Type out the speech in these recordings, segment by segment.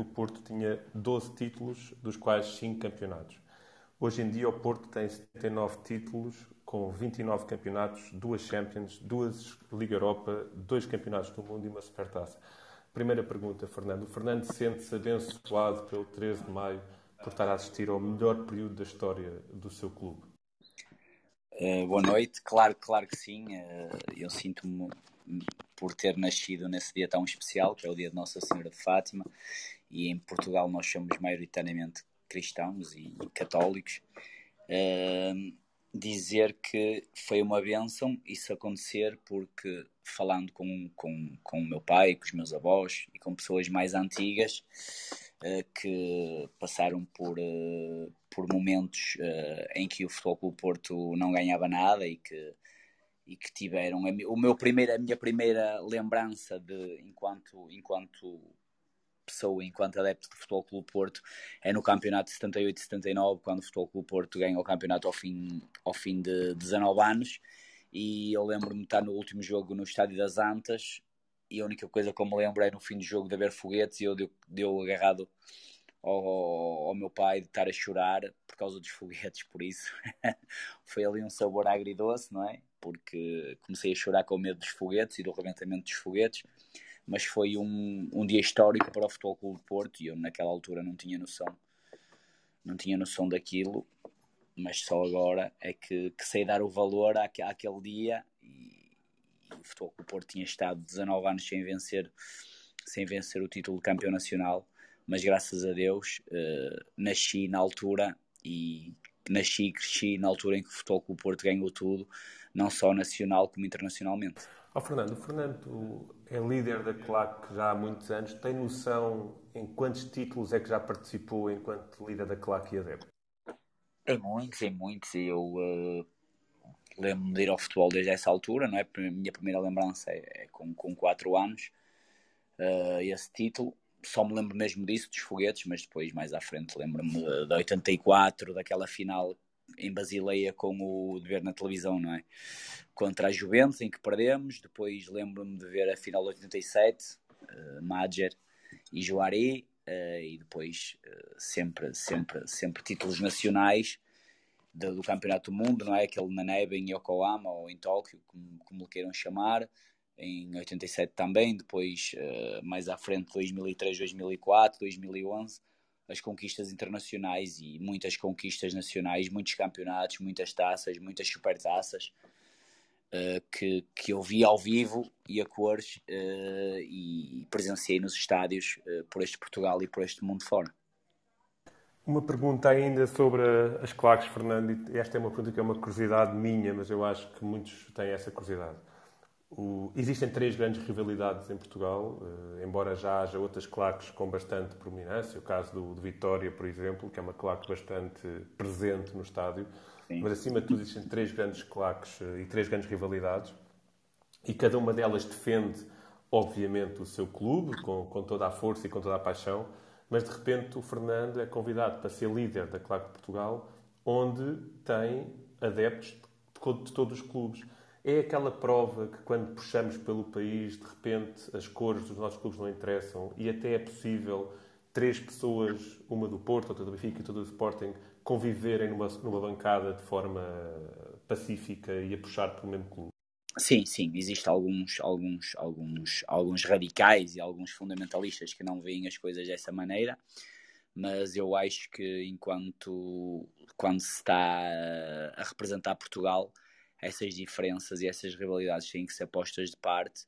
o Porto tinha 12 títulos, dos quais 5 campeonatos. Hoje em dia o Porto tem 79 títulos, com 29 campeonatos, duas Champions, duas Liga Europa, dois campeonatos do mundo e uma Supertaça. Primeira pergunta, Fernando. O Fernando sente-se abençoado pelo 13 de maio por estar a assistir ao melhor período da história do seu clube? Uh, boa noite, claro, claro que sim. Uh, eu sinto-me por ter nascido nesse dia tão especial, que é o dia de Nossa Senhora de Fátima, e em Portugal nós somos maioritariamente cristãos e católicos. Uh, dizer que foi uma bênção isso acontecer porque falando com, com, com o meu pai, com os meus avós e com pessoas mais antigas uh, que passaram por, uh, por momentos uh, em que o Futebol Clube Porto não ganhava nada e que, e que tiveram o meu primeiro, a minha primeira lembrança de enquanto, enquanto pessoa, enquanto adepto do Futebol Clube Porto, é no campeonato de 78 e 79, quando o Futebol Clube Porto ganha o campeonato ao fim, ao fim de 19 anos. E eu lembro-me de estar no último jogo no Estádio das Antas. E a única coisa que eu me lembro é no fim do jogo de haver foguetes e eu deu, deu agarrado ao, ao, meu pai de estar a chorar por causa dos foguetes, por isso foi ali um sabor agridoce, não é? Porque comecei a chorar com medo dos foguetes e do rebentamento dos foguetes mas foi um, um dia histórico para o Futebol Clube de Porto e eu naquela altura não tinha noção não tinha noção daquilo mas só agora é que, que sei dar o valor à, àquele dia e, e o Futebol Clube Porto tinha estado 19 anos sem vencer sem vencer o título de campeão nacional mas graças a Deus uh, nasci na altura e nasci e cresci na altura em que o Futebol Clube Porto ganhou tudo não só nacional como internacionalmente Oh, Fernando, o Fernando é líder da CLAC já há muitos anos. Tem noção em quantos títulos é que já participou enquanto líder da CLAC e adepto? Em muitos, em muitos. Eu uh, lembro-me de ir ao futebol desde essa altura, não é? A minha primeira lembrança é, é com, com 4 anos, uh, esse título. Só me lembro mesmo disso, dos foguetes, mas depois, mais à frente, lembro-me de 84, daquela final em Basileia com o de ver na televisão, não é? Contra a Juventus, em que perdemos. Depois lembro-me de ver a final de 87, uh, Madger e Juari. Uh, e depois uh, sempre, sempre, sempre títulos nacionais do, do, Campeonato do Mundo, não é? Aquele na neve em Yokohama ou em Tóquio, como, como lhe queiram chamar. Em 87 também, depois uh, mais à frente 2003, 2004, 2011 as conquistas internacionais e muitas conquistas nacionais, muitos campeonatos, muitas taças, muitas supertaças uh, que, que eu vi ao vivo e a cores uh, e presenciei nos estádios uh, por este Portugal e por este mundo fora. Uma pergunta ainda sobre as claques, Fernando. Esta é uma pergunta que é uma curiosidade minha, mas eu acho que muitos têm essa curiosidade. O... Existem três grandes rivalidades em Portugal, uh, embora já haja outras claques com bastante prominência. O caso do, do Vitória, por exemplo, que é uma claque bastante presente no estádio. Sim. Mas, acima de tudo, existem três grandes claques uh, e três grandes rivalidades. E cada uma delas defende, obviamente, o seu clube, com, com toda a força e com toda a paixão. Mas, de repente, o Fernando é convidado para ser líder da claque de Portugal, onde tem adeptos de, de todos os clubes. É aquela prova que, quando puxamos pelo país, de repente as cores dos nossos clubes não interessam e até é possível três pessoas, uma do Porto, outra do Benfica e outra do Sporting, conviverem numa, numa bancada de forma pacífica e a puxar pelo mesmo clube. Sim, sim, existem alguns, alguns, alguns, alguns radicais e alguns fundamentalistas que não veem as coisas dessa maneira, mas eu acho que enquanto quando se está a representar Portugal, essas diferenças e essas rivalidades têm que ser postas de parte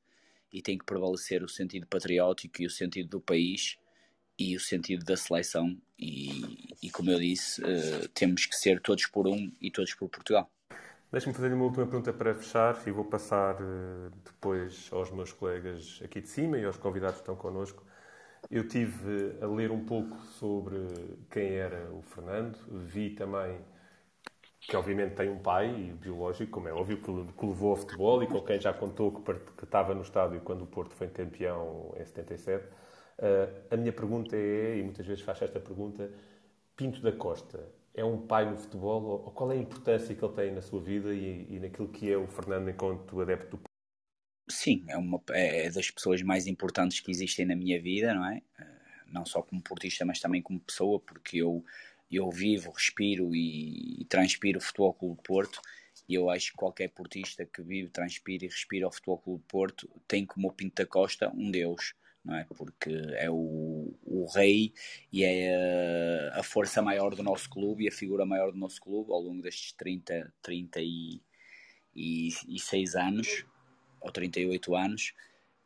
e tem que prevalecer o sentido patriótico e o sentido do país e o sentido da seleção e, e como eu disse uh, temos que ser todos por um e todos por Portugal Deixe-me fazer uma última pergunta para fechar e vou passar uh, depois aos meus colegas aqui de cima e aos convidados que estão connosco. Eu tive a ler um pouco sobre quem era o Fernando, vi também que obviamente tem um pai biológico, como é óbvio, que, que levou ao futebol e com quem já contou que, que, estava no estádio quando o Porto foi campeão em 77. Uh, a minha pergunta é, e muitas vezes faço esta pergunta, Pinto da Costa é um pai no futebol? Ou, qual é a importância que ele tem na sua vida e, e naquilo que é o Fernando enquanto adepto do? Sim, é uma é das pessoas mais importantes que existem na minha vida, não é? não só como portista, mas também como pessoa, porque eu, eu vivo, respiro e, e transpiro o Futebol Clube de Porto e eu acho que qualquer portista que vive, transpira e respira o Futebol Clube de Porto tem como Pinto da Costa um deus, não é? Porque é o, o rei e é a, a força maior do nosso clube e a figura maior do nosso clube ao longo destes 30, 36 anos ou 38 anos.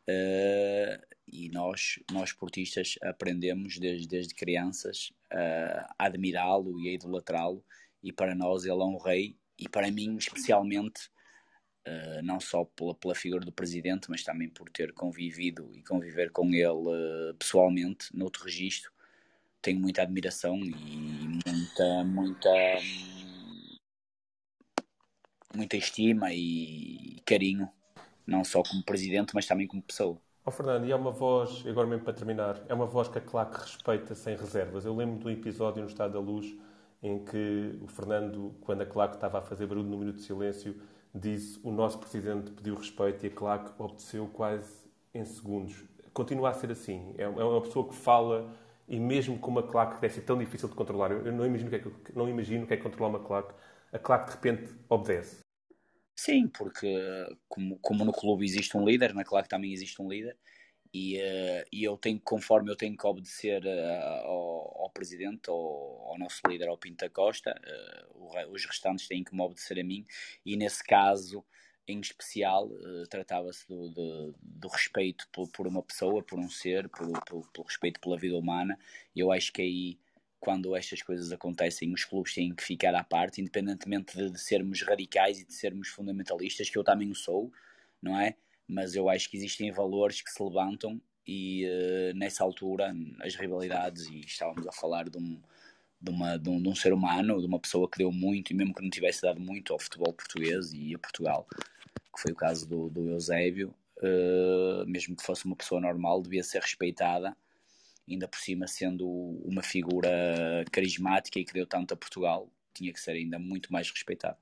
Uh, e nós, nós portistas aprendemos desde, desde crianças uh, a admirá-lo e a idolatrá-lo. E para nós ele é um rei. E para mim especialmente uh, não só pela, pela figura do presidente mas também por ter convivido e conviver com ele uh, pessoalmente noutro registro tenho muita admiração e muita muita muita estima e carinho não só como presidente mas também como pessoa Oh, Fernando, e é uma voz, agora mesmo para terminar, é uma voz que a claque respeita sem reservas. Eu lembro do episódio no Estado da Luz em que o Fernando, quando a claque estava a fazer barulho no minuto de silêncio, disse o nosso presidente pediu respeito e a claque obteceu quase em segundos. Continua a ser assim. É, é uma pessoa que fala e mesmo com uma claque que deve ser tão difícil de controlar, eu não imagino o que é, não imagino o que é controlar uma claque, a claque de repente obedece. Sim, porque como, como no clube existe um líder, na claque também existe um líder, e, uh, e eu tenho, conforme eu tenho que obedecer uh, ao, ao, presidente, ao, ao, nosso líder, ao Pinta Costa, uh, os restantes têm que me obedecer a mim, e nesse caso em especial tratava-se do, do, do, respeito por, por, uma pessoa, por um ser, por, por, pelo respeito pela vida humana, eu acho que aí quando estas coisas acontecem, os clubes têm que ficar à parte, independentemente de, de, sermos radicais e de sermos fundamentalistas, que eu também o sou, não é? Mas eu acho que existem valores que se levantam e uh, nessa altura as rivalidades, e estávamos a falar de um, de, uma, de, um, de um ser humano, de uma pessoa que deu muito, e mesmo que não tivesse dado muito ao futebol português e a Portugal, que foi o caso do, do Eusébio, uh, mesmo que fosse uma pessoa normal, devia ser respeitada ainda por cima sendo uma figura carismática e que deu tanto a Portugal, tinha que ser ainda muito mais respeitado.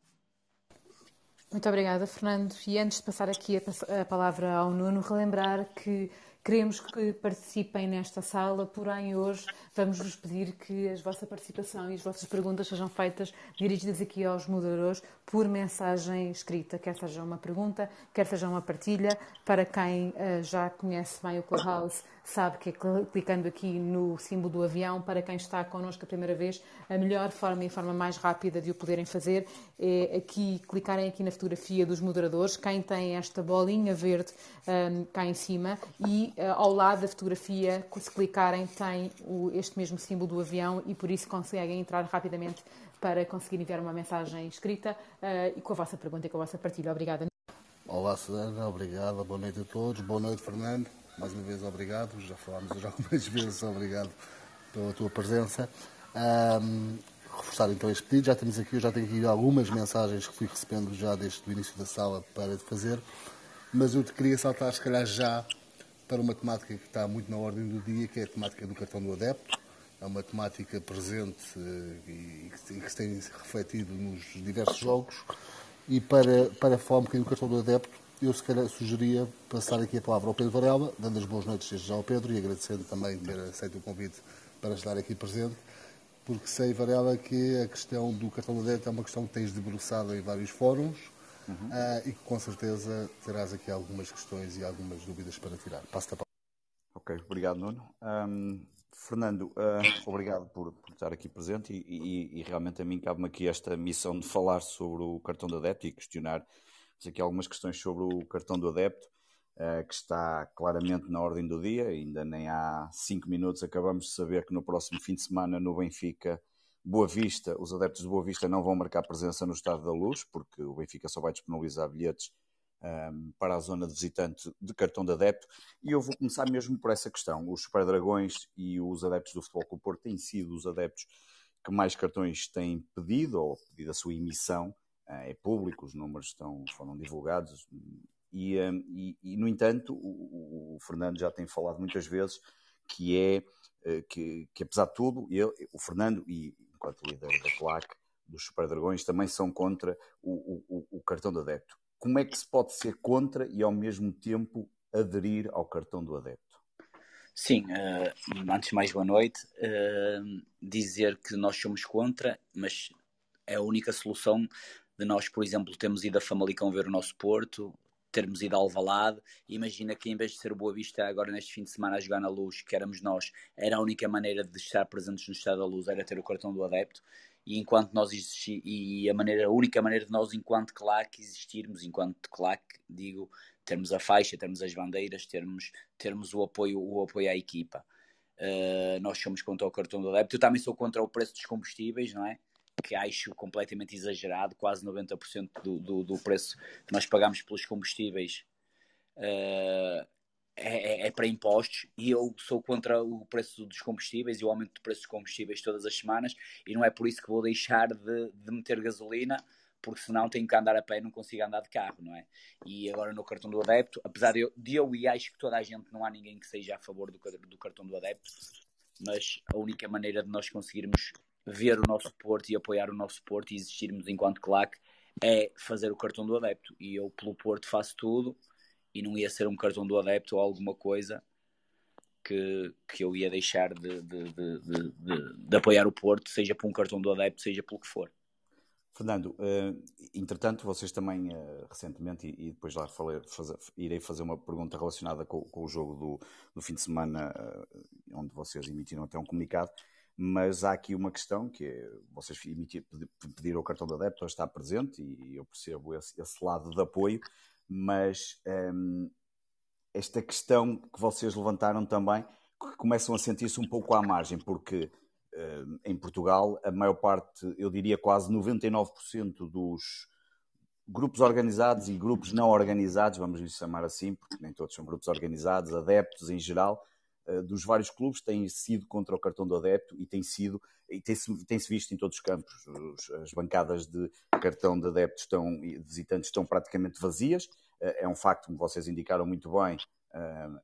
Muito obrigada, Fernando. E antes de passar aqui a, palavra ao Nuno, relembrar que Queremos que participem nesta sala, porém hoje vamos-vos pedir que a vossa participação e as vossas perguntas sejam feitas dirigidas aqui aos moderadores por mensagem escrita, quer seja uma pergunta, quer seja uma partilha. Para quem uh, já conhece bem o Clubhouse, sabe que é clicando aqui no símbolo do avião, para quem está connosco a primeira vez, a melhor forma e a forma mais rápida de o poderem fazer é aqui clicarem aqui na fotografia dos moderadores, quem tem esta bolinha verde um, cá em cima e uh, ao lado da fotografia, se clicarem, tem o, este mesmo símbolo do avião e por isso conseguem entrar rapidamente para conseguir enviar uma mensagem escrita uh, e com a vossa pergunta e com a vossa partilha. Obrigada. Olá, Susana, obrigado. Boa noite a todos. Boa noite, Fernando. Mais uma vez, obrigado. Já falámos hoje algumas vezes. Obrigado pela tua presença. Um, reforçar então este pedido. Já temos aqui, eu já tenho aqui algumas mensagens que fui recebendo já desde o início da sala para fazer, mas eu te queria saltar, se calhar, já para uma temática que está muito na ordem do dia, que é a temática do cartão do adepto. É uma temática presente eh, e que se tem refletido nos diversos jogos. E para, para falar um bocadinho do cartão do adepto, eu se calhar sugeria passar aqui a palavra ao Pedro Varela, dando as boas noites desde já ao Pedro e agradecendo também ter aceito o convite para estar aqui presente, porque sei, Varela, que a questão do cartão do adepto é uma questão que tens debruçado em vários fóruns, uhum. uh, e que com certeza terás aqui algumas questões e algumas dúvidas para tirar. Passo-te a palavra. Ok, obrigado, Nuno. Um, Fernando, uh, obrigado por, por, estar aqui presente e, e, e realmente a mim cabe-me aqui esta missão de falar sobre o cartão do adepto e questionar aqui algumas questões sobre o cartão do adepto, que está claramente na ordem do dia, ainda nem há cinco minutos acabamos de saber que no próximo fim de semana no Benfica Boa Vista, os adeptos de Boa Vista não vão marcar presença no Estado da Luz, porque o Benfica só vai disponibilizar bilhetes um, ehm, para a zona de visitante de cartão de adepto. E eu vou começar mesmo por essa questão. Os Super Dragões e os adeptos do Futebol Clube Porto têm sido os adeptos que mais cartões têm pedido, ou pedido a sua emissão. Uh, é público, os números estão, foram divulgados. E, um, ehm, e, e, no entanto, o, o Fernando já tem falado muitas vezes que é eh, que, que, apesar de tudo, ele, o Fernando e enquanto líder da claque dos Super Dragões, também são contra o, o, o cartão do adepto. Como é que se pode ser contra e ao mesmo tempo aderir ao cartão do adepto? Sim, uh, antes de mais boa noite. Uh, dizer que nós somos contra, mas é a única solução de nós, por exemplo, termos ido a Famalicão ver o nosso Porto, termos ido a Alvalade. Imagina que em vez de ser Boa Vista agora neste fim de semana a jogar na Luz, que éramos nós, era a única maneira de estar presentes no Estado da Luz, era ter o cartão do adepto. E enquanto nós e a maneira, a única maneira de nós, enquanto claque, existirmos, enquanto claque, digo, termos a faixa, termos as bandeiras, termos, termos o apoio, o apoio à equipa. Uh, nós somos contra o cartão do adepto. Eu também sou contra o preço dos combustíveis, não é? Que acho completamente exagerado, quase 90% do, do, do preço que nós pagamos pelos combustíveis uh, é, é, para impostos. E eu sou contra o preço dos combustíveis e o aumento do preço dos combustíveis todas as semanas. E não é por isso que vou deixar de, de meter gasolina porque senão tenho que andar a pé e não consigo andar de carro, não é? E agora no cartão do adepto, apesar de eu, de eu e acho que toda a gente, não há ninguém que seja a favor do, do cartão do adepto, mas a única maneira de nós conseguirmos ver o nosso Porto e apoiar o nosso Porto e existirmos enquanto claque é fazer o cartão do adepto. E eu, pelo Porto, faço tudo e não ia ser um cartão do adepto ou alguma coisa que, que eu ia deixar de, de, de, de, apoiar o Porto, seja por um cartão do adepto, seja pelo que for. Fernando, uh, entretanto, vocês também uh, recentemente, e, depois lá falei, fazer, irei fazer uma pergunta relacionada com, com o jogo do, do, fim de semana, uh, onde vocês emitiram até um comunicado, mas há aqui uma questão que é, vocês pediram o cartão de adepto a estar presente, e eu percebo esse, esse lado de apoio, mas um, ehm, esta questão que vocês levantaram também, que começam a sentir-se um pouco à margem, porque eh, em Portugal, a maior parte, eu diria quase 99% dos grupos organizados e grupos não organizados, vamos lhe chamar assim, porque nem todos são grupos organizados, adeptos em geral, dos vários clubes têm sido contra o cartão do adepto e tem sido e tem-se tem -se visto em todos os campos. As bancadas de cartão de adeptos estão, visitantes estão praticamente vazias. Eh, é um facto, como vocês indicaram muito bem,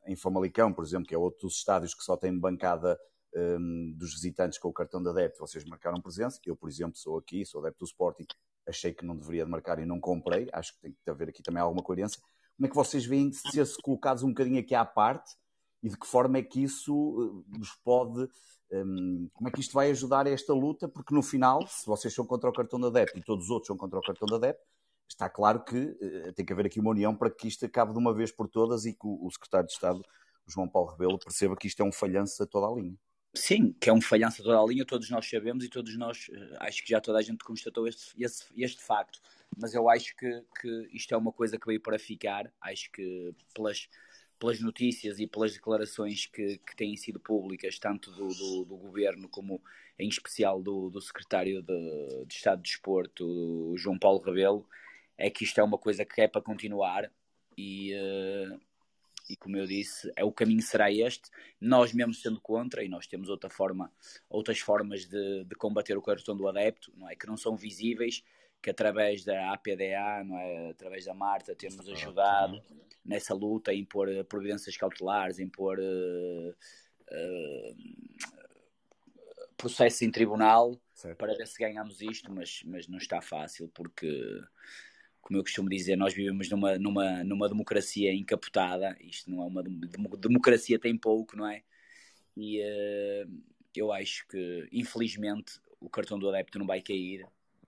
em Famalicão, por exemplo, que é outro dos estádios que só tem bancada um, dos visitantes com o cartão de adepto, vocês marcaram presença. Eu, por exemplo, sou aqui, sou adepto do Sporting, achei que não deveria marcar e não comprei. Acho que tem que haver aqui também alguma coerência. Como é que vocês veem ser-se colocados um bocadinho aqui à parte e de que forma é que isso nos uh, pode. Um, como é que isto vai ajudar a esta luta? Porque no final, se vocês são contra o cartão de adepto e todos os outros são contra o cartão de adepto, está claro que uh, tem que haver aqui uma união para que isto acabe de uma vez por todas e que o, o secretário de Estado, João Paulo Rebelo, perceba que isto é um falhanço a toda a linha. Sim, que é um falhança toda a linha, todos nós sabemos e todos nós, eh, acho que já toda a gente constatou este, este, este facto. Mas eu acho que, que isto é uma coisa que veio para ficar. Acho que pelas, pelas notícias e pelas declarações que, que têm sido públicas, tanto do, do, do governo como em especial do, do secretário de, de Estado de Desporto, João Paulo Rebelo, é que isto é uma coisa que é para continuar e, uh, e como eu disse, é o caminho será este. Nós mesmo sendo contra, e nós temos outra forma, outras formas de, de combater o cartão do adepto, não é que não são visíveis, que através da APDA, não é, através da Marta, temos ajudado nessa luta em pôr eh, providências cautelares, em pôr uh, uh, processo em tribunal certo. para ver se ganhamos isto, mas, mas não está fácil porque como eu costumo dizer, nós vivemos numa, numa, numa democracia encapotada, isto não é uma democracia, tem pouco, não é? E uh, eu acho que, infelizmente, o cartão do adepto não vai cair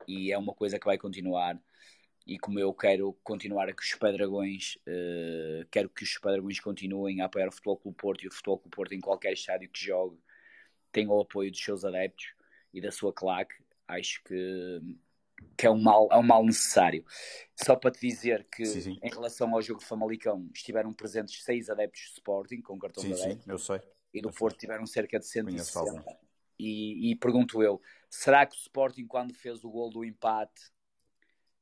e é uma coisa que vai continuar. E como eu quero continuar a que os Pedragões, uh, quero que os Pedragões continuem a apoiar o Futebol Clube Porto e o Futebol Clube Porto em qualquer estádio que jogue tenha o apoio dos seus adeptos e da sua claque, acho que que é um mal, é um mal necessário. Só para te dizer que, sim, sim. em relação ao jogo Famalicão, estiveram presentes seis adeptos de Sporting com cartão sim, de adepto. Sim, eu sei. E do Porto tiveram cerca de 160. E, e pergunto eu, será que o Sporting, quando fez o gol do empate,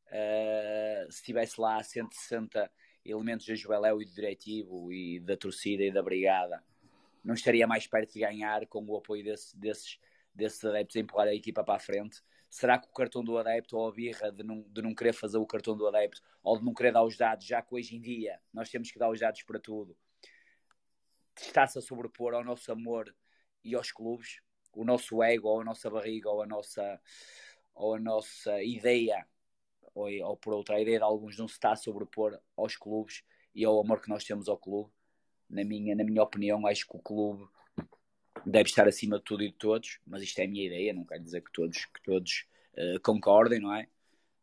uh, se tivesse lá 160 elementos da Joeléu e do diretivo e da torcida e da brigada, não estaria mais perto de ganhar com o apoio desse, desses, desses adeptos a empurrar a equipa para a frente? será que o cartão do adepto ou a birra de não, de não querer fazer o cartão do adepto ou de não querer dar os dados, já que hoje em dia nós temos que dar os dados para tudo, está-se a sobrepor ao nosso amor e aos clubes, o nosso ego ou a nossa barriga ou a nossa, ou a nossa ideia, ou, ou por outra, a ideia de alguns não se está a sobrepor aos clubes e ao amor que nós temos ao clube. na minha, na minha opinião, acho que o clube deve estar acima de tudo e de todos, mas isto é a minha ideia, não quero dizer que todos, que todos uh, concordem, não é?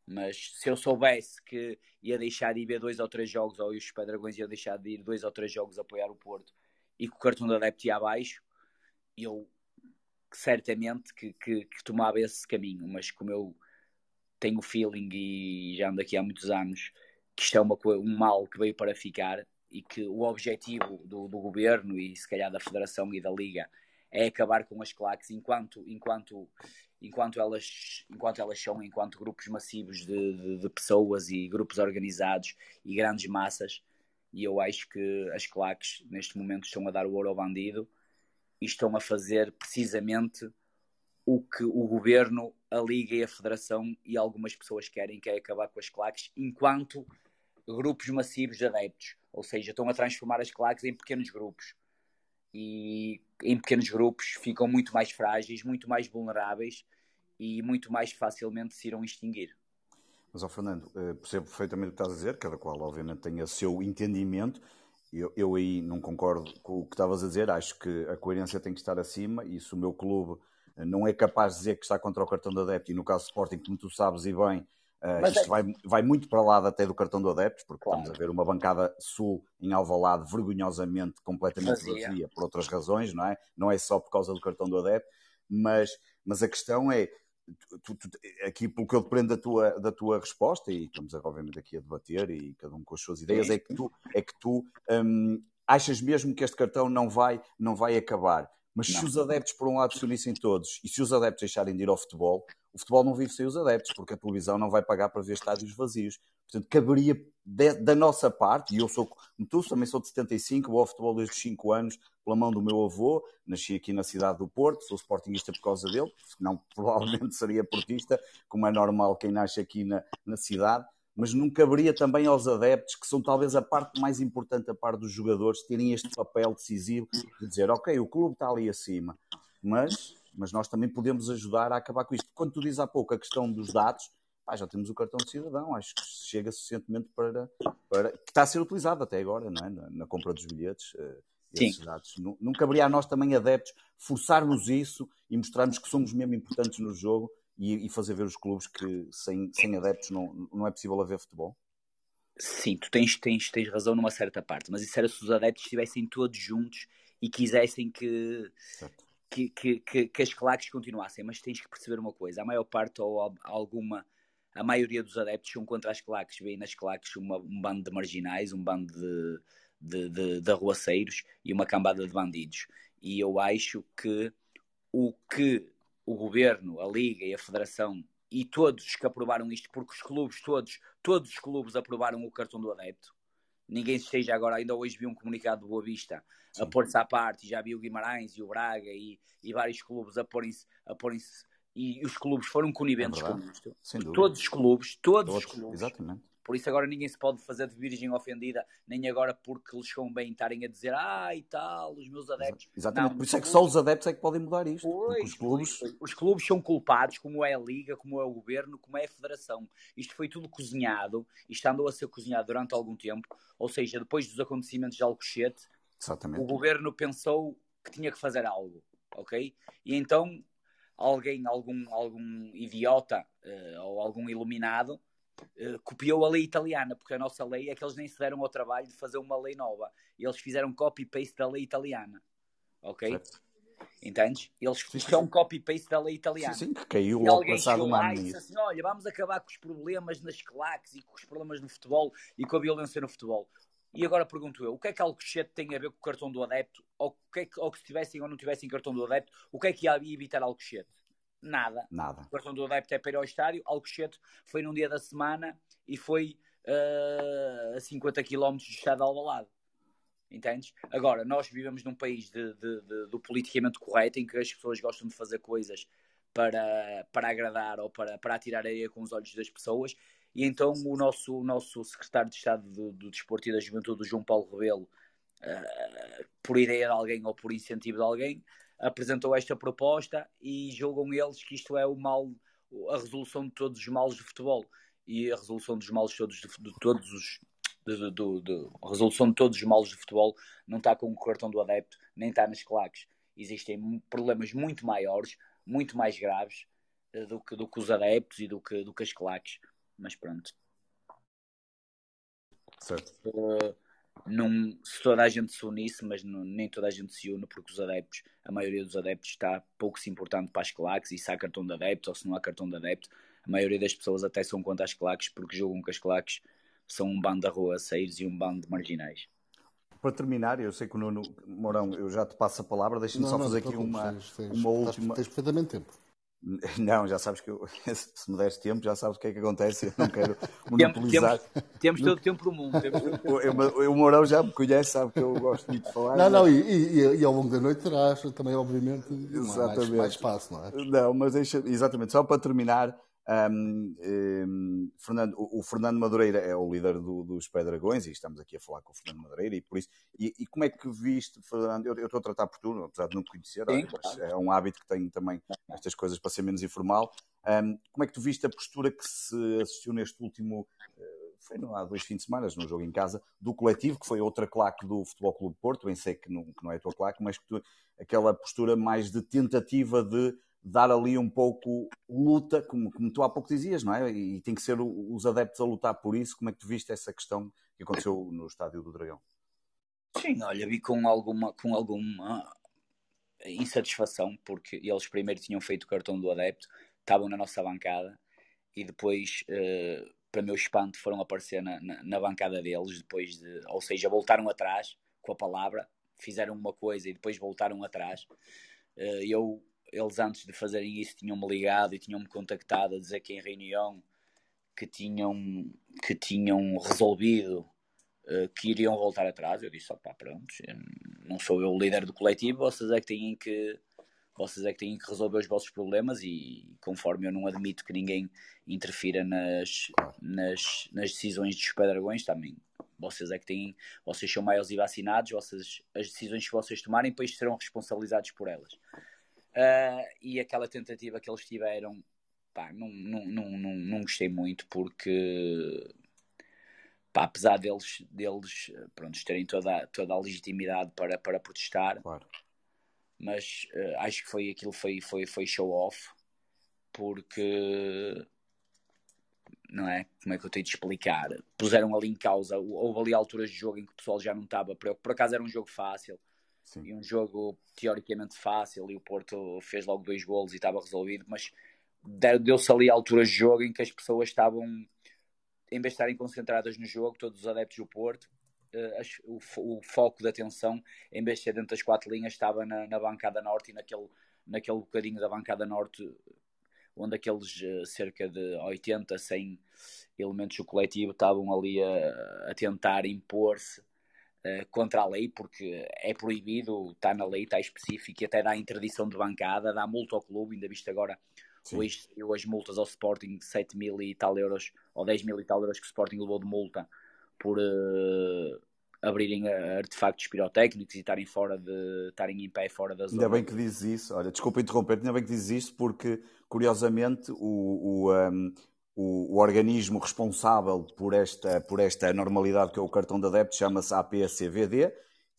Mas se eu soubesse que ia deixar de ir ver dois ou três jogos, ou os Pedragões iam deixar de ir dois ou três jogos a apoiar o Porto, e que o cartão da adepto ia abaixo, eu certamente que, que, que, tomava esse caminho, mas como eu tenho o feeling e já ando aqui há muitos anos que isto é uma, um mal que veio para ficar e que o objetivo do, do governo e se calhar da Federação e da Liga é acabar com as claques enquanto, enquanto, enquanto, elas, enquanto elas são, enquanto grupos massivos de, de, de pessoas e grupos organizados e grandes massas. E eu acho que as claques neste momento estão a dar o ouro ao bandido e estão a fazer precisamente o que o governo, a Liga e a Federação e algumas pessoas querem, que é acabar com as claques enquanto grupos massivos de adeptos. Ou seja, estão a transformar as claques em pequenos grupos. E em pequenos grupos ficam muito mais frágeis, muito mais vulneráveis e muito mais facilmente se irão extinguir. Mas, ó Fernando, eh, percebo perfeitamente o que estás a dizer, cada qual, obviamente, tem o seu entendimento. Eu, eu aí não concordo com o que estavas a dizer, acho que a coerência tem que estar acima e se o meu clube eh, não é capaz de dizer que está contra o cartão de adepto, e no caso do Sporting, como tu sabes e bem, Uh, isto é... vai, vai muito para lá até do cartão do adeptos, porque claro. estamos a ver uma bancada sul em Alvalade vergonhosamente completamente vazia. vazia por outras razões, não é? Não é só por causa do cartão do adepto, mas, mas a questão é, tu, tu, aqui pelo que eu dependo da tua, da tua resposta, e estamos obviamente aqui a debater e cada um com as suas ideias, é que tu, é que tu um, achas mesmo que este cartão não vai, não vai acabar. Mas não. se os adeptos, por um lado, se unissem todos e se os adeptos deixarem de ir ao futebol, o futebol não vive sem os adeptos, porque a televisão não vai pagar para ver estádios vazios. Portanto, caberia de, da nossa parte, e eu sou, tu, também sou de 75, vou ao futebol desde os 5 anos, pela mão do meu avô, nasci aqui na cidade do Porto, sou sportingista por causa dele, não provavelmente seria portista, como é normal quem nasce aqui na, na cidade, mas não caberia também aos adeptos, que são talvez a parte mais importante, a parte dos jogadores, terem este papel decisivo de dizer, ok, o clube está ali acima, mas mas nós também podemos ajudar a acabar com isto. Quando tu dizes há pouco a questão dos dados, pá, já temos o cartão de cidadão, acho que chega suficientemente para, para. que está a ser utilizado até agora, não é? na, na compra dos bilhetes. Uh, esses dados. Não, não caberia a nós também, adeptos, forçarmos isso e mostrarmos que somos mesmo importantes no jogo e, e fazer ver os clubes que sem, sem adeptos não, não é possível haver futebol? Sim, tu tens, tens, tens razão numa certa parte, mas isso era se os adeptos estivessem todos juntos e quisessem que, certo que, que, que, que as claques continuassem, mas tens que perceber uma coisa: a maior parte ou alguma, a maioria dos adeptos são contra as claques, veem nas claques uma, um bando de marginais, um bando de, de, de, de arruaceiros e uma cambada de bandidos. E eu acho que o que o governo, a Liga e a Federação e todos que aprovaram isto, porque os clubes todos, todos os clubes aprovaram o cartão do adepto, ninguém esteja agora, ainda hoje vi um comunicado do Boa Vista Sim. a pôr-se à parte, já vi o Guimarães e o Braga e, e vários clubes a porem-se a porem e os clubes foram coniventes é com isto. Todos os clubes, todos, todos, os clubes. Exatamente. Por isso agora ninguém se pode fazer de virgem ofendida, nem agora porque lhes bem estarem a dizer ah e tal, os meus adeptos. Exatamente, não, por isso é que só os adeptos é que podem mudar isto. Pois, os, clubes... os clubes são culpados, como é a Liga, como é o Governo, como é a Federação. Isto foi tudo cozinhado, isto andou a ser cozinhado durante algum tempo, ou seja, depois dos acontecimentos de Alcochete, Exatamente. o Governo pensou que tinha que fazer algo, ok? E então alguém, algum, algum idiota uh, ou algum iluminado eh, copiou a lei italiana, porque a nossa lei é que eles nem se deram ao trabalho de fazer uma lei nova. Eles fizeram copy-paste da lei italiana. Ok? Certo. Entendes? Eles fizeram copy-paste da lei italiana. Sim, sim, que caiu logo passado um ano. E disse assim: olha, vamos acabar com os problemas nas claques e com os problemas no futebol e com a violência no futebol. E agora pergunto eu: o que é que Alcochete tem a ver com o cartão do adepto? Ou, que, é que, ou que se tivessem ou não tivessem cartão do adepto, o que é que ia evitar Alcochete? Nada. Nada. O cartão do adepto é para ir ao estádio. Alcochete foi num dia da semana e foi uh, a 50 km do estado de Alvalade. Entendes? Agora, nós vivemos num país de, de, de, do politicamente correto em que as pessoas gostam de fazer coisas para, para agradar ou para, para atirar areia com os olhos das pessoas. E então o nosso, o nosso secretário de Estado do, do Desporto e da Juventude, João Paulo Rebelo, uh, por ideia de alguém ou por incentivo de alguém, apresentou esta proposta e julgam eles que isto é o mal, a resolução de todos os males do futebol e a resolução dos males todos de, de todos os de, de, de, a resolução de todos os males de futebol não está com o cartão do adepto, nem está nas claques. Existem problemas muito maiores, muito mais graves uh, do, que, do que os adeptos e do que, do que as claques. Mas pronto. Certo. Uh, não, se toda a gente se unisse, mas não, nem toda a gente se une, porque os adeptos, a maioria dos adeptos está pouco se importando para as claques, e se há cartão de adepto ou se não há cartão de adepto, a maioria das pessoas até são contra as claques porque julgam que as claques são um bando da rua a sair e um bando de marginais. Para terminar, eu sei que o Nuno Mourão, eu já te passo a palavra, deixa-me só fazer aqui uma, tens, tens, uma última. Tens perfeitamente tempo. Não, já sabes que eu, se me deres tempo, já sabes o que é que acontece. Eu não quero monopolizar. temos, temos todo o tempo do mundo. O, o Mourão já me conhece, sabe que eu gosto muito de falar. Não, não, e, e, e ao longo da noite terás também, obviamente, exatamente. Mais, mais espaço, não é? Não, mas deixa, exatamente, só para terminar, um, um, Fernando, o, o, Fernando Madureira é o líder do, dos Pé Dragões e estamos aqui a falar com o Fernando Madureira e por isso. E, e como é que viste, Fernando? Eu, eu, estou a tratar por tu, apesar de não te conhecer, Sim, claro. é um hábito que tenho também estas coisas para ser menos informal. Um, como é que tu viste a postura que se assistiu neste último. Uh, foi há dois fins de semana, no jogo em casa, do coletivo, que foi outra claque do Futebol Clube Porto, bem sei que não, que não é a tua claque, mas que tu, aquela postura mais de tentativa de dar ali um pouco luta, como, como tu há pouco dizias, não é? E tem que ser os adeptos a lutar por isso. Como é que tu viste essa questão que aconteceu no estádio do Dragão? Sim, olha, vi com alguma, com alguma insatisfação, porque eles primeiro tinham feito o cartão do adepto, estavam na nossa bancada e depois, uh, para meu espanto, foram aparecer na, na, na, bancada deles, depois de, ou seja, voltaram atrás com a palavra, fizeram uma coisa e depois voltaram atrás. Uh, eu eles antes de fazerem isso tinham-me ligado e tinham-me contactado a dizer que em reunião que tinham, que tinham resolvido uh, que iriam voltar atrás. Eu disse, opá, pronto, não sou eu o líder do coletivo, vocês é que têm que vocês é que têm que resolver os vossos problemas e conforme eu não admito que ninguém interfira nas, nas, nas decisões dos Pedragões, também vocês é que têm, vocês são maiores e vacinados, vocês, as decisões que vocês tomarem depois serão responsabilizados por elas. Uh, e aquela tentativa que eles tiveram, pá, não, não, não, não, não gostei muito porque, pá, apesar deles, deles pronto, terem toda, toda a legitimidade para, para protestar, claro. mas uh, acho que foi aquilo foi, foi, foi show off porque não é? Como é que eu tenho de explicar? Puseram ali em causa, houve ali alturas de jogo em que o pessoal já não estava preocupado, por acaso era um jogo fácil, Sim. e um jogo teoricamente fácil e o Porto fez logo dois golos e estava resolvido, mas deu-se ali alturas de jogo em que as pessoas estavam, em vez de estarem concentradas no jogo, todos os adeptos do Porto, as, o, foco da atenção, em vez de ser dentro das quatro linhas, estava na, na bancada norte e naquele, naquele bocadinho da bancada norte onde aqueles uh, cerca de 80, 100 elementos do coletivo estavam ali a, a tentar impor-se uh, contra a lei, porque é proibido, está na lei, está específico, e até dá interdição de bancada, dá multa ao clube, ainda visto agora hoje, hoje multas ao Sporting de 7 mil e tal euros, ou 10 mil e tal euros que o Sporting levou de multa por uh, abrirem artefactos pirotécnicos e estarem fora de estarem em pé fora da zona. Ainda bem que dizes isso, olha, desculpa interromper, ainda bem que dizes isso porque curiosamente o, o, um, o, o, organismo responsável por esta, por esta normalidade que é o cartão de adepto chama-se APSCVD.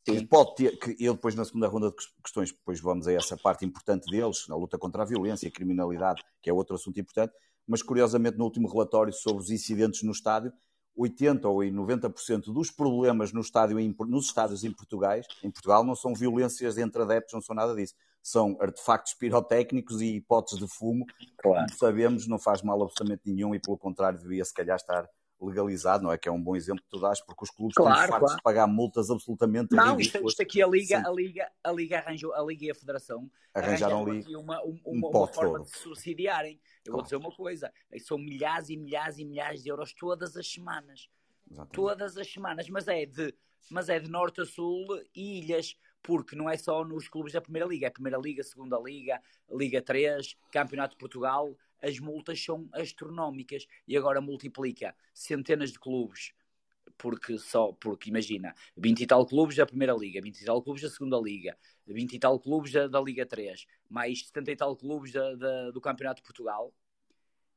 E pode ter, que eu depois na segunda ronda de questões, depois vamos a essa parte importante deles, na luta contra a violência e a criminalidade, que é outro assunto importante, mas curiosamente no último relatório sobre os incidentes no estádio, 80 ou 90% dos problemas no estádio, nos estádios em Portugal, em Portugal não são violências entre adeptos, não são nada disso são artefactos pirotécnicos e hipóteses de fumo, claro. como sabemos, não faz mal absolutamente nenhum e, pelo contrário, devia se calhar estar legalizado, não é? Que é um bom exemplo que tu dás, porque os clubes claro, estão fartos claro. de pagar multas absolutamente Não, isto, isto, aqui a Liga, a Liga, a Liga arranjou, a Liga e a Federação arranjaram, ali uma, um, uma, um uma forma de subsidiarem. Eu claro. vou dizer uma coisa, são milhares e milhares e milhares de euros todas as semanas. Exatamente. Todas as semanas, mas é de mas é de norte a sul, ilhas, porque não é só nos clubes da Primeira Liga, é Primeira Liga, Segunda Liga, Liga 3, Campeonato de Portugal, as multas são astronómicas e agora multiplica centenas de clubes porque só, porque imagina, 20 e tal clubes da Primeira Liga, 20 e tal clubes da Segunda Liga, 20 e tal clubes da, da Liga 3, mais 70 e tal clubes da, da, do Campeonato de Portugal.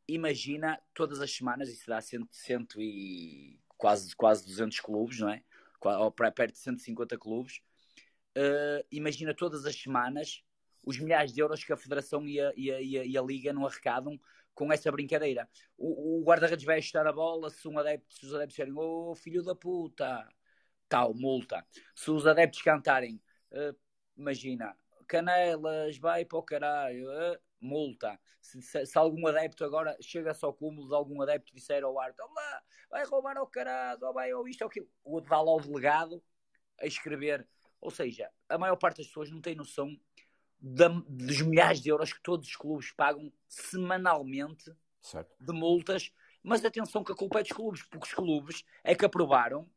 Imagina todas as semanas, isso dá 100, 140 quase, quase 200 clubes, não é? Ou perto de 150 clubes. Uh, imagina todas as semanas os milhares de euros que a Federação e a, e a, e a, e a Liga não arrecadam com essa brincadeira. O, o guarda-redes vai ajustar a bola se, um adepto, se os adeptos disserem oh filho da puta, tal, multa. Se os adeptos cantarem, uh, imagina, Canelas, vai para o caralho, uh, multa. Se, se, se, algum adepto agora chega-se ao cúmulo de algum adepto disser ao árbitro, lá, vai roubar ao caralho, ou vai ou isto ou aquilo, o dá lá ao delegado a escrever. Ou seja, a maior parte das pessoas não tem noção da, dos milhares de euros que todos os clubes pagam semanalmente certo. de multas. Mas atenção que a culpa é dos clubes, porque os clubes é que aprovaram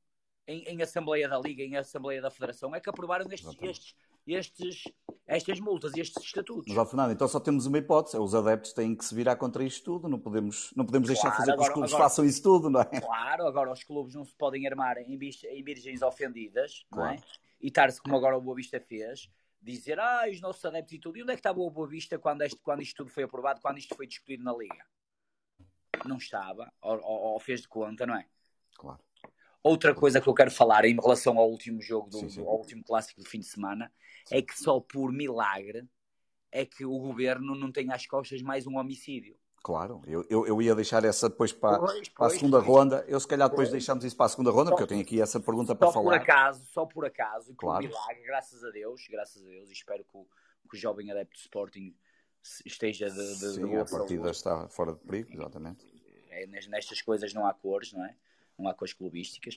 em, em Assembleia da Liga, em Assembleia da Federação, é que aprovaram estes, estes, estes, estas multas e estes estatutos. Mas, Fernando, então só temos uma hipótese: os adeptos têm que se virar contra isto tudo, não podemos, não podemos deixar claro, fazer agora, que os clubes agora, façam isso tudo, não é? Claro, agora os clubes não se podem armar em, em virgens ofendidas, claro. não é? E estar-se como agora o Boa Vista fez, dizer, ah, os nossos adeptos e tudo. E onde é que estava o Boa Vista quando, este, quando isto tudo foi aprovado, quando isto foi discutido na Liga? Não estava, ou, ou, ou fez de conta, não é? Claro. Outra coisa que eu quero falar em relação ao último jogo, do, sim, sim. ao último clássico do fim de semana, é que só por milagre é que o governo não tem às costas mais um homicídio. Claro, eu, eu, eu, ia deixar essa depois para, pois, para a segunda pois, ronda. Eu, se calhar, depois pois. deixamos isso para a segunda ronda, só, porque eu tenho aqui essa pergunta para falar. Só por acaso, só por acaso, e por milagre, graças a Deus, graças a Deus, e espero que o, que o jovem adepto de Sporting esteja de, de, Sim, de a partida está fora de perigo, exatamente. É, nestas coisas não há cores, não é? Não há cores clubísticas.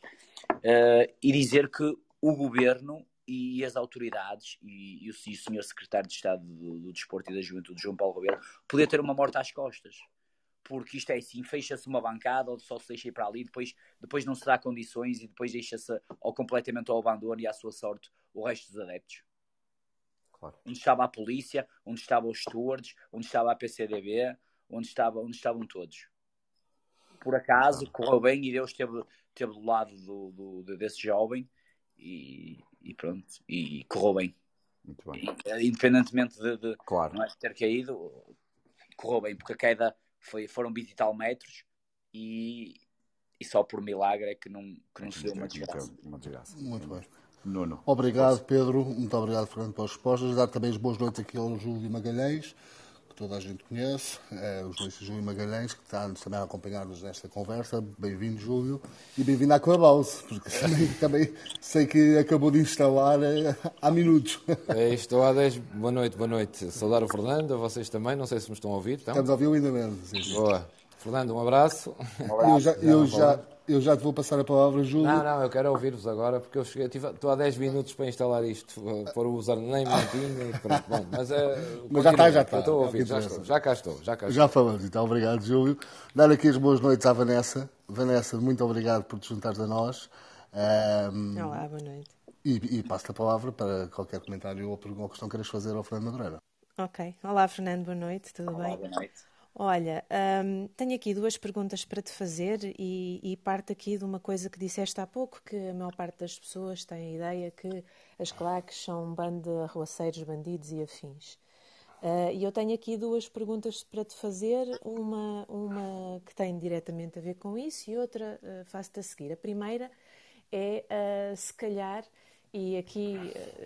Uh, e dizer que o governo e as autoridades e, e, o, e o senhor secretário de Estado do, do, Desporto e da Juventude, João Paulo Rebelo, podia ter uma morte às costas. Porque isto é assim, fecha-se uma bancada ou só se deixa ir para ali, depois, depois não se dá condições e depois deixa-se ou completamente ao abandono e à sua sorte o resto dos adeptos. Claro. Onde estava a polícia, onde estavam os stewards, onde estava a PCDB, onde, estava, onde estavam todos. Por acaso, correu bem e Deus esteve, esteve do lado do, do, desse jovem e, e pronto, e correu bem. Muito bem. E, independentemente de, de claro. não é, ter caído, correu bem, porque a queda foi, foram 20 e tal metros e, e só por milagre é que não, que não se deu uma desgraça. uma desgraça. Muito bem. Nuno. Obrigado, Pedro. Muito obrigado, Fernando, pelas respostas. Dar também as boas noites aqui ao Júlio Magalhães toda a gente conhece, é o Júlio Júlio Magalhães, que está também a acompanhar-nos nesta conversa. Bem-vindo, Júlio, e bem-vindo à Clubhouse, porque também, também, sei que acabou de instalar é, há minutos. É, estou há 10. Boa noite, boa noite. Saudar o Fernando, a vocês também, não sei se me estão a ouvir. Estão? Estamos a ouvir ainda mesmo. Sim. Boa. Fernando, um abraço. Um abraço. Eu já, eu já, eu já te vou passar a palavra, Júlio. Não, não, eu quero ouvir-vos agora, porque eu cheguei, tive, estou há 10 minutos para instalar isto, para usar nem mentinho e pronto. Bom, mas, é, mas já está, já está. Estou a ouvir, já, estou, já cá estou. Já, cá estou. já falamos, então, obrigado, Júlio. Dar aqui as boas noites à Vanessa. Vanessa, muito obrigado por te juntares a nós. Um, Olá, boa noite. E, e passo-te a palavra para qualquer comentário ou pergunta ou questão que queiras fazer ao Fernando Madureira. Ok. Olá, Fernando, boa noite, tudo Olá, bem? Boa noite. Olha, um, tenho aqui duas perguntas para te fazer e, e parte aqui de uma coisa que disseste há pouco, que a maior parte das pessoas tem a ideia que as claques são um bando de arruaceiros, bandidos e afins. Uh, e eu tenho aqui duas perguntas para te fazer, uma, uma que tem diretamente a ver com isso e outra uh, faço-te a seguir. A primeira é, uh, se calhar, e aqui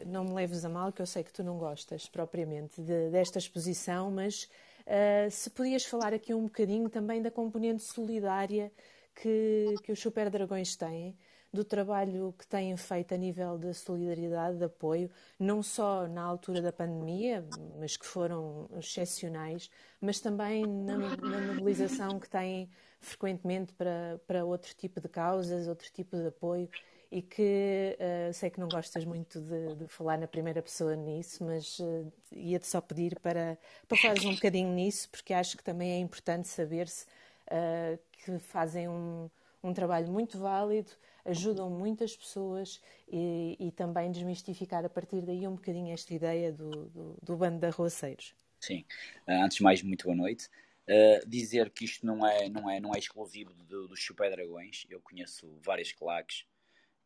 não me leves a mal, que eu sei que tu não gostas propriamente de, desta exposição, mas Uh, se podias falar aqui um bocadinho também da componente solidária que, que os Super Dragões têm, do trabalho que têm feito a nível de solidariedade, de apoio, não só na altura da pandemia, mas que foram excepcionais, mas também na, na mobilização que têm frequentemente para, para outro tipo de causas, outro tipo de apoio e que uh, sei que não gostas muito de, de, falar na primeira pessoa nisso, mas uh, ia-te só pedir para, para falares um bocadinho nisso, porque acho que também é importante saber-se uh, que fazem um, um trabalho muito válido, ajudam muitas pessoas e, e, também desmistificar a partir daí um bocadinho esta ideia do, do, do bando de arroaceiros. Sim, antes de mais, muito boa noite. Uh, dizer que isto não é, não é, não é exclusivo do, dos Super Dragões. Eu conheço várias claques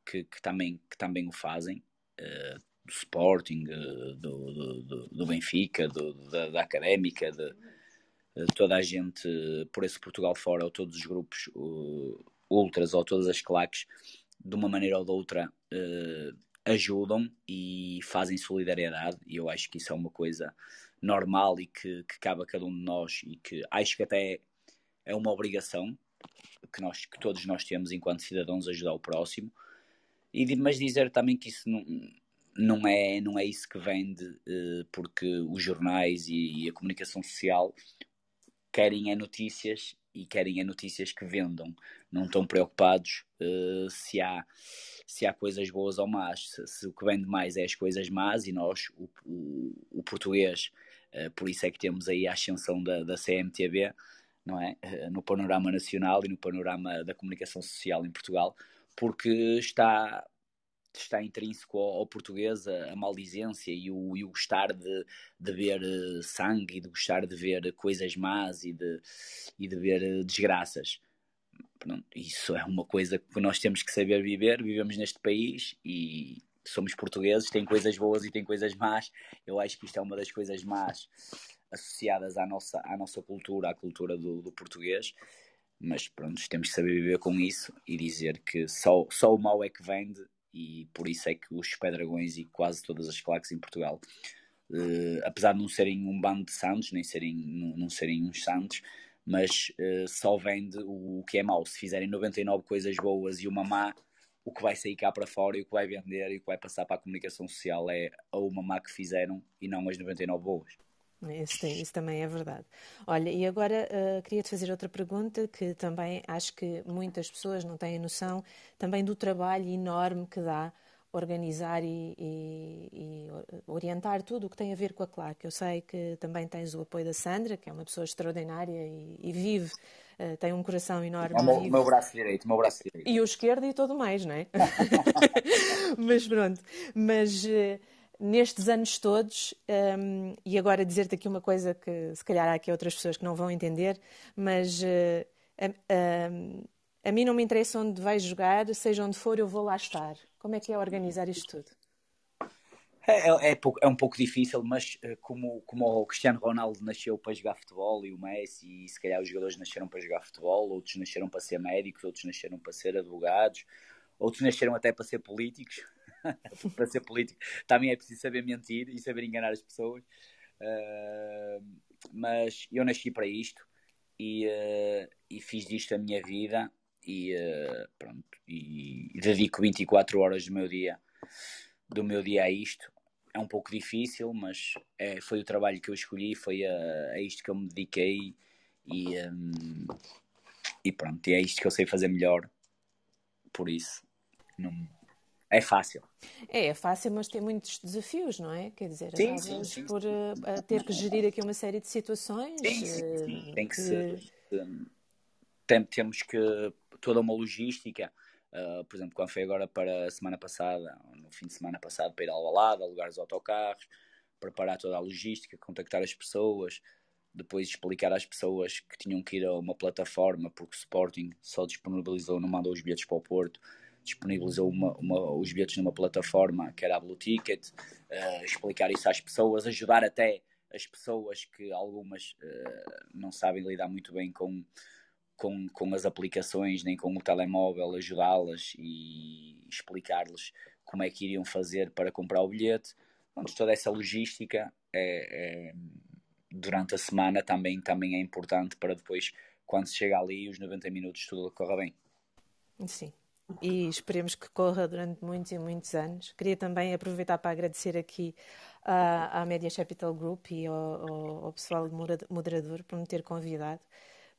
que, que, também, que também o fazem, uh, do Sporting, uh, do, do, do, Benfica, do, da, da Académica, de, toda a gente por esse Portugal fora, ou todos os grupos, ultras ou todas as claques, de uma maneira ou de outra, uh, ajudam e fazem solidariedade, e eu acho que isso é uma coisa normal e que, que cabe a cada um de nós e que acho que até é uma obrigação que, nós, que todos nós temos enquanto cidadãos ajudar o próximo, e, mas dizer também que isso não, não, é, não é isso que vende, uh, porque os jornais e, e a comunicação social querem é notícias e querem é notícias que vendam. Não estão preocupados uh, se, há, se há coisas boas ou más. Se, se, o que vende mais é as coisas más e nós, o, o, o português, uh, por isso é que temos aí a ascensão da, da CMTV, não é? Uh, no panorama nacional e no panorama da comunicação social em Portugal, porque está está intrínseco ao, ao português a, a, maldizência e o, e o gostar de, de ver uh, sangue e de gostar de ver coisas más e de, e de ver uh, desgraças. Pronto, isso é uma coisa que nós temos que saber viver. Vivemos neste país e somos portugueses, tem coisas boas e tem coisas más. Eu acho que isto é uma das coisas más associadas à nossa, à nossa cultura, à cultura do, do português mas pronto, temos que saber viver com isso e dizer que só, só o mal é que vende e por isso é que os Pedragões e quase todas as claques em Portugal, uh, apesar de não serem um bando de santos, nem serem, não, não serem uns santos, mas uh, só vende o, o, que é mau. Se fizerem 99 coisas boas e uma má, o que vai sair cá para fora e o que vai vender e o que vai passar para a comunicação social é a uma má que fizeram e não as 99 boas. Isso, isso, também é verdade. Olha, e agora uh, queria-te fazer outra pergunta que também acho que muitas pessoas não têm noção também do trabalho enorme que dá organizar e, e, e, orientar tudo o que tem a ver com a CLAC. Eu sei que também tens o apoio da Sandra, que é uma pessoa extraordinária e, e vive, uh, tem um coração enorme. É o meu, meu, braço direito, o meu braço direito. E o esquerdo e todo mais, não é? mas pronto, mas... Uh, nestes anos todos, um, e agora dizer-te aqui uma coisa que se calhar há aqui outras pessoas que não vão entender, mas uh, a, mim não me interessa onde vais jogar, seja onde for, eu vou lá estar. Como é que é organizar isto tudo? É, é, é, é um pouco difícil, mas uh, como, como o Cristiano Ronaldo nasceu para jogar futebol e o Messi, e se calhar os jogadores nasceram para jogar futebol, outros nasceram para ser médicos, outros nasceram para ser advogados, outros nasceram até para ser políticos para ser político. Também é preciso saber mentir e saber enganar as pessoas. Uh, mas eu nasci para isto e, uh, e fiz disto a minha vida e uh, pronto e, dedico 24 horas do meu dia do meu dia a isto. É um pouco difícil mas é, foi o trabalho que eu escolhi foi a, a isto que eu me dediquei e, um, e pronto e é isto que eu sei fazer melhor por isso. Não, é fácil. É, é fácil, mas tem muitos desafios, não é? Quer dizer, sim, sim, sim, por uh, ter que gerir aqui uma série de situações. Sim, sim, eh, sim. tem que, que... ser. Tem, temos que. toda uma logística. Uh, por exemplo, quando foi agora para a semana passada, no fim de semana passado, para ir ao Alvalade, alugar os autocarros, preparar toda a logística, contactar as pessoas, depois explicar às pessoas que tinham que ir a uma plataforma, porque o Sporting só disponibilizou, não mandou os bilhetes para o Porto disponibilizou uma, uma, os bilhetes numa plataforma que era a Blue Ticket, uh, explicar isso às pessoas, ajudar até as pessoas que algumas uh, não sabem lidar muito bem com, com, com as aplicações nem com o telemóvel, ajudá-las e explicar-lhes como é que iriam fazer para comprar o bilhete. Pronto, toda essa logística é, é, durante a semana também, também é importante para depois, quando se chega ali, os 90 minutos tudo corra bem. Sim, e esperemos que corra durante muitos e muitos anos. Queria também aproveitar para agradecer aqui à, à Media Capital Group e ao, ao, ao pessoal moderador por me ter convidado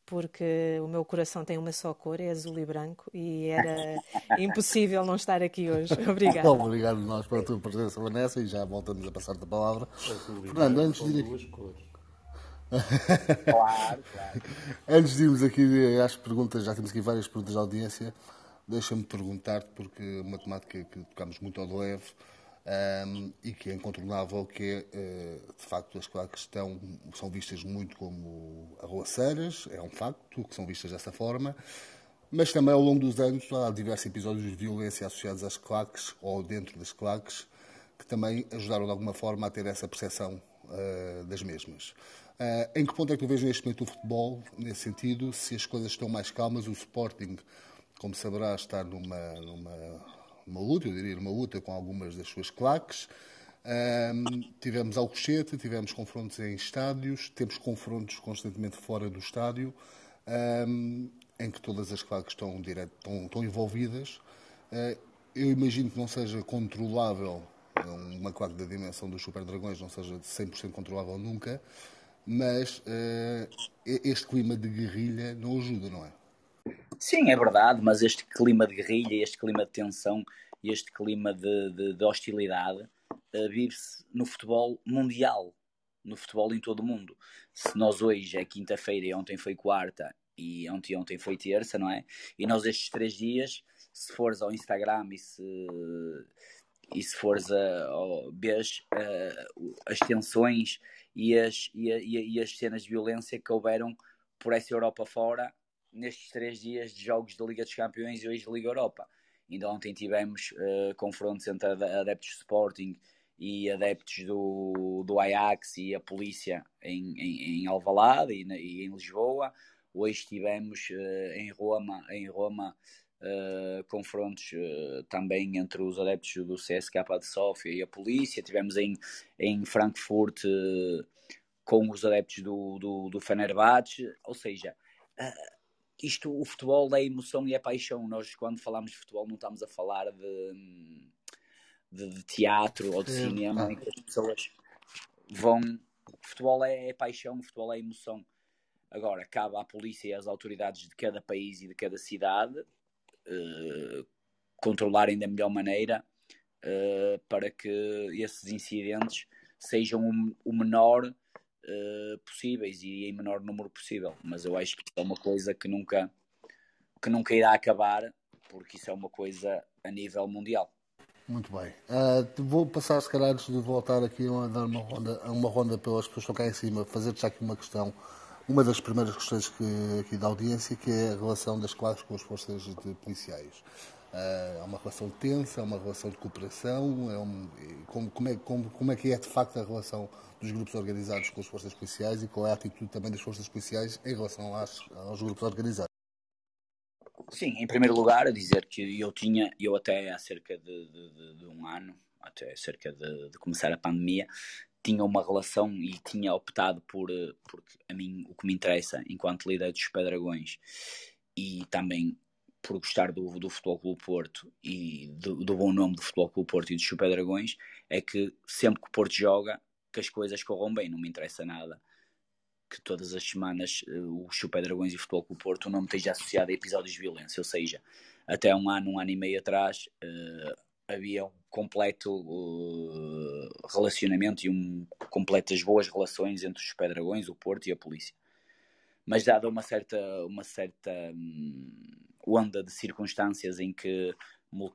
porque o meu coração tem uma só cor, é azul e branco, e era impossível não estar aqui hoje. Obrigado. Obrigado nós pela tua presença, Vanessa, e já voltamos a passar a palavra. Fernando, antes de ir... claro, claro. Antes de irmos aqui às perguntas, já temos aqui várias perguntas da audiência. Deixa-me perguntar-te, porque é uma temática que tocamos muito ao leve um, e que é incontornável, que é, uh, de facto, as claques estão, são vistas muito como arruaceiras, é um facto que são vistas dessa forma, mas também ao longo dos anos há diversos episódios de violência associados às claques ou dentro das claques que também ajudaram de alguma forma a ter essa percepção uh, das mesmas. Uh, em que ponto é que tu vês neste momento o futebol, nesse sentido, se as coisas estão mais calmas, o Sporting como saberá, está numa, numa uma luta, eu diria uma luta com algumas das suas claques. Um, tivemos Alcochete, tivemos confrontos em estádios, temos confrontos constantemente fora do estádio, um, em que todas as claques estão, direto, estão, estão envolvidas. Uh, eu imagino que não seja controlável, uma claque da dimensão dos Super Dragões não seja 100% controlável nunca, mas uh, este clima de guerrilha não ajuda, não é? Sim, é verdade, mas este clima de guerrilha, este clima de tensão, este clima de, de, de hostilidade uh, vive-se no futebol mundial, no futebol em todo o mundo. Se nós hoje é quinta-feira e ontem foi quarta e ontem ontem foi terça, não é? E nós estes três dias, se fores ao Instagram e se e se fores a, a vês uh, as tensões e as, e, a, e, as cenas de violência que houveram por essa Europa fora nestes três dias de jogos da Liga dos Campeões e hoje da Liga Europa. Ainda ontem tivemos uh, confrontos entre adeptos de Sporting e adeptos do, do Ajax e a polícia em, em, em Alvalade e, e, em Lisboa. Hoje tivemos uh, em Roma, em Roma uh, confrontos também entre os adeptos do CSKA de Sofia e a polícia. Tivemos em, em Frankfurt com os adeptos do, do, do Fenerbahçe. Ou seja, isto, o futebol é emoção e é paixão. Nós, quando falamos de futebol, não estamos a falar de, de, de teatro ou de cinema, ah. em que as pessoas vão. O futebol é, é paixão, o futebol é emoção. Agora, cabe à polícia e às autoridades de cada país e de cada cidade uh, controlarem da melhor maneira uh, para que esses incidentes sejam o, o menor uh, possíveis e em menor número possível. Mas eu acho que é uma coisa que nunca, que nunca irá acabar, porque isso é uma coisa a nível mundial. Muito bem. Uh, vou passar, se calhar, antes de voltar aqui a dar uma ronda, uma ronda pelas pessoas que estão cá em cima, fazer-te já aqui uma questão, uma das primeiras questões que, aqui da audiência, que é a relação das classes com as forças policiais. É uma relação tensa, é uma relação de cooperação, é um, como, como, é, como, como é que é de facto a relação dos grupos organizados com as forças policiais e qual é a atitude também das forças policiais em relação às, aos grupos organizados? Sim, em primeiro lugar, dizer que eu tinha, eu até há cerca de, de, de um ano, até cerca de, de, começar a pandemia, tinha uma relação e tinha optado por, porque a mim o que me interessa enquanto líder dos Pedragões e também por gostar do, do Futebol Clube Porto e do, do, bom nome do Futebol Clube Porto e dos Super Dragões é que sempre que o Porto joga que as coisas corram bem, não me interessa nada que todas as semanas uh, o Super Dragões e o Futebol Clube Porto não me esteja associado a episódios de violência, ou seja, até um ano, um ano e meio atrás uh, havia um completo uh, relacionamento e um completas boas relações entre os Super Dragões, o Porto e a polícia. Mas dada uma certa, uma certa um, onda de circunstâncias em que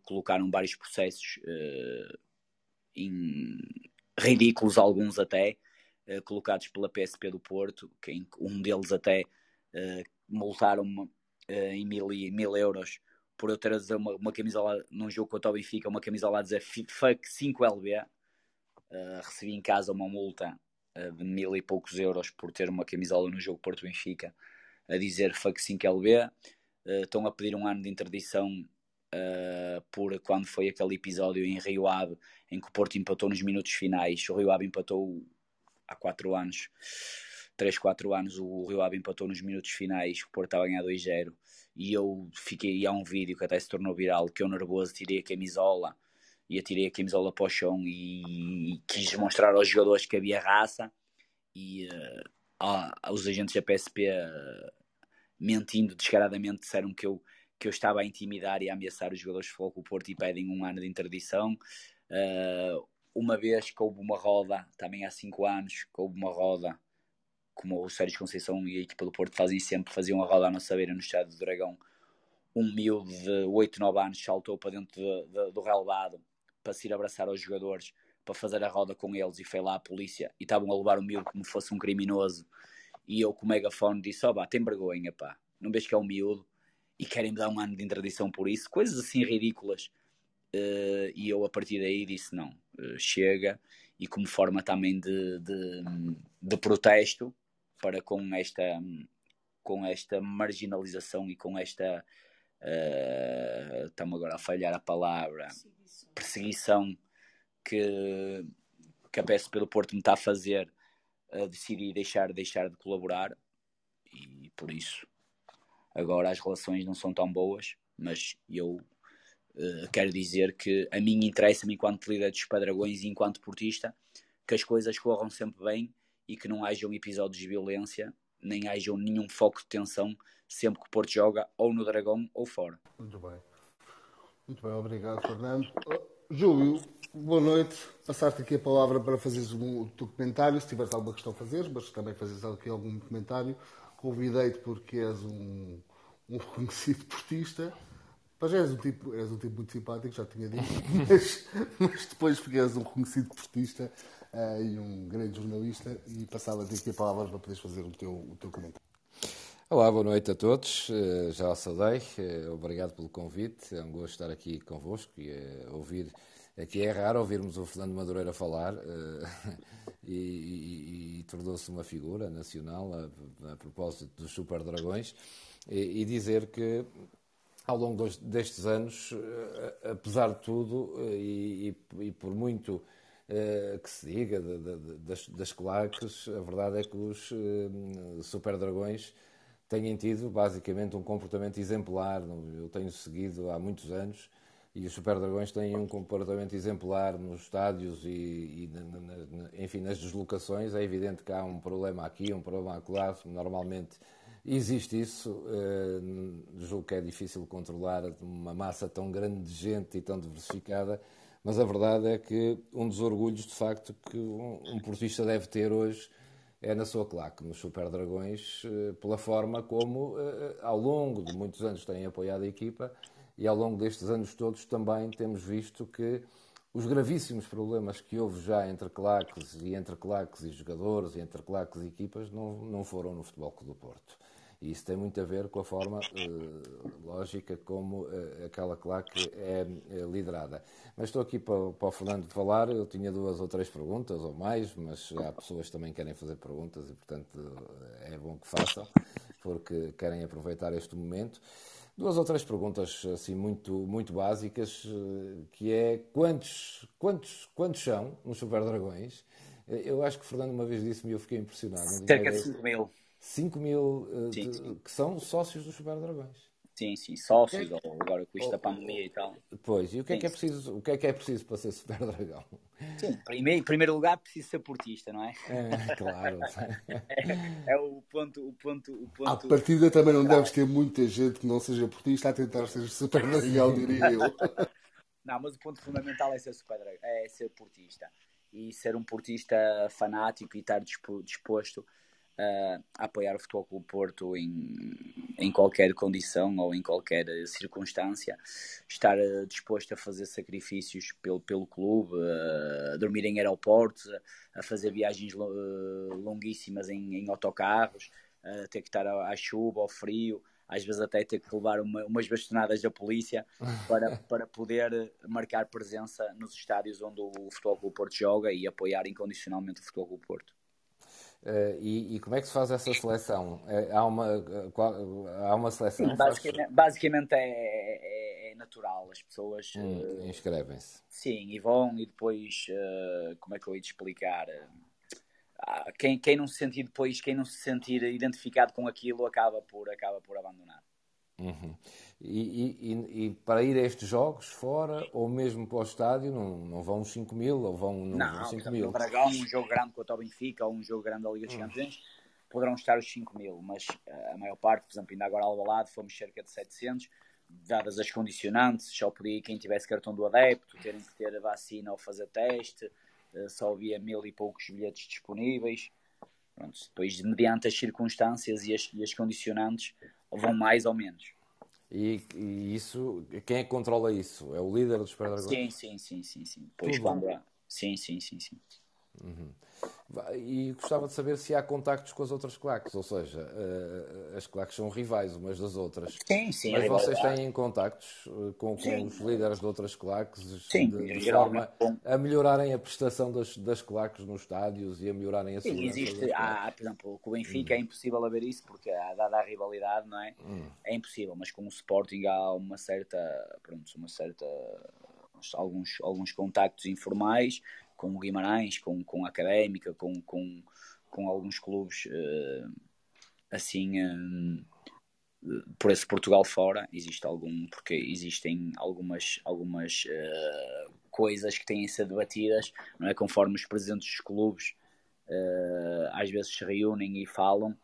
colocaram vários processos em ridículos alguns até, uh, colocados pela PSP do Porto, que um deles até uh, multaram-me uh, em mil, mil euros por eu dizer uma, uma camisola num jogo contra o Benfica, uma camisola a dizer fuck 5LB. Uh, recebi em casa uma multa uh, de mil e poucos euros por ter uma camisola no jogo Porto Benfica a dizer fuck 5LB. Uh, estão a pedir um ano de interdição uh, por quando foi aquele episódio em Rio Ave em que o Porto empatou nos minutos finais. O Rio Ave empatou há 4 anos, 3, 4 anos. O Rio Ave empatou nos minutos finais. O Porto estava a ganhar 2-0. E eu fiquei. E há um vídeo que até se tornou viral que eu, nervoso, tirei a camisola e atirei a camisola para o chão e, quis mostrar aos jogadores que havia raça. E uh, os agentes da PSP, uh, mentindo descaradamente, disseram que eu que eu estava a intimidar e a ameaçar os jogadores de com o Porto e pedem um ano de interdição. Uh, uma vez que houve uma roda, também há cinco anos, que houve uma roda, como o Sérgio Conceição e a equipa do Porto fazem sempre, faziam uma roda à nossa beira no Estádio do Dragão. Um miúdo de 8, 9 anos saltou para dentro de, de, do relevado para se ir abraçar aos jogadores para fazer a roda com eles e foi lá a polícia e estavam a levar o miúdo como fosse um criminoso e eu com o megafone disse, ó oh, tem vergonha pá, não vês que é um miúdo e querem me dar um ano de interdição por isso, coisas assim ridículas. Uh, e eu a partir daí disse não, uh, chega, e como forma também de, de, de, protesto para com esta, com esta marginalização e com esta uh, estamos agora a falhar a palavra, perseguição. que, que a PS pelo Porto me está a fazer, uh, decidi deixar, deixar de colaborar e por isso agora as relações não são tão boas, mas eu uh, quero dizer que a mim interessa-me enquanto líder dos Padragões e enquanto portista que as coisas corram sempre bem e que não hajam episódios de violência, nem hajam nenhum foco de tensão sempre que o Porto joga ou no Dragão ou fora. Muito bem. Muito bem, obrigado, Fernando. Júlio, boa noite. Passaste aqui a palavra para fazeres um documentário, se tiveres alguma questão a fazer, mas também fazeres aqui algum comentário. Convidei-te porque és um, um reconhecido portista. Mas és um, tipo, és um tipo muito simpático, já tinha dito, mas, mas depois porque és um reconhecido portista uh, e um grande jornalista e passava-te aqui a palavra para poderes fazer o teu, o teu comentário. Olá, boa noite a todos. Eh, já saudei. Eh, obrigado pelo convite. É um gosto estar aqui convosco e ouvir. Aqui é raro ouvirmos o Fernando Madureira falar e, e, e tornou-se uma figura nacional a, a, propósito dos Super Dragões e, e dizer que ao longo destes anos, apesar de tudo e, por muito eh, que se diga das, das claques, a verdade é que os Super Dragões têm tido basicamente um comportamento exemplar. Eu tenho seguido há muitos anos e os Super Dragões têm um comportamento exemplar nos estádios e, e na, na, enfim, nas deslocações. É evidente que há um problema aqui, um problema acolá. Normalmente existe isso. Uh, julgo que é difícil controlar uma massa tão grande de gente e tão diversificada mas a verdade é que um dos orgulhos, de facto, que um, um portista deve ter hoje é na sua claque, nos Super Dragões, eh, pela forma como, eh, ao longo de muitos anos, têm apoiado a equipa e ao longo destes anos todos também temos visto que os gravíssimos problemas que houve já entre claques e entre claques e jogadores e entre claques e equipas não, não foram no Futebol Clube do Porto. E isso tem muito a ver com a forma uh, lógica como uh, aquela claque é, é, liderada. Mas estou aqui para, para o Fernando falar. Eu tinha duas ou três perguntas ou mais, mas há pessoas que também querem fazer perguntas e, portanto, é bom que façam, porque querem aproveitar este momento. Duas ou três perguntas assim muito, muito básicas, eh, que é quantos, quantos, quantos são nos Super Dragões? Eu acho que o Fernando uma vez disse-me e eu fiquei impressionado. Cerca de 5 mil. 5 mil uh, sim, de, sim. que são sócios dos Super Dragões. Sim, sim, sócios, é... ou agora com isto da pandemia e tal. Pois, e o que, é que é preciso, o que é que é preciso para ser Super Dragão? Sim, primeiro, em primeiro lugar preciso ser portista, não é? É, claro. é, é, o ponto, o ponto, o ponto. À partida também não deves ter muita gente que não seja portista a tentar ser Super Dragão, diria eu. Não, mas o ponto fundamental é ser super é ser portista. E ser um portista fanático e estar disposto a apoiar o Futebol Clube Porto em, em qualquer condição ou em qualquer circunstância, estar uh, disposto a fazer sacrifícios pelo, pelo clube, uh, a dormir em aeroportos, a, a fazer viagens uh, longuíssimas em, em autocarros, a ter que estar à, à, chuva, ao frio, às vezes até ter que levar uma, umas bastonadas da polícia para, para poder marcar presença nos estádios onde o Futebol Clube Porto joga e apoiar incondicionalmente o Futebol Clube Porto. Uh, e, e, como é que se faz essa seleção? É, há, uma, qual, há uma seleção? Sim, basicamente, basicamente é, é, é, natural. As pessoas hum, uh, inscrevem-se. Sim, e vão, e depois, uh, como é que eu ia te explicar? quem, quem não se sentir depois, quem não se sentir identificado com aquilo, acaba por, acaba por abandonar. Uhum. E, e, e, para ir a estes jogos fora ou mesmo para o estádio não, não vão 5 mil ou vão não, não 5 mil? No Dragão, um jogo grande contra o Benfica ou um jogo grande da Liga dos hum. Campeões poderão estar os 5 mil, mas uh, a maior parte, por exemplo, ainda agora ao lado fomos cerca de 700 dadas as condicionantes, só podia quem tivesse cartão do adepto, terem que ter a vacina ou fazer teste, uh, só havia mil e poucos bilhetes disponíveis. Pronto, depois, mediante as circunstâncias e as, e as condicionantes, vão mais ou menos. E, e, isso, quem é que controla isso? É o líder dos Super Dragões? Sim, sim, sim, sim, sim. Depois quando há... Sim, sim, sim, sim. Uhum. E gostava de saber se há contactos com as outras claques, ou seja, uh, as claques são rivais umas das outras. Sim, sim. Mas vocês têm contactos uh, com, com os líderes de outras claques sim, de, de forma a melhorarem a prestação das, das claques nos estádios e a melhorarem a sim, segurança? existe, há, por exemplo, com o Benfica hum. é impossível haver isso, porque dada a rivalidade, não é? Hum. É impossível, mas com o Sporting há uma certa, pronto, uma certa alguns, alguns contactos informais com o Guimarães, com, com a Académica, com, com, com alguns clubes uh, assim uh, por esse Portugal fora. Existe algum, porque existem algumas, algumas uh, coisas que têm sido debatidas, não é? Conforme os presidentes dos clubes às vezes se reúnem e falam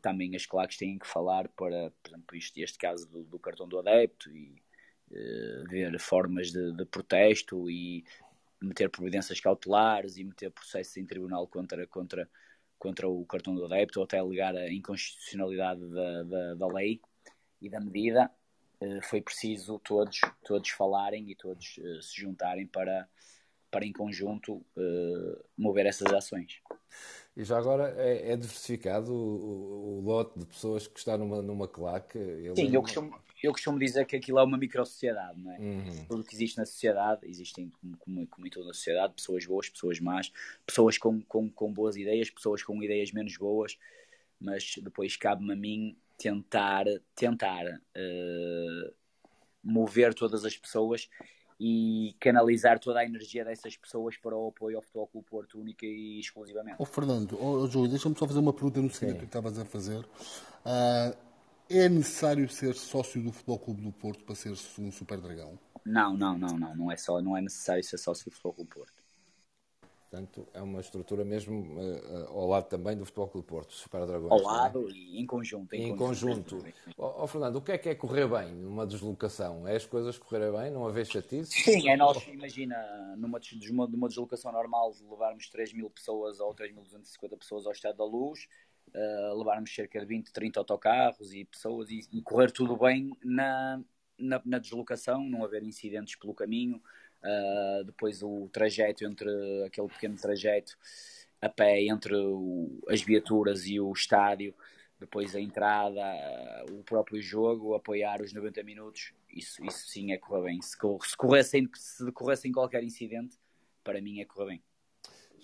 também as claques têm que falar para, por exemplo, isto, este caso do, do cartão do adepto e uh, ver formas de, de, protesto e meter providências cautelares e meter processos em tribunal contra, contra, contra o cartão do adepto ou até alegar a inconstitucionalidade da, da, da lei e da medida, eh, foi preciso todos, todos falarem e todos eh, se juntarem para, para em conjunto eh, mover essas ações. E já agora é, é diversificado o, o, o, lote de pessoas que está numa, numa claque? Sim, eu costumo, eu costumo dizer que aquilo é uma micro-sociedade, não é? Uhum. Tudo que existe na sociedade, existem, como, como, como, em toda a sociedade, pessoas boas, pessoas más, pessoas com, com, com boas ideias, pessoas com ideias menos boas, mas depois cabe-me a mim tentar, tentar uh, mover todas as pessoas e canalizar toda a energia dessas pessoas para o apoio ao Futebol Clube Porto única e exclusivamente. Oh, Fernando, oh, Júlio, deixa-me só fazer uma pergunta no seguinte que estavas a fazer. Uh, é necessário ser sócio do Futebol Clube do Porto para ser um Super Dragão? Não, não, não, não, não é só, não é necessário ser sócio do Futebol Clube do Porto. Portanto, é uma estrutura mesmo uh, ao lado também do Futebol Clube do Porto, Super Dragões. Ao é? lado é? e em conjunto. Em, em conjunto. conjunto. Oh, oh, Fernando, o que é que é correr bem numa deslocação? É as coisas correrem bem, não haver chatice? Sim, é nós, imagina, numa, numa deslocação normal, levarmos 3 mil pessoas ou 3.250 pessoas ao Estado da Luz, uh, levarmos cerca de 20, 30 autocarros e pessoas e, e correr tudo bem na, na, na, deslocação, não haver incidentes pelo caminho. Uh, depois o trajeto entre aquele pequeno trajeto a pé entre o, as viaturas e o estádio, depois a entrada, uh, o próprio jogo, apoiar os 90 minutos, isso, isso sim é correr bem. Se, se, corressem, se decorressem qualquer incidente, para mim é correr bem.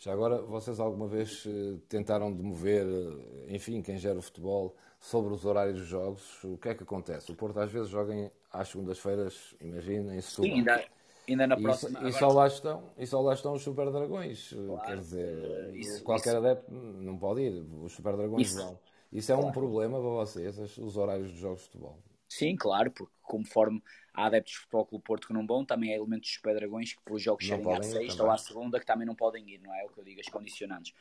Já agora, vocês alguma vez eh, tentaram demover, eh, enfim, quem gera o futebol, sobre os horários dos jogos? O que é que acontece? O Porto às vezes joga às segundas-feiras, imagina, em Setúbal. Sim, ainda, ainda na próxima. E, e, só lá estão, e só lá estão os Super Dragões. Claro, Quer dizer, isso, qualquer isso. adepto não pode ir, os Super Dragões isso. vão. Isso é claro. um problema para vocês, os horários dos jogos de futebol? Sim, claro, porque conforme há adeptos de Futebol Clube Porto que não vão, também há elementos dos Pedragões que pelos jogos serem à sexta ou à segunda que também não podem ir, não é o que eu digo, as condicionantes.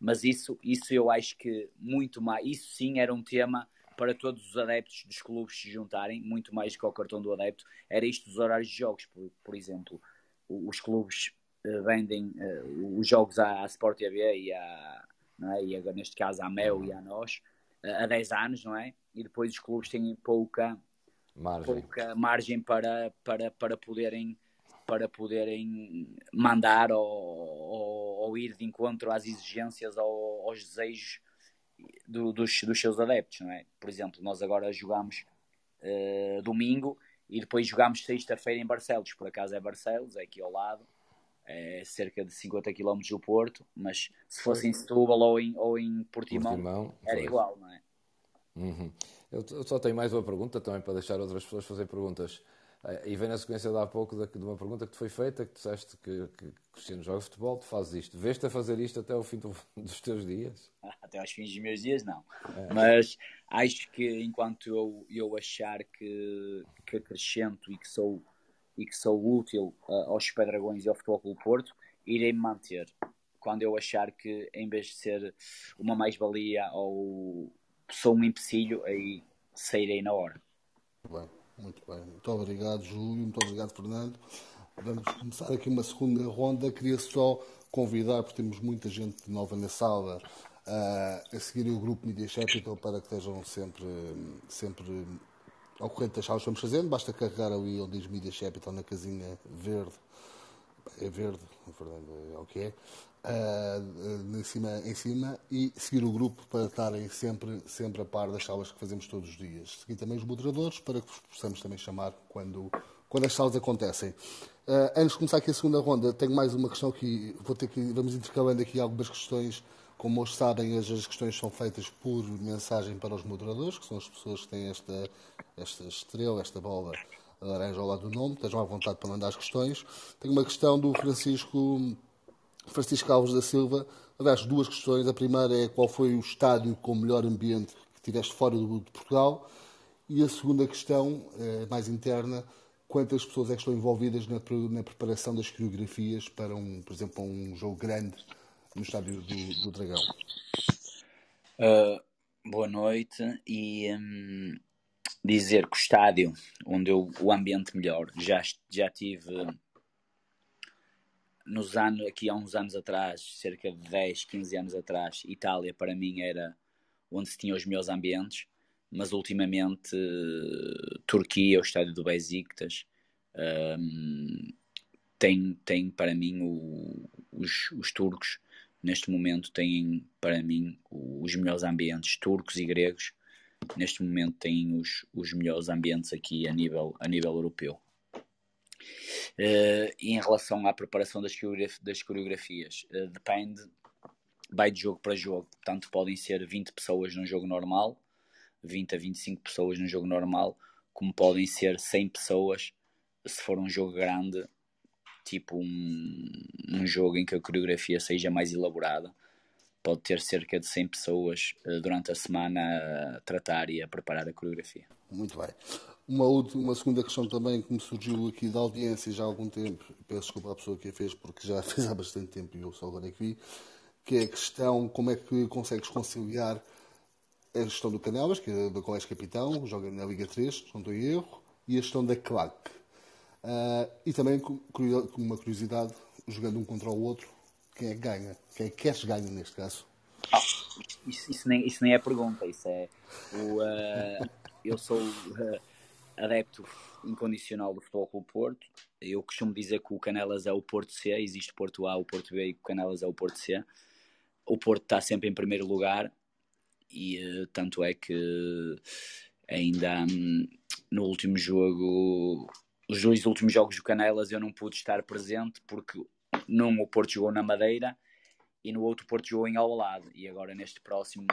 Mas isso, isso eu acho que muito mais, isso sim era um tema para todos os adeptos dos clubes se juntarem, muito mais do que o cartão do adepto, era isto dos horários de jogos, por, por exemplo, os clubes uh, vendem uh, os jogos à, à Sport TV e, à, não é? e agora, neste caso à Mel e a nós, uh, há 10 anos, não é? E depois os clubes têm pouca margem, pouca margem para, para, para poderem para poderem mandar ou, ou, ou, ir de encontro às exigências ou aos desejos do, dos, dos seus adeptos, não é? Por exemplo, nós agora jogamos uh, domingo e depois jogamos sexta-feira em Barcelos, por acaso é Barcelos, é aqui ao lado, é cerca de 50 km do Porto, mas se fosse em Setúbal ou em, ou em Portimão, Portimão era igual, não é? Uhum. Eu, só tenho mais uma pergunta também para deixar outras pessoas fazer perguntas. Eh, e vem na sequência de há pouco de, uma pergunta que te foi feita, que disseste que, que Cristiano joga futebol, tu fazes isto. Vês-te a fazer isto até ao fim do, dos teus dias? Até aos fins dos meus dias, não. É. Mas acho que enquanto eu, eu achar que, que acrescento e que sou, e que sou útil uh, aos Pedragões e ao Futebol Clube Porto, irei me manter. Quando eu achar que, em vez de ser uma mais-valia ou sou um empecilho, aí sairei na hora. Muito bem, muito bem. Muito obrigado, Júlio. Muito obrigado, Fernando. Vamos começar aqui uma segunda ronda. Queria só convidar, porque temos muita gente nova na sala, a seguir o grupo Media Capital para que estejam sempre, sempre ao corrente das salas que vamos fazendo. Basta carregar ali onde diz Media Capital na casinha verde é verde, Fernando, é o que é, cima, em cima e seguir o grupo para estarem sempre, sempre a par das salas que fazemos todos os dias. Seguir também os moderadores para que possamos também chamar quando, quando as salas acontecem. Uh, antes de começar aqui a segunda ronda, tenho mais uma questão que vou ter que vamos intercalando aqui algumas questões. Como hoje sabem, as, as questões são feitas por mensagem para os moderadores, que são as pessoas que têm esta, esta estrela, esta bola laranja ao lado do nome. Estejam à vontade para mandar as questões. Tenho uma questão do Francisco Francisco Alves da Silva. Aliás, duas questões. A primeira é qual foi o estádio com o melhor ambiente que tiveste fora do, de Portugal. E a segunda questão, é mais interna, quantas pessoas é que estão envolvidas na, na, preparação das coreografias para, um, por exemplo, um jogo grande no estádio do, do Dragão? Uh, boa noite. E um, dizer que o estádio onde eu, o ambiente melhor, já, já tive nos anos, aqui há uns anos atrás, cerca de 10, 15 anos atrás, Itália para mim era onde se tinha os melhores ambientes, mas ultimamente Turquia, o estádio do Besiktas, um, tem, tem para mim o, os, os turcos neste momento têm para mim os melhores ambientes turcos e gregos neste momento têm os, os melhores ambientes aqui a nível, a nível europeu Uh, em relação à preparação das, coreograf das coreografias, uh, depende, vai de jogo para jogo. Portanto, podem ser 20 pessoas num jogo normal, 20 a 25 pessoas num jogo normal, como podem ser 100 pessoas se for um jogo grande, tipo um, um jogo em que a coreografia seja mais elaborada. Pode ter cerca de 100 pessoas uh, durante a semana a tratar e a preparar a coreografia. Muito bem. Uma, última, uma segunda questão também que me surgiu aqui da audiência já há algum tempo, peço desculpa à pessoa que a fez, porque já fez há bastante tempo e eu só agora é que vi, que é a questão como é que consegues conciliar a gestão do Canelas, que é do qual és capitão, joga na Liga 3, se não estou em erro, e a gestão da CLAC. Uh, e também, com uma curiosidade, jogando um contra o outro, quem é que ganha? Quem é que queres ganha neste caso? Ah, isso, isso, nem, isso nem é pergunta, isso é o, uh, eu sou uh, adepto incondicional do Futebol Clube Porto. Eu costumo dizer que o Canelas é o Porto C, existe Porto A, o Porto B e o Canelas é o Porto C. O Porto está sempre em primeiro lugar e uh, tanto é que ainda um, no último jogo, os dois últimos jogos do Canelas eu não pude estar presente porque num o Porto jogou na Madeira e no outro o Porto jogou em Alvalade e agora neste próximo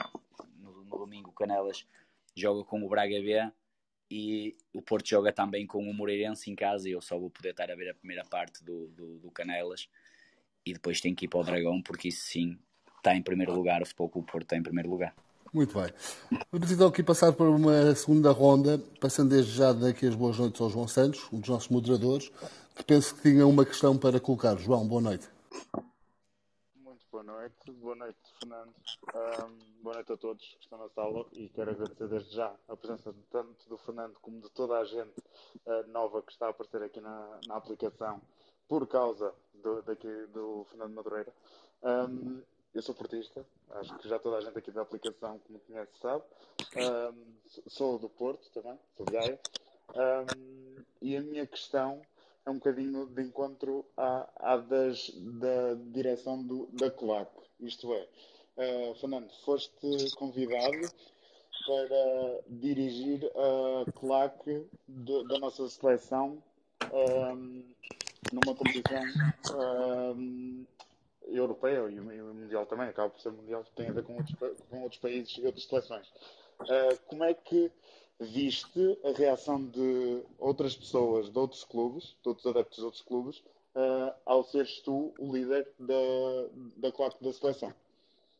no, no domingo o Canelas joga com o Braga B e o Porto joga também com o Moreirense em casa e eu só vou poder estar a ver a primeira parte do, do, do Canelas e depois tenho que ir para o Dragão porque isso sim está em primeiro lugar, o Futebol Clube Porto está em primeiro lugar. Muito bem. Vamos então aqui passar para uma segunda ronda, passando desde já daqui as boas noites ao João Santos, um dos nossos moderadores, que penso que tinha uma questão para colocar. João, boa noite. Noite. Boa noite, Fernando. Um, boa noite a todos que estão na sala e quero agradecer desde já a presença de, tanto do Fernando como de toda a gente uh, nova que está a aparecer aqui na, na aplicação por causa do, daqui, do Fernando Madureira. Um, eu sou portista, acho que já toda a gente aqui da aplicação que me conhece sabe. Um, sou do Porto também, sou de Gaia. E a minha questão é um bocadinho de encontro à, à das, da direção do, da CLAC. Isto é, uh, Fernando, foste convidado para dirigir a CLAC de, da nossa seleção um, numa competição um, europeia e mundial também, acaba por ser mundial, tem a ver com outros, com outros países e outras seleções. Uh, como é que viste a reação de outras pessoas, de outros clubes, de outros adeptos de outros clubes, uh, ao seres tu o líder da, da claque da seleção?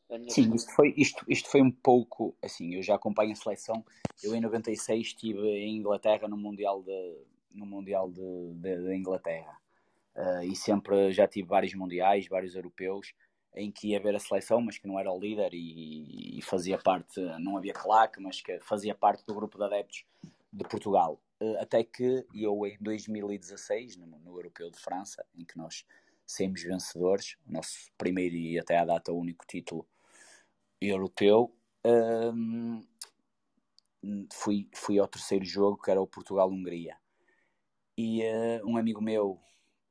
É Sim, isto foi, isto, isto foi um pouco assim. Eu já acompanho a seleção. Eu em 96 estive em Inglaterra no Mundial de, no mundial de, de, de Inglaterra uh, e sempre já tive vários mundiais, vários europeus em que ia ver a seleção, mas que não era o líder e, e fazia parte, não havia claque, mas que fazia parte do grupo de adeptos de Portugal. Uh, até que eu em 2016, no, no Europeu de França, em que nós saímos vencedores, o nosso primeiro e até à data único título europeu, um, ehm, fui, fui ao terceiro jogo, que era o Portugal-Hungria. E uh, um amigo meu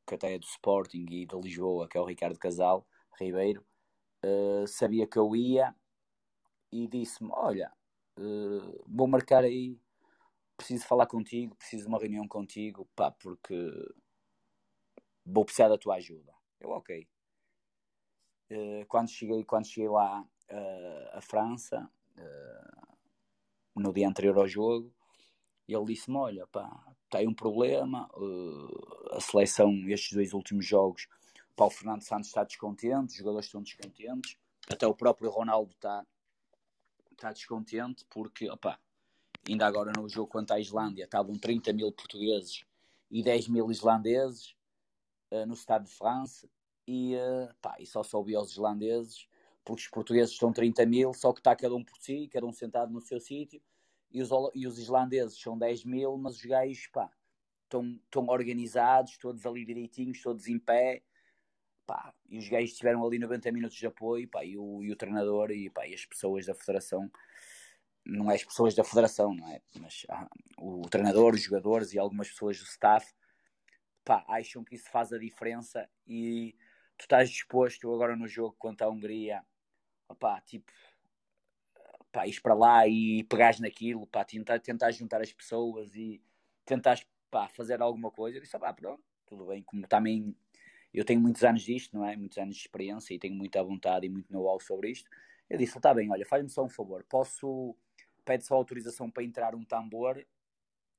que até é do Sporting e de Lisboa, que é o Ricardo Casal Ribeiro, uh, sabia que eu ia e disse-me: Olha, uh, vou marcar aí, preciso falar contigo, preciso de uma reunião contigo, pá, porque vou precisar da tua ajuda. Eu, ok. Uh, quando, cheguei, quando cheguei lá a França, no dia anterior ao jogo, ele disse-me: Olha, pá, tem um problema. a seleção, estes dois últimos jogos, Paulo Fernando Santos está descontente, os jogadores estão descontentes, até o próprio Ronaldo está, está descontente, porque, opá, ainda agora no jogo contra a Islândia estavam 30 mil portugueses e 10 mil islandeses uh, no Estado de França e, uh, pá, e só soube aos islandeses porque os portugueses estão 30 mil, só que está cada um por si, cada um sentado no seu sítio. E os, e os islandeses são 10 mil, mas os gajos, pá, estão organizados, todos ali direitinhos, todos em pé, pá, e os gajos tiveram ali 90 minutos de apoio, pá, e o, e o treinador e, pá, e as pessoas da federação, não é as pessoas da federação, não é? Mas ah, o treinador, os jogadores e algumas pessoas do staff, pá, acham que isso faz a diferença e tu estás disposto agora no jogo contra a Hungria, pá, tipo, pá, ires para lá e pegares naquilo, pá, tentar, tentar juntar as pessoas e tentar pá, fazer alguma coisa. Eu disse, pá, pronto, tudo bem, como também eu tenho muitos anos disto, não é? Muitos anos de experiência e tenho muita vontade e muito know-how sobre isto. Eu disse, está bem, olha, faz-me só um favor, posso, pede só autorização para entrar um tambor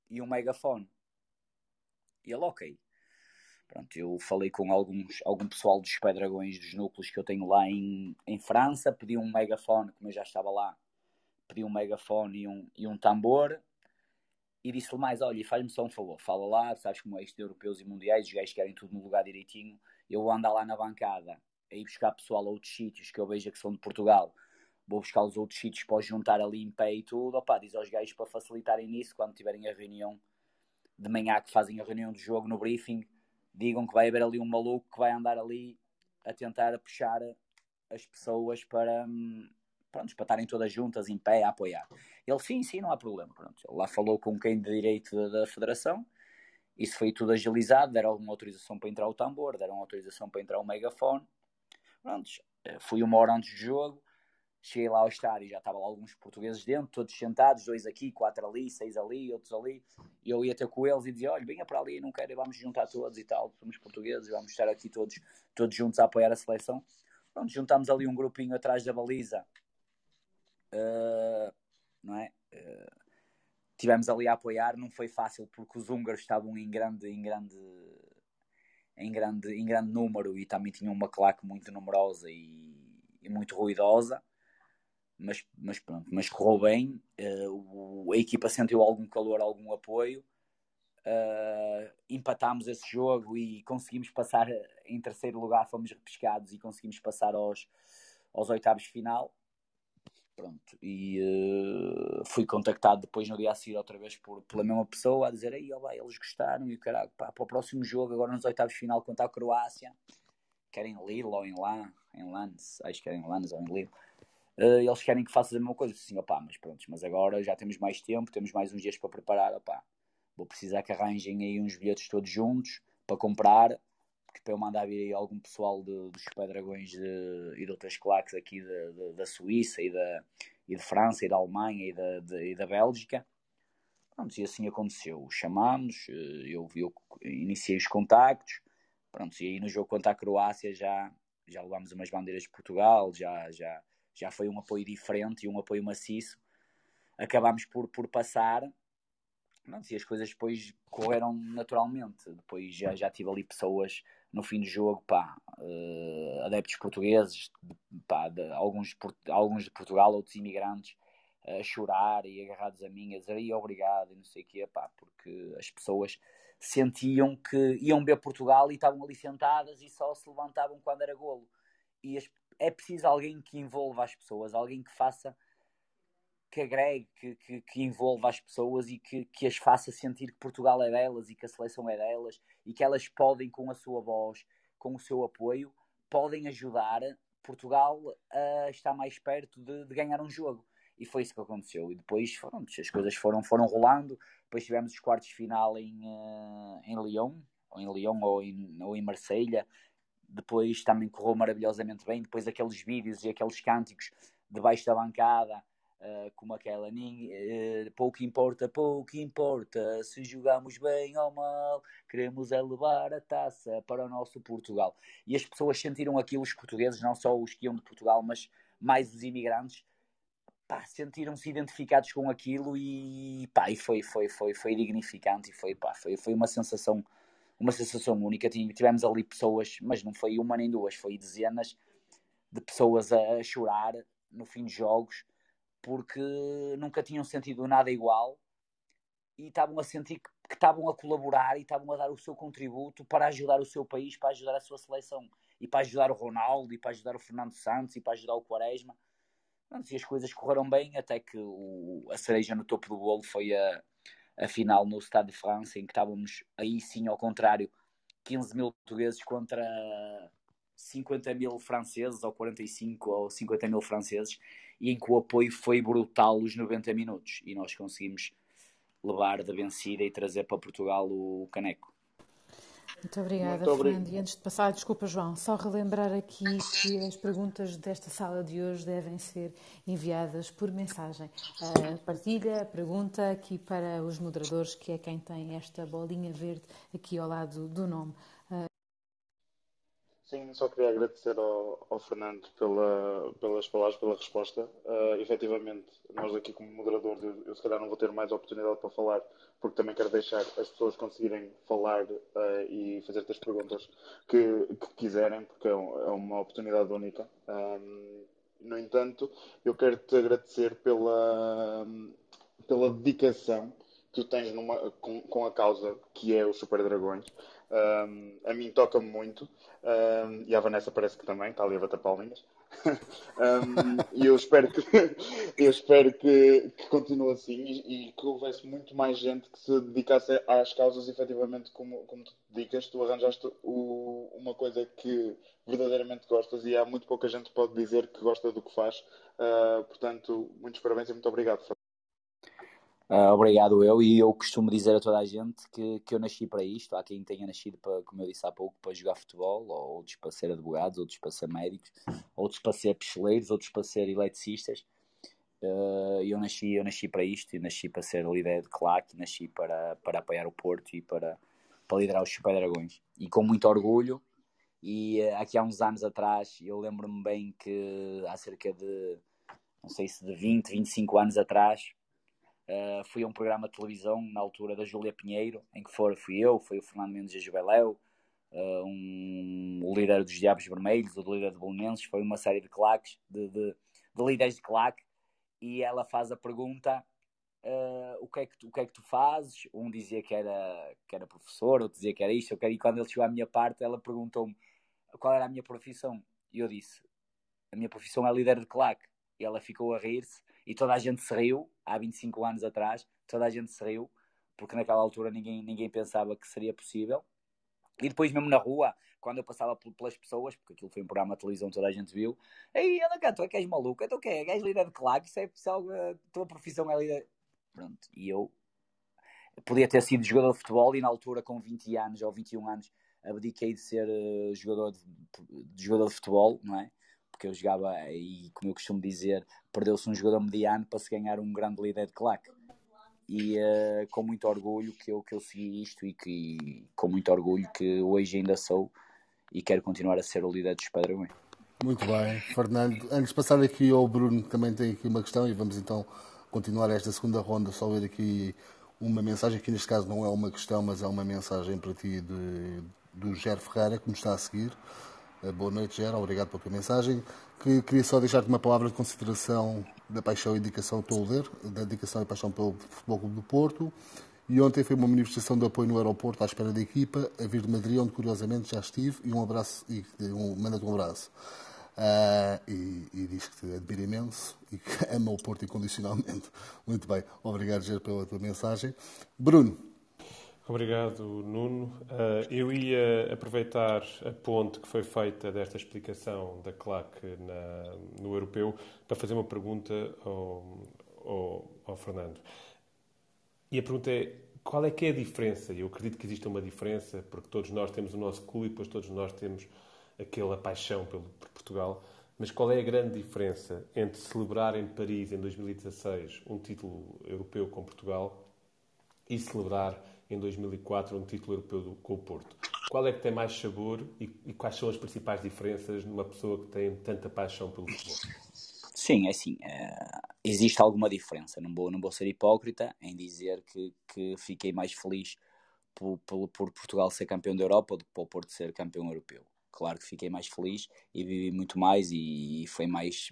e um megafone. E ele, ok. Pronto, eu falei com alguns, algum pessoal dos Pedragões, dos núcleos que eu tenho lá em, em França, pedi um megafone, como eu já estava lá, pedi um megafone e um, e um tambor, e disse-lhe mais: olha, faz-me só um favor, fala lá, sabes como é isto de europeus e mundiais, os gajos querem tudo no lugar direitinho. Eu vou andar lá na bancada a ir buscar pessoal a outros sítios que eu vejo que são de Portugal, vou buscar os outros sítios para juntar ali em pé e tudo. Opá, diz aos gajos para facilitarem nisso quando tiverem a reunião de manhã que fazem a reunião do jogo no briefing, digam que vai haver ali um maluco que vai andar ali a tentar puxar as pessoas para, hum, pronto, para estarem todas juntas em pé a apoiar. Ele, sim, sim, não há problema. Pronto. Ele lá falou com quem de direito da, federação, isso foi tudo agilizado, deram uma autorização para entrar o tambor, deram autorização para entrar o megafone. Pronto, eh, fui uma hora antes do jogo, cheguei lá ao estádio, já estavam alguns portugueses dentro, todos sentados, dois aqui, quatro ali, seis ali, outros ali, e eu ia ter com eles e dizia, olha, venha para ali, não quero, vamos juntar todos e tal, somos portugueses, vamos estar aqui todos, todos juntos a apoiar a seleção. Pronto, juntámos ali um grupinho atrás da baliza, não é? Uh, tivemos ali a apoiar, não foi fácil porque os húngaros estavam em grande, em grande, em grande, em grande número e também tinham uma claque muito numerosa e, e muito ruidosa. Mas, mas pronto, mas correu bem. Uh, a equipa sentiu algum calor, algum apoio. Uh, empatámos esse jogo e conseguimos passar em terceiro lugar, fomos repescados e conseguimos passar aos, aos oitavos final. Pronto, e uh, fui contactado depois no dia a seguir outra vez por, pela mesma pessoa a dizer aí, oh, vai, eles gostaram e o caralho, pá, para o próximo jogo, agora nos oitavos de final contra a Croácia, querem Lille ou em lá, em acho que era em ou em Lille, uh, eles querem que faças a mesma coisa, assim, opá, mas pronto, mas agora já temos mais tempo, temos mais uns dias para preparar, opá, vou precisar que arranjem aí uns bilhetes todos juntos para comprar, que para eu mandar vir aí algum pessoal de, dos Pedragões e de outras claques aqui de, de, da Suíça e da, e de França e da Alemanha e da, de, e da Bélgica. Pronto, e assim aconteceu. Chamámos, eh, eu, eu iniciei os contactos, pronto, e aí no jogo contra a Croácia já, já levámos umas bandeiras de Portugal, já, já, já foi um apoio diferente e um apoio maciço. Acabámos por, por passar, pronto, e as coisas depois correram naturalmente. Depois já, já tive ali pessoas no fim do jogo, pá, uh, adeptos portugueses, pá, de, alguns, alguns de Portugal, outros imigrantes, a chorar e agarrados a mim, a dizer obrigado e não sei o quê, pá, porque as pessoas sentiam que iam ver Portugal e estavam ali sentadas e só se levantavam quando era golo. E as, é preciso alguém que envolva as pessoas, alguém que faça que agregue, que, que, que, envolva as pessoas e que, que as faça sentir que Portugal é delas e que a seleção é delas e que elas podem, com a sua voz, com o seu apoio, podem ajudar Portugal a estar mais perto de, de ganhar um jogo. E foi isso que aconteceu. E depois foram, as coisas foram, foram rolando. Depois tivemos os quartos de final em, uh, em Lyon, ou em Lyon ou em, ou em Marselha depois também correu maravilhosamente bem. Depois aqueles vídeos e aqueles cânticos debaixo da bancada, uh, como aquela, uh, pouco importa, pouco importa, se jogamos bem ou mal, queremos é levar a taça para o nosso Portugal. E as pessoas sentiram aquilo, os portugueses, não só os que iam de Portugal, mas mais os imigrantes, sentiram-se identificados com aquilo e, pá, e foi, foi, foi, foi dignificante e foi, pá, foi, foi uma sensação uma sensação única. Tivemos ali pessoas, mas não foi uma nem duas, foi dezenas de pessoas a, chorar no fim de jogos porque nunca tinham sentido nada igual e estavam a sentir que, estavam a colaborar e estavam a dar o seu contributo para ajudar o seu país, para ajudar a sua seleção e para ajudar o Ronaldo e para ajudar o Fernando Santos e para ajudar o Quaresma. E as coisas correram bem até que o, a cereja no topo do bolo foi a, a final no Stade de France, em que estávamos aí sim ao contrário, 15 mil portugueses contra 50 mil franceses, ou 45 ou 50 mil franceses, e em que o apoio foi brutal os 90 minutos, e nós conseguimos levar da vencida e trazer para Portugal o caneco. Muito obrigada, Muito Fernando. E antes de passar, desculpa, João, só relembrar aqui que as perguntas desta sala de hoje devem ser enviadas por mensagem. Uh, partilha a pergunta aqui para os moderadores, que é quem tem esta bolinha verde aqui ao lado do nome. Sim, só queria agradecer ao, ao Fernando pela, pelas palavras, pela resposta. Uh, efetivamente, nós aqui como moderadores, eu, eu, se calhar não vou ter mais oportunidade para falar, porque também quero deixar as pessoas conseguirem falar uh, e fazer as perguntas que, que quiserem, porque é, é, uma oportunidade única. Um, no entanto, eu quero te agradecer pela, pela dedicação que tu tens numa, com, com a causa que é o Super Dragões. Um, a mim toca-me muito um, e a Vanessa parece que também, está ali a bater palminhas. um, e eu espero que, eu espero que, que continue assim e, e, que houvesse muito mais gente que se dedicasse às causas efetivamente como, como tu dedicas. Tu arranjaste o, uma coisa que verdadeiramente gostas e há muito pouca gente que pode dizer que gosta do que faz. Uh, portanto, muitos parabéns e muito obrigado. Uh, obrigado eu e eu costumo dizer a toda a gente que, que eu nasci para isto. Há quem tenha nascido para, como eu disse há pouco, para jogar futebol, ou outros para ser advogados, outros para ser médicos, outros para ser picheleiros, outros para ser eletricistas. Uh, eu nasci eu nasci para isto e nasci para ser líder de claque, nasci para, para apoiar o Porto e para, para liderar os Super Dragões. E com muito orgulho. E uh, aqui há uns anos atrás, eu lembro-me bem que há cerca de, não sei se de 20, 25 anos atrás, Uh, fui a um programa de televisão na altura da Júlia Pinheiro, em que for, fui eu, foi o Fernando Mendes e a Juveléu, uh, um, o líder dos Diabos Vermelhos, o líder de Bolonenses, foi uma série de claques, de, de, de, líderes de claque, e ela faz a pergunta uh, o, que é que tu, o que é que tu fazes? Um dizia que era, que era professor, outro dizia que era isto, e quando ele chegou à minha parte, ela perguntou-me qual era a minha profissão, e eu disse, a minha profissão é líder de claque, e ela ficou a rir-se, e toda a gente se riu, há 25 anos atrás, toda a gente se riu, porque naquela altura ninguém, ninguém pensava que seria possível. E depois, mesmo na rua, quando eu passava pelas pessoas, porque aquilo foi um programa de televisão, toda a gente viu, aí anda cá, tu é que és maluco, então que é? És líder de claque, isso é pessoal, a tua profissão é líder. Pronto, e eu podia ter sido jogador de futebol e na altura, com 20 anos ou 21 anos, abdiquei de ser uh, jogador de, de, jogador de futebol, não é? Porque eu jogava, e como eu costumo dizer, perdeu-se um jogador mediano para se ganhar um grande líder de claque. E uh, com muito orgulho que eu, que eu segui isto e que com muito orgulho que hoje ainda sou e quero continuar a ser o líder dos Padrões. Muito bem, Fernando. Antes de passar aqui ao Bruno, também tem aqui uma questão e vamos então continuar esta segunda ronda. Só ver aqui uma mensagem, que neste caso não é uma questão, mas é uma mensagem para ti de, do Ger Ferreira, que nos está a seguir. Eh, boa noite, Gera. Obrigado pela tua mensagem. Que queria só deixar-te uma palavra de consideração da paixão e dedicação, estou a ver, da dedicação e paixão pelo Futebol Clube do Porto. E ontem foi uma manifestação de apoio no aeroporto à espera da equipa, a vir de Madrid, onde curiosamente já estive, e um abraço, e um, manda-te um abraço. Uh, e, e, diz que te admira imenso e que ama o Porto incondicionalmente. Muito bem, obrigado, Ger, pela tua mensagem. Bruno, Obrigado, Nuno. Uh, eu ia aproveitar a ponte que foi feita desta explicação da CLAC na, no europeu para fazer uma pergunta ao, ao, ao, Fernando. E a pergunta é: qual é que é a diferença? Eu acredito que existe uma diferença, porque todos nós temos o nosso clube e depois todos nós temos aquela paixão pelo, por Portugal. Mas qual é a grande diferença entre celebrar em Paris, em 2016, um título europeu com Portugal e celebrar em 2004 um título europeu do, com o Porto? Qual é que tem mais sabor e, e, quais são as principais diferenças numa pessoa que tem tanta paixão pelo futebol? Sim, é assim, é, existe alguma diferença. Não vou, não vou ser hipócrita em dizer que, que fiquei mais feliz por, por, por Portugal ser campeão da Europa do que por Porto ser campeão europeu claro que fiquei mais feliz e vivi muito mais e, foi mais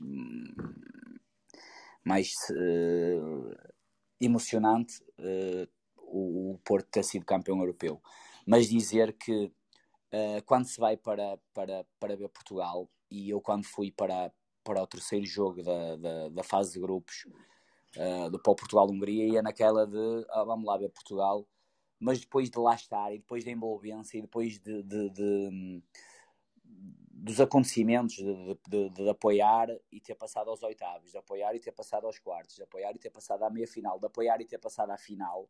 mais uh, emocionante uh, o, Porto ter sido campeão europeu mas dizer que uh, quando se vai para, para, para ver Portugal e eu quando fui para, para o terceiro jogo da, da, da fase de grupos do Portugal-Hungria ia naquela de ah, vamos lá ver Portugal mas depois de lá estar e depois da envolvência e depois de, de, de dos acontecimentos de, de, de, apoiar e ter passado aos oitavos, de apoiar e ter passado aos quartos, de apoiar e ter passado à meia final, de apoiar e ter passado à final.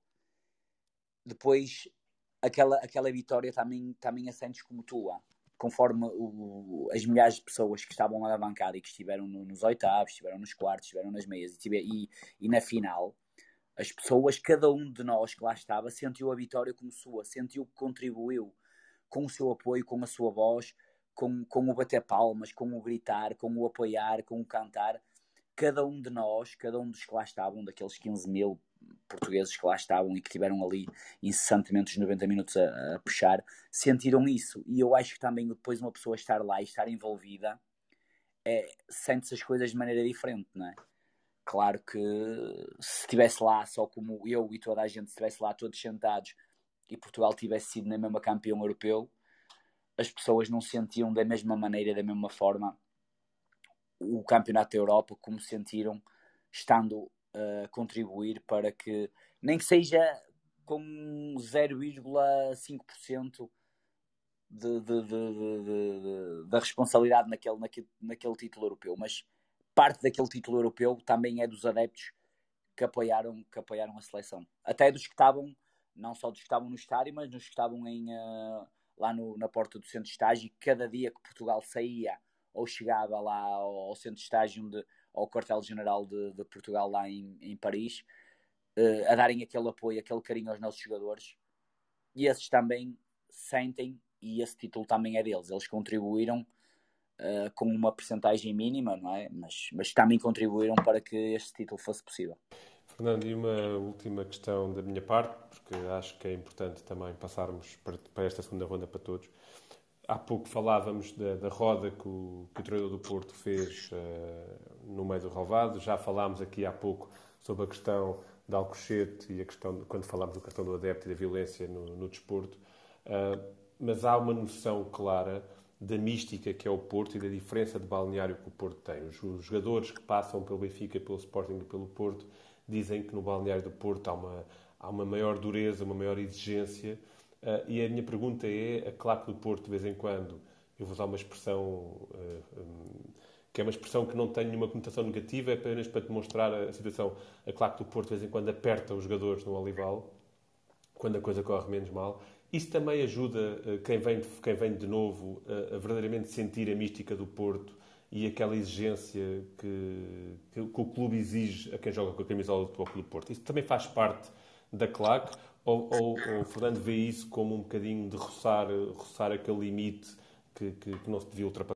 Depois, aquela, aquela vitória também, também a sentes como tua, conforme o, as milhares de pessoas que estavam lá na bancada e que estiveram no, nos oitavos, estiveram nos quartos, estiveram nas meias e, e, e na final, as pessoas, cada um de nós que lá estava, sentiu a vitória como sua, sentiu que contribuiu com o seu apoio, com a sua voz, com, com o bater palmas, com o gritar, com o apoiar, com o cantar. Cada um de nós, cada um dos que lá estavam, daqueles 15 mil portugueses que lá estavam e que tiveram ali incessantemente os 90 minutos a, a puxar, sentiram isso. E eu acho que também depois uma pessoa estar lá e estar envolvida é, sente-se as coisas de maneira diferente, não é? Claro que se estivesse lá só como eu e toda a gente estivesse lá todos sentados e Portugal tivesse sido na mesma campeão europeu, as pessoas não sentiam da mesma maneira, da mesma forma o Campeonato da Europa como sentiram estando a contribuir para que, nem que seja com 0,5% de, de, de, da responsabilidade naquele, naquele, naquele título europeu, mas parte daquele título europeu também é dos adeptos que apoiaram, que apoiaram a seleção. Até dos que estavam, não só dos que estavam no estádio, mas dos que estavam em, uh, lá no, na porta do centro de estágio, cada dia que Portugal saía ou chegava lá ao, ao centro de estágio, onde, ao quartel-general de, de, Portugal lá em, em Paris, uh, a darem aquele apoio, aquele carinho aos nossos jogadores, e esses também sentem, e esse título também é deles, eles contribuíram uh, com uma percentagem mínima, não é? Mas, mas também contribuíram para que este título fosse possível. Fernando, e uma última questão da minha parte, porque acho que é importante também passarmos para, para esta segunda ronda para todos. Há pouco falávamos da, da roda que o, que o treinador do Porto fez uh, no meio do Rovado. Já falámos aqui há pouco sobre a questão da Alcochete e a questão, de, quando falámos da questão do adepto e da violência no, no desporto. Uh, mas há uma noção clara da mística que é o Porto e da diferença de balneário que o Porto tem. Os, os jogadores que passam pelo Benfica, pelo Sporting e pelo Porto dizem que no balneário do Porto há uma, há uma maior dureza, uma maior exigência. Uh, e a minha pergunta é: a claque do Porto, de vez em quando, eu vou usar uma expressão uh, ah, um, que é uma expressão que não tem nenhuma conotação negativa, é apenas para demonstrar a situação. A claque do Porto, de vez em quando, aperta os jogadores no Olival, quando a coisa corre menos mal. Isso também ajuda uh, quem, vem quem vem de novo a verdadeiramente sentir a mística do Porto e aquela exigência que, que, o clube exige a quem joga com a camisola do Clube Porto. Isso também faz parte da claque ou, ou, ou o Fernando vê isso como um bocadinho de roçar, roçar aquele limite que, que, que não se devia ultrapassar?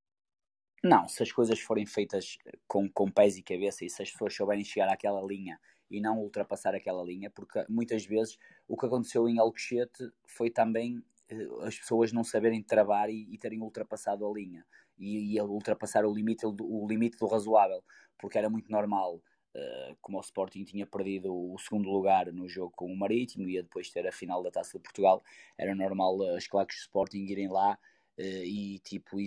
Não, se as coisas forem feitas com, com pés e cabeça e se as pessoas souberem chegar àquela linha e não ultrapassar aquela linha, porque muitas vezes o que aconteceu em Alcochete foi também eh, as pessoas não saberem travar e, e terem ultrapassado a linha e ia ultrapassar o limite, o limite do razoável, porque era muito normal, como o Sporting tinha perdido o segundo lugar no jogo com o Marítimo e ia depois ter a final da Taça de Portugal, era normal uh, as claques do Sporting irem lá uh, e tipo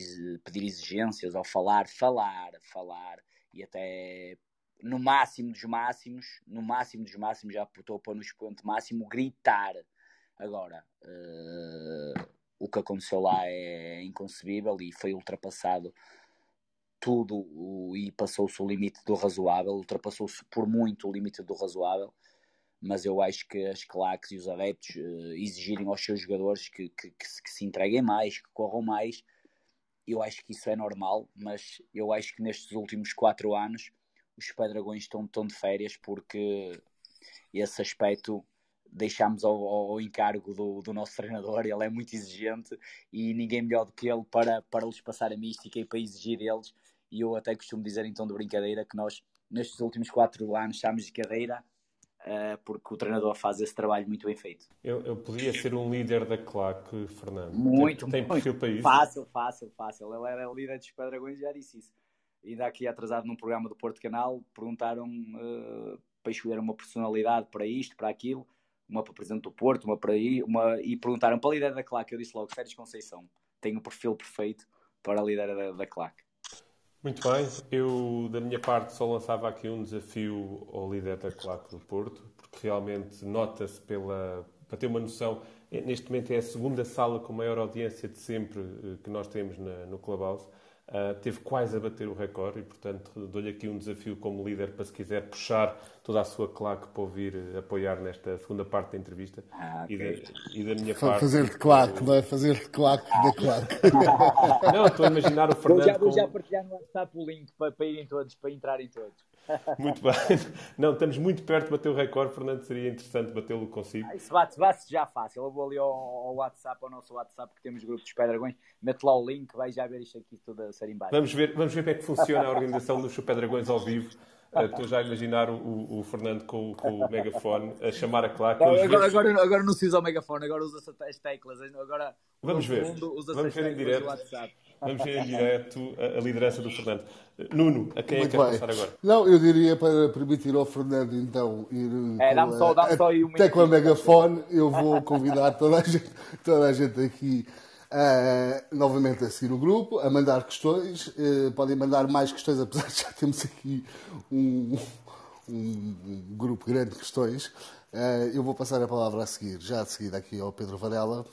pedir exigências ou falar, falar, falar e até no máximo dos máximos, no máximo dos máximos, já para no expoente máximo, gritar. Agora, uh, o que aconteceu lá é inconcebível e foi ultrapassado tudo e passou-se o limite do razoável, ultrapassou-se por muito o limite do razoável. mas eu acho que as claques e os adeptos uh, exigirem aos seus jogadores que, que, que, se, que, se, entreguem mais, que corram mais, eu acho que isso é normal, mas eu acho que nestes últimos quatro anos os Pedragões estão, estão de férias porque esse aspecto deixámos ao, ao, encargo do, do, nosso treinador, ele é muito exigente e ninguém melhor do que ele para, para lhes passar a mística e para exigir deles. E eu até costumo dizer então de brincadeira que nós, nestes últimos quatro anos, estamos de cadeira uh, porque o treinador faz esse trabalho muito bem feito. Eu, eu podia ser um líder da claque, Fernando. Muito, tem, tem perfil para isso? Fácil, fácil, fácil. Ele era líder dos Pedragões e já disse isso. Ainda aqui atrasado num programa do Porto Canal, perguntaram uh, para escolher uma personalidade para isto, para aquilo uma para presidente do Porto, uma para aí, uma, e perguntaram para a líder da claque. Eu disse logo, Sérgio Conceição, tem o perfil perfeito para a líder da, da claque. Muito bem, eu da minha parte só lançava aqui um desafio ao líder da claque do Porto, porque realmente nota-se pela. para ter uma noção, neste momento é a segunda sala com maior audiência de sempre eh, que nós temos na, no Clubhouse. Uh, teve quase a bater o recorde e, portanto, dou-lhe aqui um desafio como líder para, se quiser, puxar toda a sua claque para ouvir uh, apoiar nesta segunda parte da entrevista. Ah, okay. e, da, e, da, minha parte. Fazer de claque, não é? Fazer de claque da claque. não, estou a imaginar o Fernando. Vou já, vou já partilhar no WhatsApp o link para, para irem todos, para entrarem todos. Muito bem. Não, estamos muito perto de bater o recorde, Fernando. Seria interessante batê-lo consigo. Ah, isso bate, bate já fácil. Eu vou ali ao, ao, WhatsApp, ao nosso WhatsApp, que temos grupos de Pedragões. Mete lá o link, vai já ver isto aqui tudo a ser embaixo. Vamos ver, vamos ver como é que funciona a organização dos Pedragões ao vivo. Uh, estou já a imaginar o, o, Fernando com, com, o megafone a chamar a claque. Agora, agora, agora, agora, não se usa o megafone, agora usa-se as teclas. Agora, vamos ver. Vamos ver em direto. Vamos ver em direto a, a, liderança do Fernando. Nuno, a quem é Muito é que quer passar agora? Não, eu diria para permitir ao Fernando então ir. É, dá-me só, dá só aí um Até com a megafone, eu vou convidar toda a gente, toda a gente aqui Uh, novamente a seguir o grupo, a mandar questões. Uh, podem mandar mais questões, apesar de já temos aqui um, um, um grupo grande de questões. Uh, eu vou passar a palavra a seguir, já de seguida aqui ao Pedro Varela,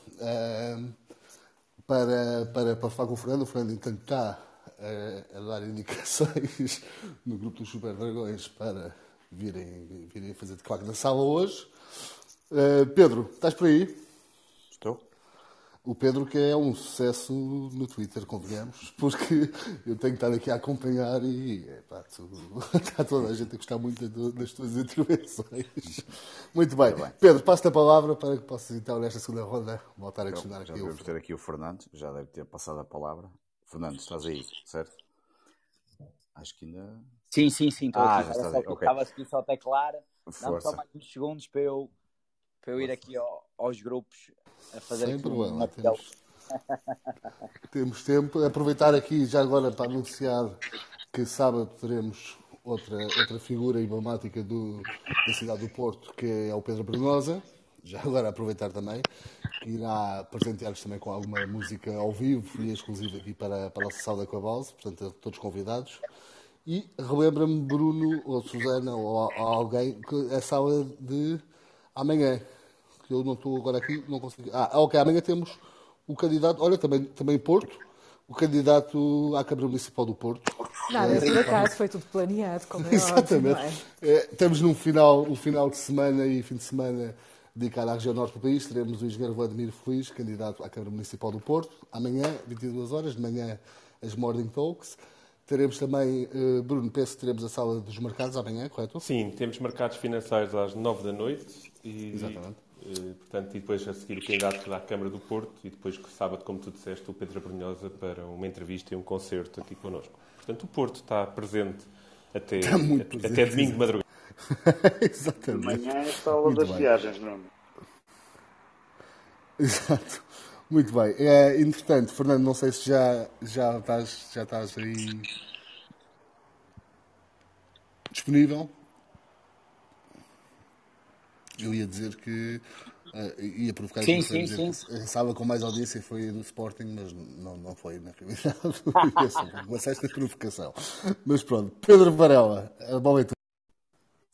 para, para, para falar com o Fernando. O Fernando, entanto, está a, a dar indicações no grupo dos Super Dragões para virem, virem fazer de claque na sala hoje. Pedro, estás por aí? O Pedro que é um sucesso no Twitter, convenhamos, porque eu tenho que estar aqui a acompanhar e epá, tu, está toda a gente a gostar muito das tuas intervenções. Muito bem. bem. Pedro, passo-te a palavra para que possas então, nesta segunda ronda, voltar a questionar aqui. Já devemos ter aqui o Fernando, já deve ter passado a palavra. Fernando, estás aí, certo? Acho que ainda. Sim, sim, sim. Estou ah, aqui. Já estás aí. Okay. Estava aqui só a teclar. Dá-me só mais uns segundos para eu, para eu ir aqui ao, aos grupos a fazer Sem problema. Um temos, temos tempo. Aproveitar aqui já agora para anunciar que sábado teremos outra, outra figura emblemática do, da cidade do Porto, que é o Pedro Brenosa. Já agora aproveitar também, que irá presentear-nos também com alguma música ao vivo e exclusiva aqui para, para a nossa sala da Coabause, portanto, todos convidados. E relembra-me, Bruno ou Susana ou, ou alguém, que é a sala de amanhã, que eu não estou agora aqui, não consigo. Ah, ok, amanhã temos o candidato, olha, também, também Porto, o candidato à Câmara Municipal do Porto. Nada, é, por acaso, foi tudo planeado, como é Exatamente. Ótimo, é? É, temos num final, um final de semana e fim de semana dedicado à região norte do país. Teremos o engenheiro Vladimir Feliz, candidato à Câmara Municipal do Porto. Amanhã, 22 horas, de manhã, as Morning Talks. Teremos também, uh, Bruno, penso que teremos a sala dos mercados amanhã, correto? Sim, temos mercados financeiros às 9 da noite. E, Exatamente. Eh, portanto, e depois a seguir o candidato da Câmara do Porto e depois sábado, como tu disseste, o Pedro Brunhosa para uma entrevista e um concerto aqui connosco. Portanto, o Porto está presente até, está presente, até domingo de madrugada. Exatamente. Amanhã é a sala das bem. viagens, não Exato. Muito bem. É, entretanto, Fernando, não sei se já, já, estás, já estás aí disponível. Eu ia dizer que uh, ia provocar sim, sim, sim. a sala com mais audiência foi a do Sporting, mas não, não foi na realidade. uma certa provocação. Mas pronto, Pedro Varela, a bola é tua.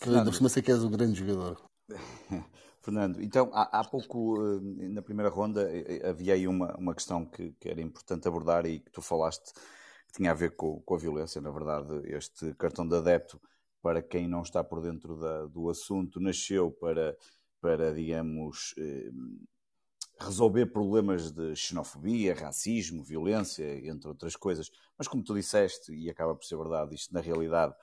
Ainda por cima sei que és um grande jogador. Fernando, então há, há, pouco eh, na primeira ronda eh, havia aí uma, uma questão que, que, era importante abordar e que tu falaste que tinha a ver com, com a violência. Na verdade, este cartão de adepto para quem não está por dentro da, do assunto, nasceu para, para digamos, eh, resolver problemas de xenofobia, racismo, violência, entre outras coisas. Mas como tu disseste, e acaba por ser verdade, isto na realidade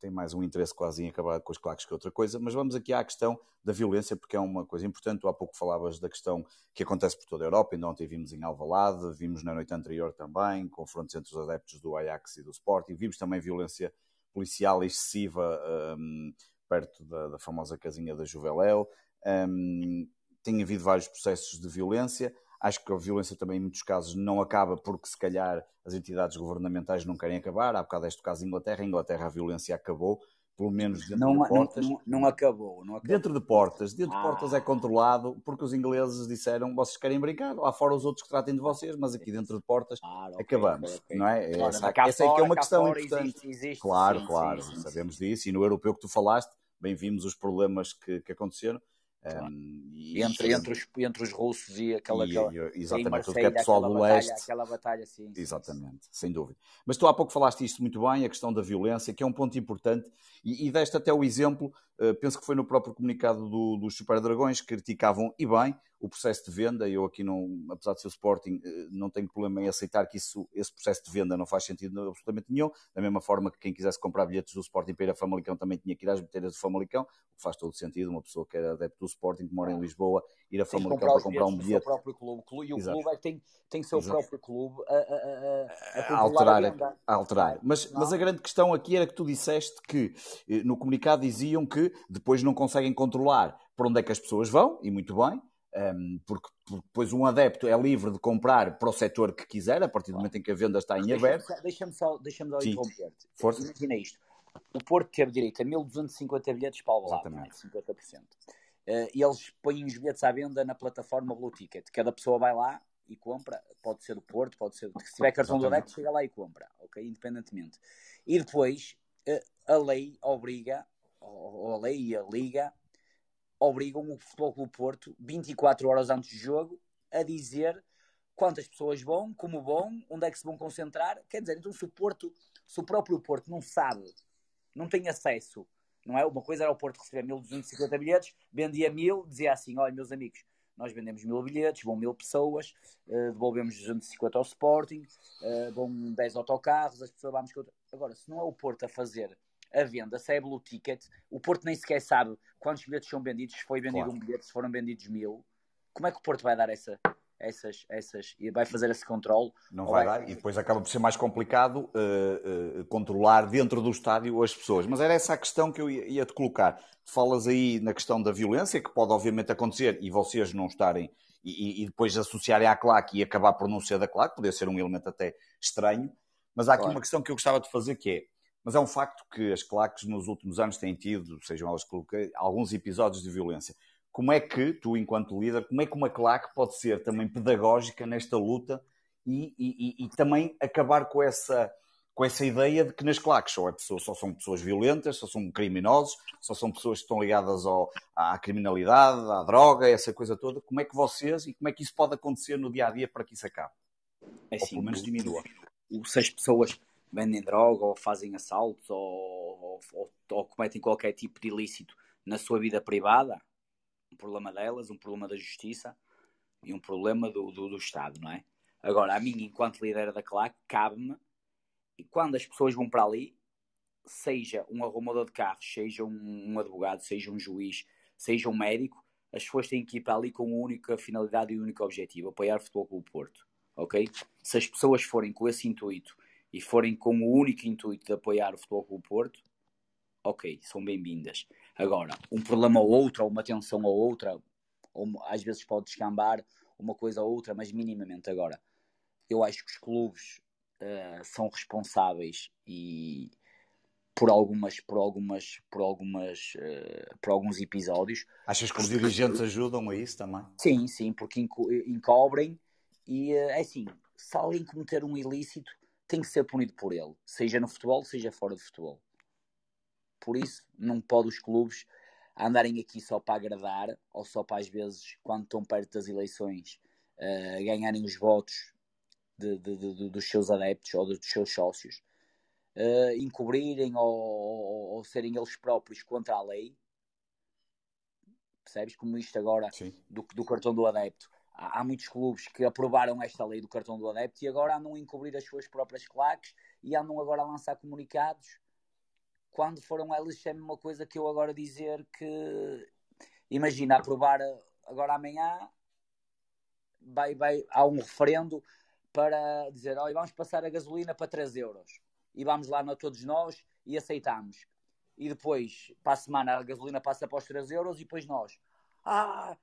tem mais um interesse quase em acabar com os claques que outra coisa. Mas vamos aqui à questão da violência, porque é uma coisa importante. Tu há pouco falavas da questão que acontece por toda a Europa, ainda ontem vimos em Alvalade, vimos na noite anterior também, confrontos entre os adeptos do Ajax e do Sporting, vimos também violência policial excessiva um, perto da, da, famosa casinha da Juveléu. Um, tem havido vários processos de violência. Acho que a violência também, em muitos casos, não acaba porque, se calhar, as entidades governamentais não querem acabar. Há bocado este caso Inglaterra. Em Inglaterra a violência acabou, pelo menos dentro não, de portas. Não, não, acabou, não, acabou, Dentro de portas. Dentro ah. de portas é controlado porque os ingleses disseram vocês querem brincar, lá fora os outros que tratem de vocês, mas aqui dentro de portas ah, okay, acabamos. Okay. Não é? Claro, essa, essa é que é uma questão importante. Existe, existe, claro, sim, claro, sim, sim, sabemos disso. E no europeu que tu falaste, bem vimos os problemas que, que aconteceram. Claro. Um, e, entre, entre, os, entre os russos e aquela. E, aquela exatamente, tudo que é pessoal do batalha, leste. Aquela batalha, sim. Exatamente, sim. sem dúvida. Mas tu há pouco falaste isto muito bem, a questão da violência, que é um ponto importante, e, e deste até o exemplo, uh, penso que foi no próprio comunicado do, dos Super Dragões, que criticavam, e bem, o processo de venda. Eu aqui, não, apesar de ser o Sporting, uh, não tenho problema em aceitar que isso, esse processo de venda não faz sentido absolutamente nenhum. Da mesma forma que quem quisesse comprar bilhetes do Sporting para ir a Famalicão também tinha que ir às bilheteiras do Famalicão, o que faz todo sentido. Uma pessoa que era adepto do Sporting, que mora em Lisboa, ir a Famalicão para comprar um bilhete. próprio clube. E o Exato. clube é tem, tem seu Exato. próprio clube a, a, a, a alterar. A, a alterar. Mas, mas a grande questão aqui era que tu disseste que eh, no comunicado diziam que depois não conseguem controlar para onde é que as pessoas vão, e muito bem, um, porque, porque, depois um adepto é livre de comprar para o setor que quiser, a partir do momento em que a venda está em aberto. Deixa-me só, deixa só interromper-te. Imagina isto. O Porto teve direito a 1250 bilhetes para o lado, é? 50%. Uh, e eles põem os bilhetes à venda na plataforma Blue Ticket. Cada pessoa vai lá e compra. Pode ser do Porto, pode ser. Se tiver cartão do adepto, chega lá e compra, ok? Independentemente. E depois uh, a lei obriga, ou a lei e a liga, obrigam o Futebol Clube Porto, 24 horas antes do jogo, a dizer quantas pessoas vão, como vão, onde é que se vão concentrar. Quer dizer, então se o Porto, se o próprio Porto não sabe, não tem acesso, não é? Uma coisa era o Porto receber 1250 bilhetes, vendia mil, dizia assim: olha, meus amigos, nós vendemos mil bilhetes, vão mil pessoas, uh, devolvemos 250 ao Sporting, uh, vão 10 autocarros, as pessoas vamos. Agora, se não é o Porto a fazer a venda, se é Blue Ticket, o Porto nem sequer sabe quantos bilhetes são vendidos, se foi vendido claro. um bilhete, se foram vendidos mil. Como é que o Porto vai dar essa, essas, essas, e vai fazer esse controle? Não vai, vai dar, e depois acaba por ser mais complicado uh, uh, controlar dentro do estádio as pessoas. Mas era essa a questão que eu ia-te colocar. Falas aí na questão da violência, que pode obviamente acontecer, e vocês não estarem, e, e depois associarem à claque e acabar por não ser da claque, poderia ser um elemento até estranho. Mas há aqui claro. uma questão que eu gostava de fazer que é, mas é um facto que as claques nos últimos anos têm tido, sejam elas coloquei, alguns episódios de violência. Como é que, tu enquanto líder, como é que uma claque pode ser também pedagógica nesta luta e, e, e, também acabar com essa, com essa ideia de que nas claques só, é pessoa, só são pessoas violentas, só são criminosos, só são pessoas que estão ligadas ao, à criminalidade, à droga, essa coisa toda. Como é que vocês e como é que isso pode acontecer no dia a dia para que isso acabe? É assim, ou pelo menos diminua. Se as pessoas vendem droga ou fazem assaltos ou, ou, ou, cometem qualquer tipo de ilícito na sua vida privada, um problema delas, um problema da justiça e um problema do, do, do Estado, não é? Agora, a mim, enquanto líder da CLAC, cabe-me, e quando as pessoas vão para ali, seja um arrumador de carros, seja um, um advogado, seja um juiz, seja um médico, as pessoas têm que ir para ali com a única finalidade e o único objetivo, apoiar o Futebol Clube Porto, ok? Se as pessoas forem com esse intuito e forem com o único intuito de apoiar o Futebol Clube Porto, ok, são bem-vindas. Agora, um problema ou outro, ou uma tensão ou outra, ou às vezes pode descambar uma coisa ou outra, mas minimamente. Agora, eu acho que os clubes uh, são responsáveis e por algumas, por algumas, por algumas, uh, por alguns episódios. Achas que os dirigentes ajudam a isso também? Sim, sim, porque encobrem e uh, é assim, se alguém cometer um ilícito, tem que ser punido por ele, seja no futebol, seja fora do futebol. Por isso, não pode os clubes andarem aqui só para agradar ou só para, às vezes, quando estão perto das eleições, uh, ganharem os votos de, de, de, dos seus adeptos ou dos seus sócios. uh, encobrirem ou, ou, ou, serem eles próprios contra a lei. Percebes? Como isto agora do, do, cartão do adepto. Há, muitos clubes que aprovaram esta lei do cartão do adepto e agora andam a encobrir as suas próprias claques e andam agora a lançar comunicados. Quando foram eles, é a mesma coisa que eu agora dizer que imagina aprovar agora amanhã vai, vai, há um referendo para dizer, olha, vamos passar a gasolina para 3 euros. E vamos lá nós, todos nós e aceitamos. E depois, para a semana, a gasolina passa para os 3 euros e depois nós, ah,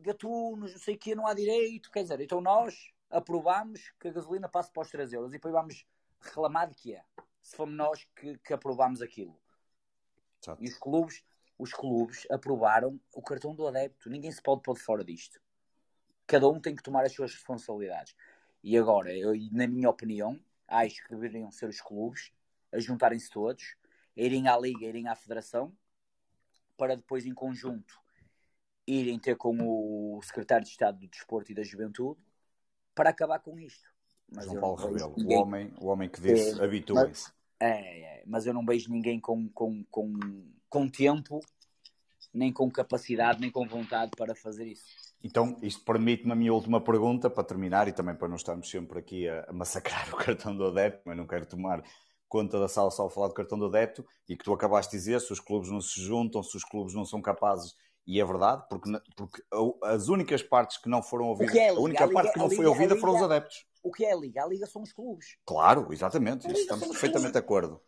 gatunos, não sei o que, não há direito. Quer dizer, então nós aprovamos que a gasolina passe para os 3 euros e depois vamos reclamar de que é. Se fomos nós que, que aprovamos aquilo. Exato. E os clubes, os clubes aprovaram o cartão do adepto. Ninguém se pode pôr de fora disto. Cada um tem que tomar as suas responsabilidades. E agora, eu, na minha opinião, acho que deveriam ser os clubes a juntarem-se todos, a irem à Liga, a irem à Federação, para depois, em conjunto, irem ter com o Secretário de Estado do Desporto e da Juventude para acabar com isto. Mas João Paulo Rebelo, ninguém... o, homem, o homem que disse é, habituem-se. É, é, mas eu não vejo ninguém com, com, com, com tempo, nem com capacidade, nem com vontade para fazer isso. Então, isto permite-me a minha última pergunta para terminar e também para não estarmos sempre aqui a, a massacrar o cartão do adepto, mas não quero tomar conta da sala só a falar do cartão do adepto e que tu acabaste de dizer, se os clubes não se juntam, se os clubes não são capazes, e é verdade, porque, porque as únicas partes que não foram ouvidas, é a, a, única a Liga, parte que não Liga, foi ouvida foram os adeptos. O que é a Liga? A Liga são os clubes. Claro, exatamente, estamos perfeitamente de acordo.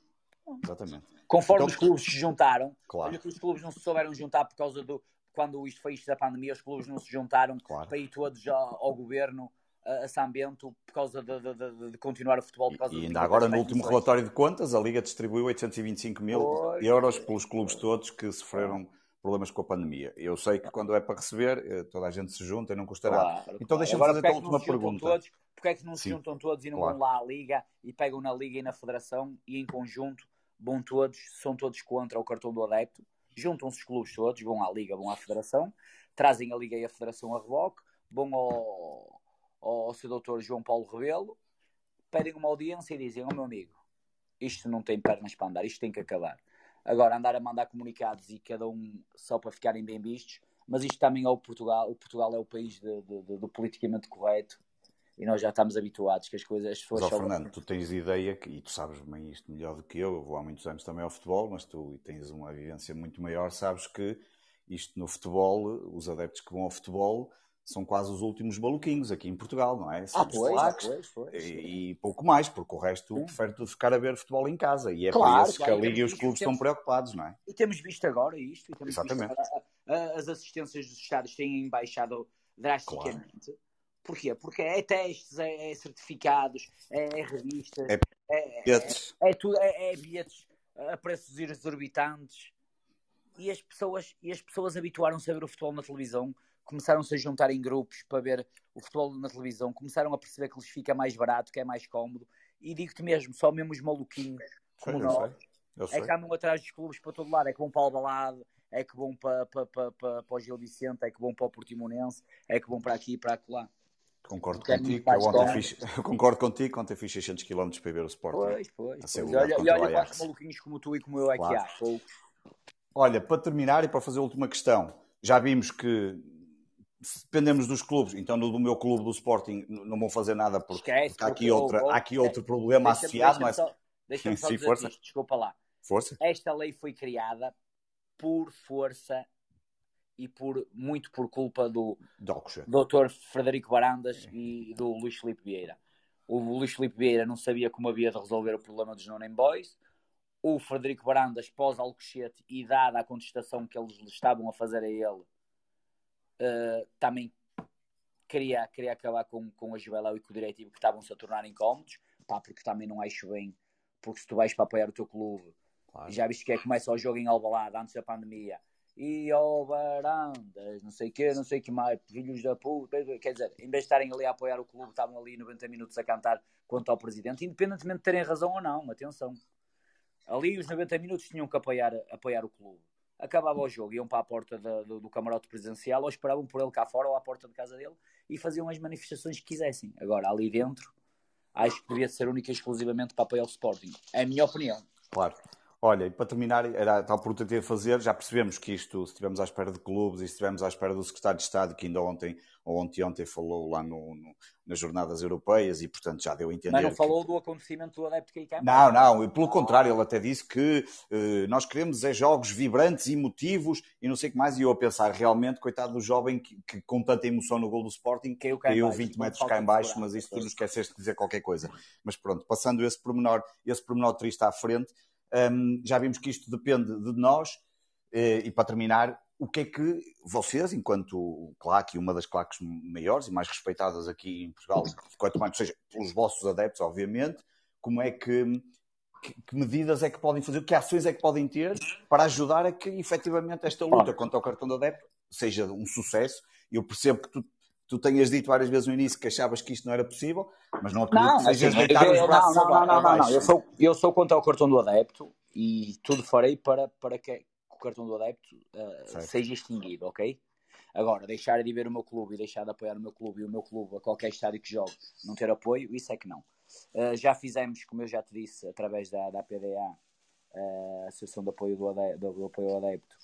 Exatamente. Conforme então, os clubes se juntaram, claro. os clubes não se souberam juntar por causa do, quando isto foi isto da pandemia, os clubes não se juntaram claro. para ir todos ao, ao governo a São Bento por causa de, de, de, de, continuar o futebol. Por causa e ainda agora, no último relatório de contas, a Liga distribuiu 825 mil pois, euros pelos clubes todos que sofreram problemas com a pandemia. Eu sei que quando é para receber, eh, toda a gente se junta e não custará. Claro, então deixa-me fazer a última pergunta. Todos, porque é que não se Sim, juntam todos e não claro. vão lá à Liga e pegam na Liga e na Federação e em conjunto vão todos, são todos contra o cartão do adepto? juntam-se os clubes todos, vão à Liga, vão à Federação, trazem a Liga e a Federação a reboque, vão ao, ao, seu doutor João Paulo Rebelo, pedem uma audiência e dizem, ó oh, meu amigo, isto não tem pernas para andar, isto tem que acabar. Agora, andar a mandar comunicados e cada um só para ficarem bem vistos, mas isto também é o Portugal, o Portugal é o país de, de, de, do politicamente correto, e nós já estamos habituados que as coisas as pessoas mas, Fernando, tu tens ideia que, e tu sabes bem isto melhor do que eu, eu vou há muitos anos também ao futebol, mas tu tens uma vivência muito maior, sabes que isto no futebol, os adeptos que vão ao futebol são quase os últimos maluquinhos aqui em Portugal, não é? São ah, pois, ah, pois, pois, e, e, pouco mais, porque o resto Sim. prefere ficar a ver futebol em casa. E é claro, por isso claro, que a Liga e os clubes temos, estão preocupados, não é? E temos visto agora isto. Exatamente. as assistências dos estádios têm baixado drasticamente. Claro. Porquê? Porque é testes, é, é certificados, é, é revistas, é, é, bilhetes. É, é, tudo, é, é bilhetes a preços exorbitantes. E as pessoas, e as pessoas habituaram-se a ver o futebol na televisão, começaram-se a juntar em grupos para ver o futebol na televisão, começaram a perceber que lhes fica mais barato, que é mais cómodo. E digo-te mesmo, só mesmo os maluquinhos como nós, é que andam atrás dos clubes para todo lado, é que vão para o Albalade, é que vão para, para, para, para, para o Gil Vicente, é que vão para o Portimonense, é que vão para aqui e para acolá. Concordo contigo, eu ontem fiz, concordo contigo, ontem fiz 600 km para ver o Sporting. Pois, pois. pois. E olha, e olha quantos maluquinhos como tu e como eu aqui claro. há. Olha, para terminar e para fazer a última questão, já vimos que dependemos dos clubes, então do meu clube do Sporting não vou fazer nada porque, Esquece, porque há aqui, outra, há aqui outro problema associado. Deixa-me só, deixa força. Isto, desculpa lá. Força. Esta lei foi criada por força e por, muito por culpa do Dr. Frederico Barandas e do Luís Felipe Vieira. O Luís Felipe Vieira não sabia como havia de resolver o problema dos non boys. O Frederico Barandas, pós Alcochete e dada a contestação que eles estavam a fazer a ele, uh, também queria, queria acabar com, com a Juveléu e com o diretivo que estavam-se a tornar incómodos, pá, porque também não acho bem, porque se tu vais para apoiar o teu clube, claro. já viste que é começa o jogo em Albalade antes da pandemia, e ao Barandas, não sei o quê, não sei o que mais, filhos da puta, quer dizer, em vez de estarem ali a apoiar o clube, estavam ali 90 minutos a cantar quanto ao presidente, independentemente de terem razão ou não, atenção. Ali os 90 minutos tinham que apoiar, apoiar o clube. Acabava o jogo, iam para a porta do, do camarote presidencial ou esperavam por ele cá fora ou à porta de casa dele e faziam as manifestações que quisessem. Agora, ali dentro, acho que devia ser única e exclusivamente para apoiar o Sporting. É a minha opinião. Claro. Olha, e para terminar, era a tal pergunta que eu ia fazer. Já percebemos que isto, se estivermos à espera de clubes e se estivermos à espera do secretário de Estado, que ainda ontem ou ontem, ontem falou lá no, no, nas jornadas europeias e, portanto, já deu a entender. Mas não que... falou do acontecimento do adepto que cá Não, não, e pelo contrário, ele até disse que uh, nós queremos é jogos vibrantes, emotivos e não sei o que mais. E eu a pensar, realmente, coitado do jovem que, que com tanta emoção no gol do Sporting caiu, caiu 20 metros cá em baixo, mas isso tu nos esqueceste de dizer qualquer coisa. Mas pronto, passando esse pormenor, esse pormenor triste à frente, um, já vimos que isto depende de nós. Uh, e para terminar, o que é que vocês, enquanto claque, uma das claques maiores e mais respeitadas aqui em Portugal, quanto mais seja pelos vossos adeptos, obviamente, como é que, que, que, medidas é que podem fazer, que ações é que podem ter para ajudar a que efetivamente esta luta contra o cartão de adepto seja um sucesso? Eu percebo que tu, tu tenhas dito várias vezes no início que achavas que isto não era possível, mas não acredito não, que sejas assim, deitar os braços não, não, não, não, não, eu sou, eu sou contra o cartão do adepto e tudo farei para, para que o cartão do adepto uh, seja extinguido, ok? Agora, deixar de ver o meu clube e deixar de apoiar o meu clube e o meu clube a qualquer estádio que jogue não ter apoio, isso é que não. Uh, já fizemos, como eu já te disse, através da, da PDA, uh, a Associação de Apoio do, adepto, do, do apoio ao Adepto,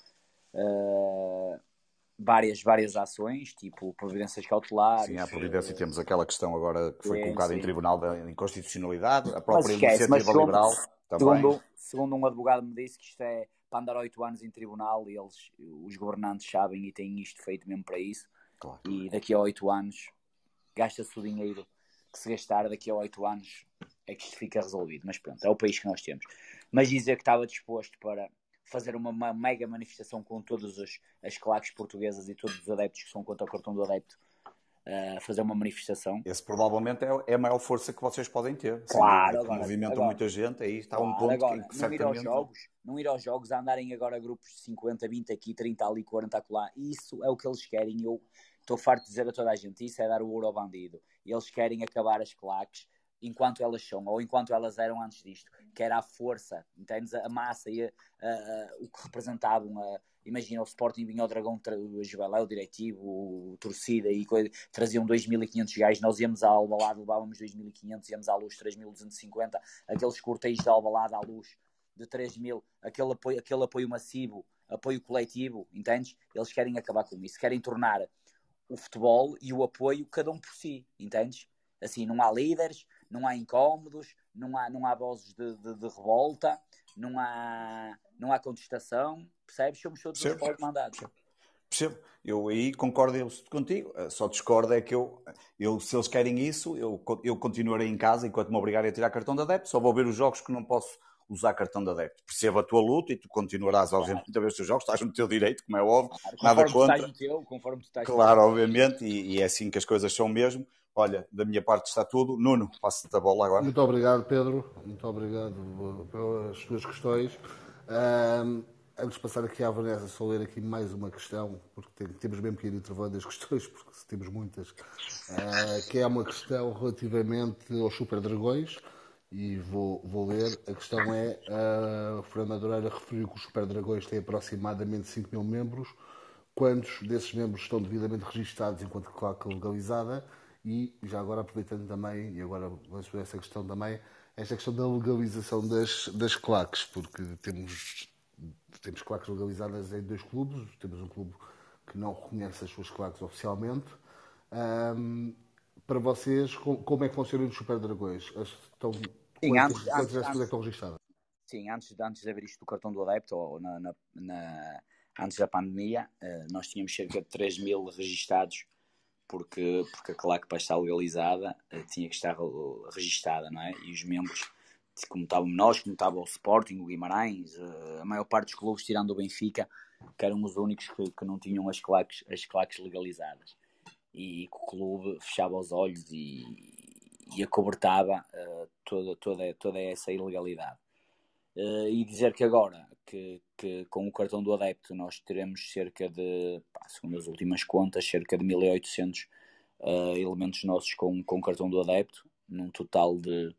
várias, várias ações, tipo providências cautelares. Sim, há providência, temos aquela questão agora que foi colocada sim. em Tribunal da Inconstitucionalidade, a própria esquece, iniciativa liberal também. Segundo, segundo um advogado me disse que isto é para andar oito anos em tribunal e eles, os governantes sabem e têm isto feito mesmo para isso. Claro. E daqui a oito anos gasta-se o dinheiro que se gastar daqui a oito anos é que isto fica resolvido. Mas pronto, é o país que nós temos. Mas dizer que estava disposto para fazer uma, mega manifestação com todas as, as claques portuguesas e todos os adeptos que são contra o cartão do adepto uh, fazer uma manifestação. Esse provavelmente é, é, a maior força que vocês podem ter. Claro, Sim, agora, movimenta agora, muita gente, aí está claro, um ponto agora, que, que não certamente... ir aos jogos, não ir aos jogos, a andarem agora grupos de 50, 20 aqui, 30 ali, 40 acolá, isso é o que eles querem, eu estou farto de dizer a toda a gente, isso é dar o ouro ao bandido, e eles querem acabar as claques enquanto elas são, ou enquanto elas eram antes disto, que era a força, entendes? A massa e a, a, a, o que representavam imagina o Sporting vinha ao Dragão, o Juveléu, o diretivo, o torcida e traziam 2.500 gajos, nós íamos à Albalade, levávamos 2.500, íamos à luz 3.250, aqueles cortejos de Albalade à luz de 3.000, aquele apoio, aquele apoio massivo, apoio coletivo, entendes? Eles querem acabar com isso, querem tornar o futebol e o apoio cada um por si, entendes? Assim, não há líderes, não há incómodos, não há, não há vozes de, de, de revolta, não há, não há contestação, percebes? Somos todos os mandados. Percebo. Eu aí concordo contigo, só discordo é que eu, eu se eles querem isso, eu, eu continuarei em casa enquanto me obrigarem a tirar cartão de adepto, só vou ver os jogos que não posso usar cartão de adepto. Percebo a tua luta e tu continuarás, obviamente, claro. a ver os teus jogos, estás no teu direito, como é óbvio, claro, nada contra. Tu estás no teu, conforme tu estás claro, obviamente, e, e, é assim que as coisas são mesmo. Olha, da minha parte está tudo. Nuno, passo-te a bola agora. Muito obrigado, Pedro. Muito obrigado pelas tuas questões. Um, antes de passar aqui à Vanessa, só ler aqui mais uma questão, porque temos mesmo que ir intervalando as questões, porque temos muitas, uh, que é uma questão relativamente aos Super Dragões, e vou, vou ler. A questão é, uh, o Fernando Madureira referiu que os Super Dragões têm aproximadamente 5 mil membros, quantos desses membros estão devidamente registados enquanto claque legalizada, e já agora aproveitando também, e agora vamos ver essa questão também, esta questão da legalização das, das claques, porque temos, temos claques legalizadas em dois clubes, temos um clube que não reconhece as suas claques oficialmente. Um, para vocês, como é que funcionam os Super Dragões? Estão, Sim, antes, antes, é estão registradas? Sim, antes, antes de haver isto do cartão do adepto, ou na, na, na, antes da pandemia, eh, nós tínhamos cerca de 3 mil registados porque, porque a claque para estar legalizada eh, tinha que estar registada, não é? E os membros, como estávamos nós, como estava o Sporting, o Guimarães, eh, a maior parte dos clubes, tirando o Benfica, que eram os únicos que, que não tinham as claques, as claques legalizadas. E o clube fechava os olhos e, e acobertava uh, toda, toda, toda essa ilegalidade. Uh, e dizer que agora, que, que, com o cartão do adepto, nós teremos cerca de, pá, segundo as últimas contas, cerca de 1800 uh, elementos nossos com, com o cartão do adepto, num total de,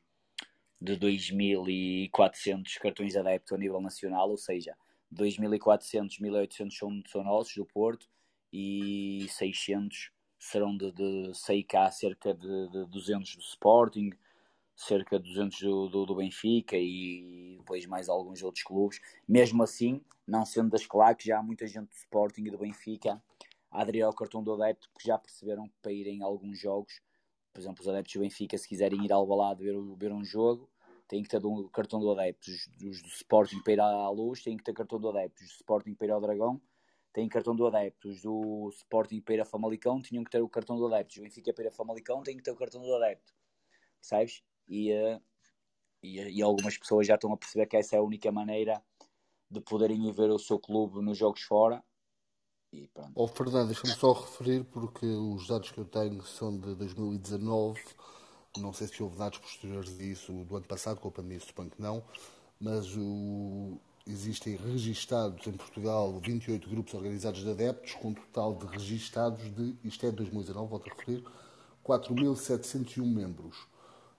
de 2400 cartões de adepto a nível nacional, ou seja, 2400, 1800 são, são nossos, do Porto, e 600 serão de, de sei cá cerca de, de 200 do Sporting, cerca de 200 do, do, do, Benfica e depois mais alguns outros clubes. Mesmo assim, não sendo das claques, já há muita gente do Sporting e do Benfica a aderir ao cartão do adepto, porque já perceberam que para irem a alguns jogos, por exemplo, os adeptos do Benfica, se quiserem ir ao balado ver, ver um jogo, têm que ter o cartão do adepto. Os, os do Sporting para ir à luz têm que ter cartão do adepto. Os do Sporting para ir ao Dragão têm cartão do adepto. Os do Sporting para ir a Famalicão tinham que ter o cartão do adepto. Os do Benfica para ir a Famalicão têm que ter o cartão do adepto. Percebes? E, uh, e, e, algumas pessoas já estão a perceber que essa é a única maneira de poderem ir ver o seu clube nos jogos fora e pronto. Oh, Fernando, deixa-me só referir, porque os dados que eu tenho são de 2019. Não sei se houve dados posteriores disso do ano passado, com a pandemia, suponho que não. Mas o... existem registados em Portugal 28 grupos organizados de adeptos, com um total de registados de, isto é de 2019, volto a referir, 4.701 membros.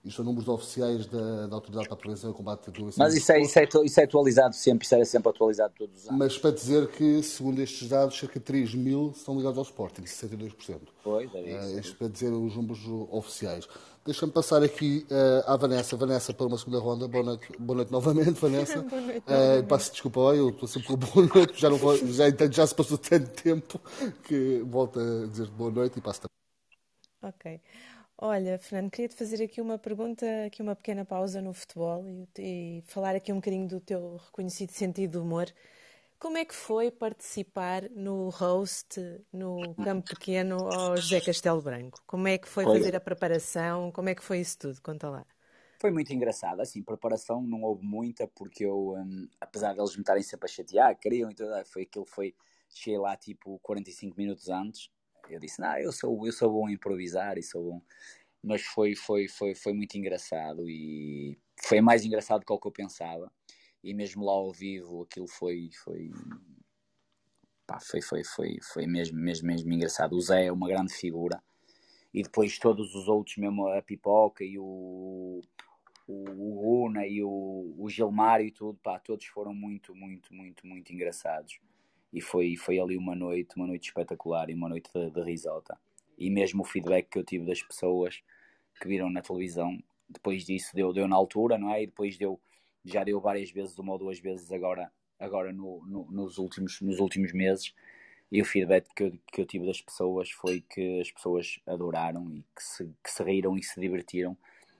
Isto são números oficiais da, da Autoridade para a Prevenção e Combate à Doença. Mas isso é, isso, é, isso é atualizado sempre, isso era sempre atualizado todos os anos. Mas para dizer que, segundo estes dados, cerca de 3 mil estão ligados ao Sporting, 62%. Pois, é isso. Uh, isto para dizer os números oficiais. Deixa-me passar aqui uh, à Vanessa. Vanessa, para uma segunda ronda. Boa noite, boa noite novamente, Vanessa. boa noite, uh, passo desculpa, eu estou sempre com boa noite, já, não vou, já, já se passou tanto tempo que volto a dizer boa noite e passo também. Ok. Olha, Fernando, queria-te fazer aqui uma pergunta, aqui uma pequena pausa no futebol e, e, falar aqui um bocadinho do teu reconhecido sentido de humor. Como é que foi participar no host, no campo pequeno, ao José Castelo Branco? Como é que foi, foi fazer a preparação? Como é que foi isso tudo? Conta lá. Foi muito engraçado, assim, preparação não houve muita, porque eu, um, apesar deles me estarem sempre a chatear, queriam e tudo, foi aquilo foi, cheguei lá tipo 45 minutos antes, eu disse, não, eu sou, eu sou bom a improvisar e sou bom. Mas foi, foi, foi, foi muito engraçado e foi mais engraçado do que eu pensava. E mesmo lá ao vivo aquilo foi, foi, pá, foi, foi, foi, foi mesmo, mesmo, mesmo engraçado. O Zé é uma grande figura. E depois todos os outros, mesmo a Pipoca e o, o, o e o, o Gilmar e tudo, pá, todos foram muito, muito, muito, muito engraçados e foi, foi ali uma noite, uma noite espetacular e uma noite de, de. E mesmo o feedback que eu tive das pessoas que viram na televisão, depois disso deu, deu na altura, não é? E depois deu, já deu várias vezes, uma ou duas vezes agora, agora no, no, nos, últimos, nos últimos meses. E o feedback que eu, que eu tive das pessoas foi que as pessoas adoraram e que se, que se riram e se divertiram.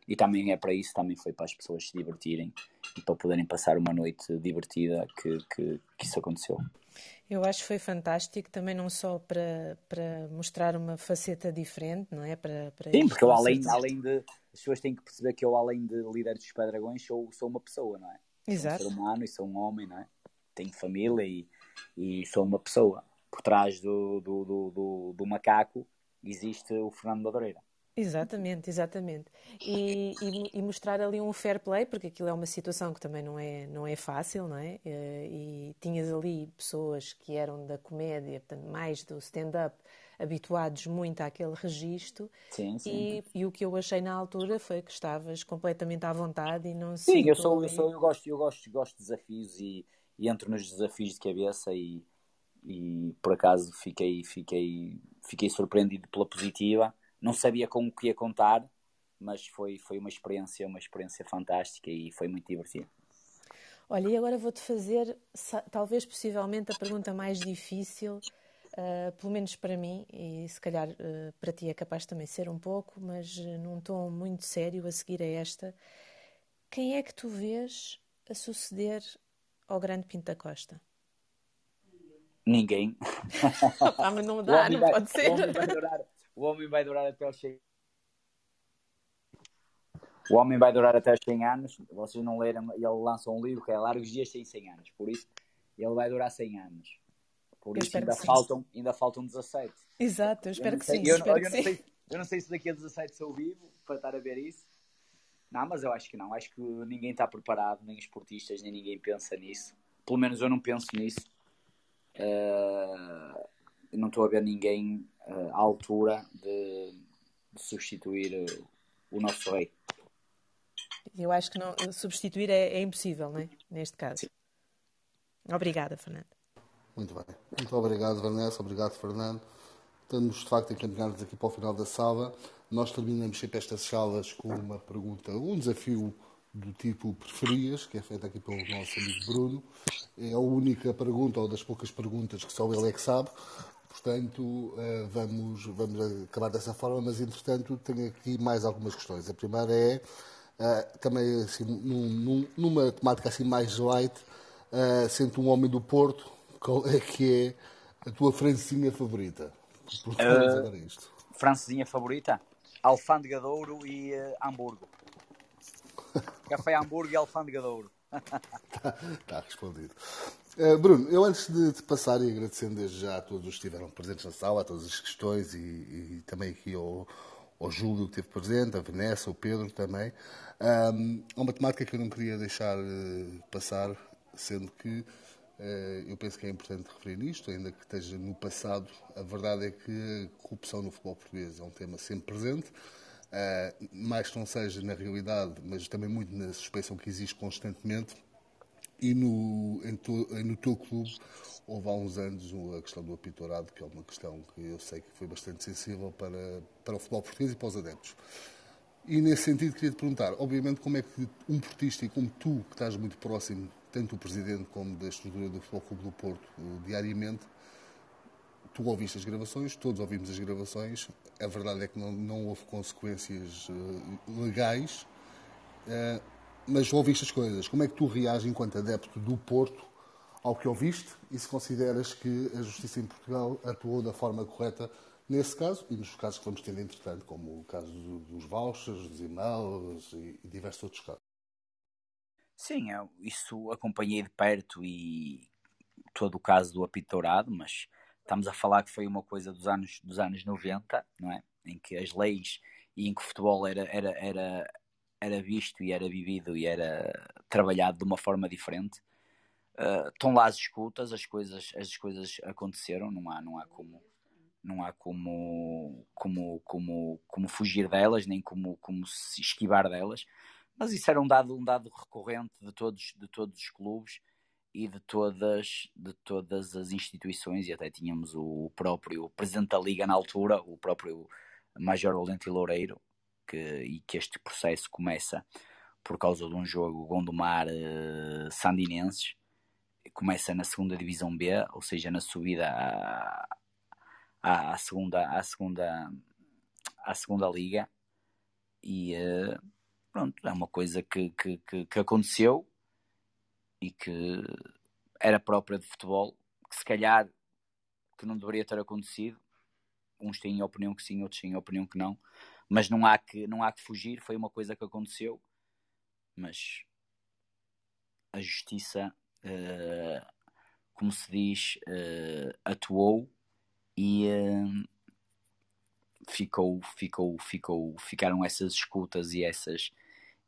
E também é para isso, também foi para as pessoas se divertirem e para poderem passar uma noite divertida que, que, que isso aconteceu. Eu acho que foi fantástico, também não só para, para mostrar uma faceta diferente, não é? Para, para Sim, porque eu além, além de. As pessoas têm que perceber que eu, além de líder dos Pedragões, sou, sou uma pessoa, não é? Exato. Sou um ser humano e sou um homem, não é? Tenho família e, e sou uma pessoa. Por trás do, do, do, do, do macaco existe o Fernando Madureira. Exatamente, exatamente. E, e, e, mostrar ali um fair play, porque aquilo é uma situação que também não é, não é fácil, não é? Eh, e tinhas ali pessoas que eram da comédia, portanto, mais do stand-up, habituados muito àquele registro. Sim, sim. E, e, o que eu achei na altura foi que estavas completamente à vontade e não Sim, eu sou, eu sou, eu gosto, eu gosto, gosto de desafios e, e entro nos desafios de cabeça e, e por acaso fiquei, fiquei, fiquei surpreendido pela positiva não sabia com o que ia contar, mas foi, foi uma experiência, uma experiência fantástica e foi muito divertido. Olha, e agora vou-te fazer, talvez possivelmente, a pergunta mais difícil, uh, pelo menos para mim, e se calhar uh, para ti é capaz também ser um pouco, mas uh, num tom muito sério a seguir a esta. Quem é que tu vês a suceder ao grande Pinto da Costa? Ninguém. ah, mas não dá, não pode ser. O homem vai durar, o homem vai durar até aos 100 o homem vai durar até aos 100 anos. Vocês não leram, ele lança um livro que é Largos Dias sem 100 anos. Por isso, ele vai durar 100 anos. Por isso, ainda faltam, ainda faltam 17. Exato, eu espero eu que sim. Eu, espero eu, que não sei, eu não sei se daqui a 17 sou vivo para estar a ver isso. Não, mas eu acho que não. Acho que ninguém está preparado, nem os esportistas, nem ninguém pensa nisso. Pelo menos eu não penso nisso. Uh, não estou a ver ninguém uh, à altura de, de substituir uh, o nosso rei. Eu acho que não, substituir é, é impossível, não é? Neste caso. Sim. Obrigada, Fernando. Muito bem. Muito obrigado, Vanessa. Obrigado, Fernando. Estamos, de facto, encaminhados aqui para o final da sala. nós terminamos sempre estas salas com uma pergunta, um desafio do tipo preferias, que é feita aqui pelo nosso amigo Bruno. É a única pergunta, ou das poucas perguntas que só ele é que sabe. Portanto, eh, vamos, vamos acabar dessa forma, mas entretanto tenho aqui mais algumas questões. A primeira é, eh, também assim, num, numa temática assim mais light, uh, sendo um homem do Porto, qual é que é a tua francesinha favorita? Uh, isto. Francesinha favorita? Alfândega de Ouro e uh, Hamburgo. Café Hamburgo e Alfândega de Ouro. Está tá respondido. Uh, Bruno, eu antes de te passar e agradecendo desde já a todos os que estiveram presentes na sala, a todas as questões e, e também aqui ao, ao Júlio que esteve presente, a Vanessa, o Pedro também, um, há uma temática que eu não queria deixar uh, passar, sendo que uh, eu penso que é importante referir isto, ainda que esteja no passado, a verdade é que a corrupção no futebol português é um tema sempre presente, uh, mais que não seja na realidade, mas também muito na suspeição que existe constantemente. E no, to, no teu clube houve há uns anos a questão do apitorado, que é uma questão que eu sei que foi bastante sensível para, para o futebol português e para os adeptos. E nesse sentido queria te perguntar, obviamente, como é que um portista e como tu, que estás muito próximo, tanto do presidente como da estrutura do Futebol Clube do Porto, diariamente, tu ouviste as gravações, todos ouvimos as gravações, a verdade é que não, não houve consequências uh, legais, uh, mas ouviste as coisas. Como é que tu reages enquanto adepto do Porto ao que ouviste e se consideras que a justiça em Portugal atuou da forma correta nesse caso e nos casos que vamos tendo entretanto, como o caso dos vouchers, dos e-mails e, e diversos outros casos? Sim, eu isso acompanhei de perto e todo o caso do apito dourado, mas estamos a falar que foi uma coisa dos anos, dos anos 90, não é? Em que as leis e em que o futebol era, era, era, era visto e era vivido e era trabalhado de uma forma diferente. Uh, estão lá as escutas, as coisas, as coisas aconteceram, não há, não há como não há como, como, como, como fugir delas, nem como, como se esquivar delas. Mas isso era um dado, um dado recorrente de todos, de todos os clubes e de todas, de todas as instituições, e até tínhamos o próprio presidente da Liga na altura, o próprio Major Valente Loureiro, que, e que este processo começa por causa de um jogo Gondomar-Sandinenses, uh, começa na segunda Divisão B, ou seja, na subida à, à, segunda à segunda à segunda liga. E uh, pronto é uma coisa que, que, que, que, aconteceu e que era própria de futebol que se calhar que não deveria ter acontecido. Uns têm a opinião que sim outros têm a opinião que não. Mas não há que não há que fugir foi uma coisa que aconteceu. Mas a justiça uh, como se diz uh, atuou e uh, ficou, ficou, ficou, ficaram essas escutas e essas,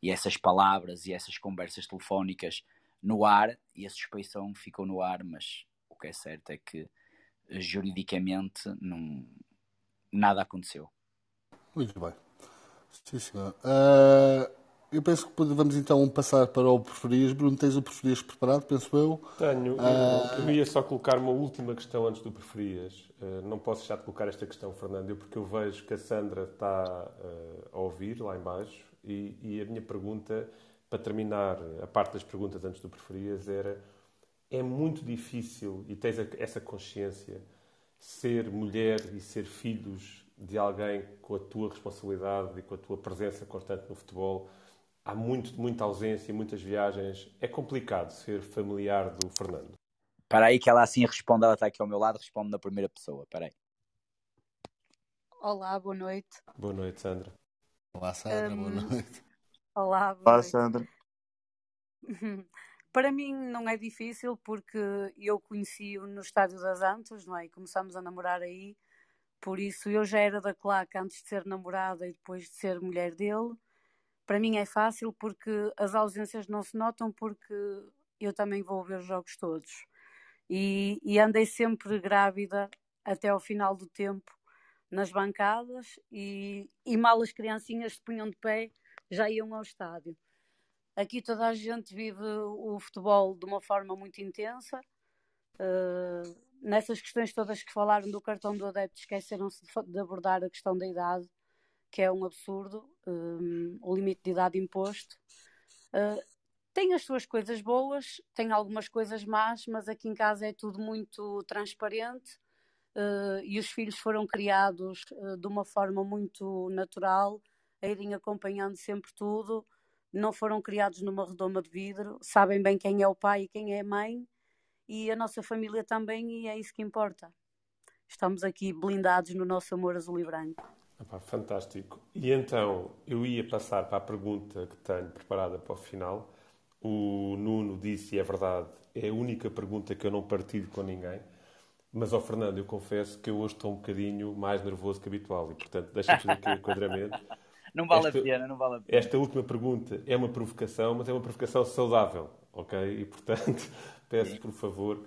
e essas palavras e essas conversas telefónicas no ar e a suspeição ficou no ar, mas o que é certo é que juridicamente não, nada aconteceu. Muito bem. Sim, senhor. Uh, eu penso que vamos então passar para o preferias. Bruno, tens o preferias preparado, penso eu? Tenho. Uh... Eu ia só colocar uma última questão antes do preferias. Uh, não posso deixar de colocar esta questão, Fernando, porque eu vejo que a Sandra está uh, a ouvir lá embaixo e, e, a minha pergunta, para terminar a parte das perguntas antes do preferias, era é muito difícil, e tens essa consciência, ser mulher e ser filhos de alguém com a tua responsabilidade e com a tua presença constante no futebol há muito, muita ausência, muitas viagens. É complicado ser familiar do Fernando. Para aí que ela assim responde, ela está aqui ao meu lado, responde na primeira pessoa. Para aí. Olá, boa noite. Boa noite, Sandra. Olá, Sandra, um... boa noite. Olá, Olá, Sandra. Para mim não é difícil porque eu conheci-o no Estádio das Antas, não é? E começámos a namorar aí, por isso eu já era da claque antes de ser namorada e depois de ser mulher dele para mim é fácil porque as ausências não se notam porque eu também vou ver os jogos todos. E, e andei sempre grávida até ao final do tempo nas bancadas e, e mal as criancinhas se punham de pé já iam ao estádio. Aqui toda a gente vive o futebol de uma forma muito intensa. Uh, nessas questões todas que falaram do cartão do adepto, esqueceram-se de, de abordar a questão da idade que é um absurdo, um, o limite de idade imposto. Uh, tem as suas coisas boas, tem algumas coisas más, mas aqui em casa é tudo muito transparente uh, e os filhos foram criados uh, de uma forma muito natural, a irem acompanhando sempre tudo, não foram criados numa redoma de vidro, sabem bem quem é o pai e quem é a mãe e a nossa família também, e é isso que importa. Estamos aqui blindados no nosso amor azul e branco. Epá, fantástico. E então, eu ia passar para a pergunta que tenho preparada para o final. O Nuno disse, e é verdade, é a única pergunta que eu não partilho com ninguém. Mas ao Fernando, eu confesso que eu hoje estou um bocadinho mais nervoso que habitual e, portanto, deixa-me fazer aqui o enquadramento. Não vale esta, a pena, não vale a pena. Esta última pergunta é uma provocação, mas é uma provocação saudável, ok? E, portanto, peço, Sim. por favor,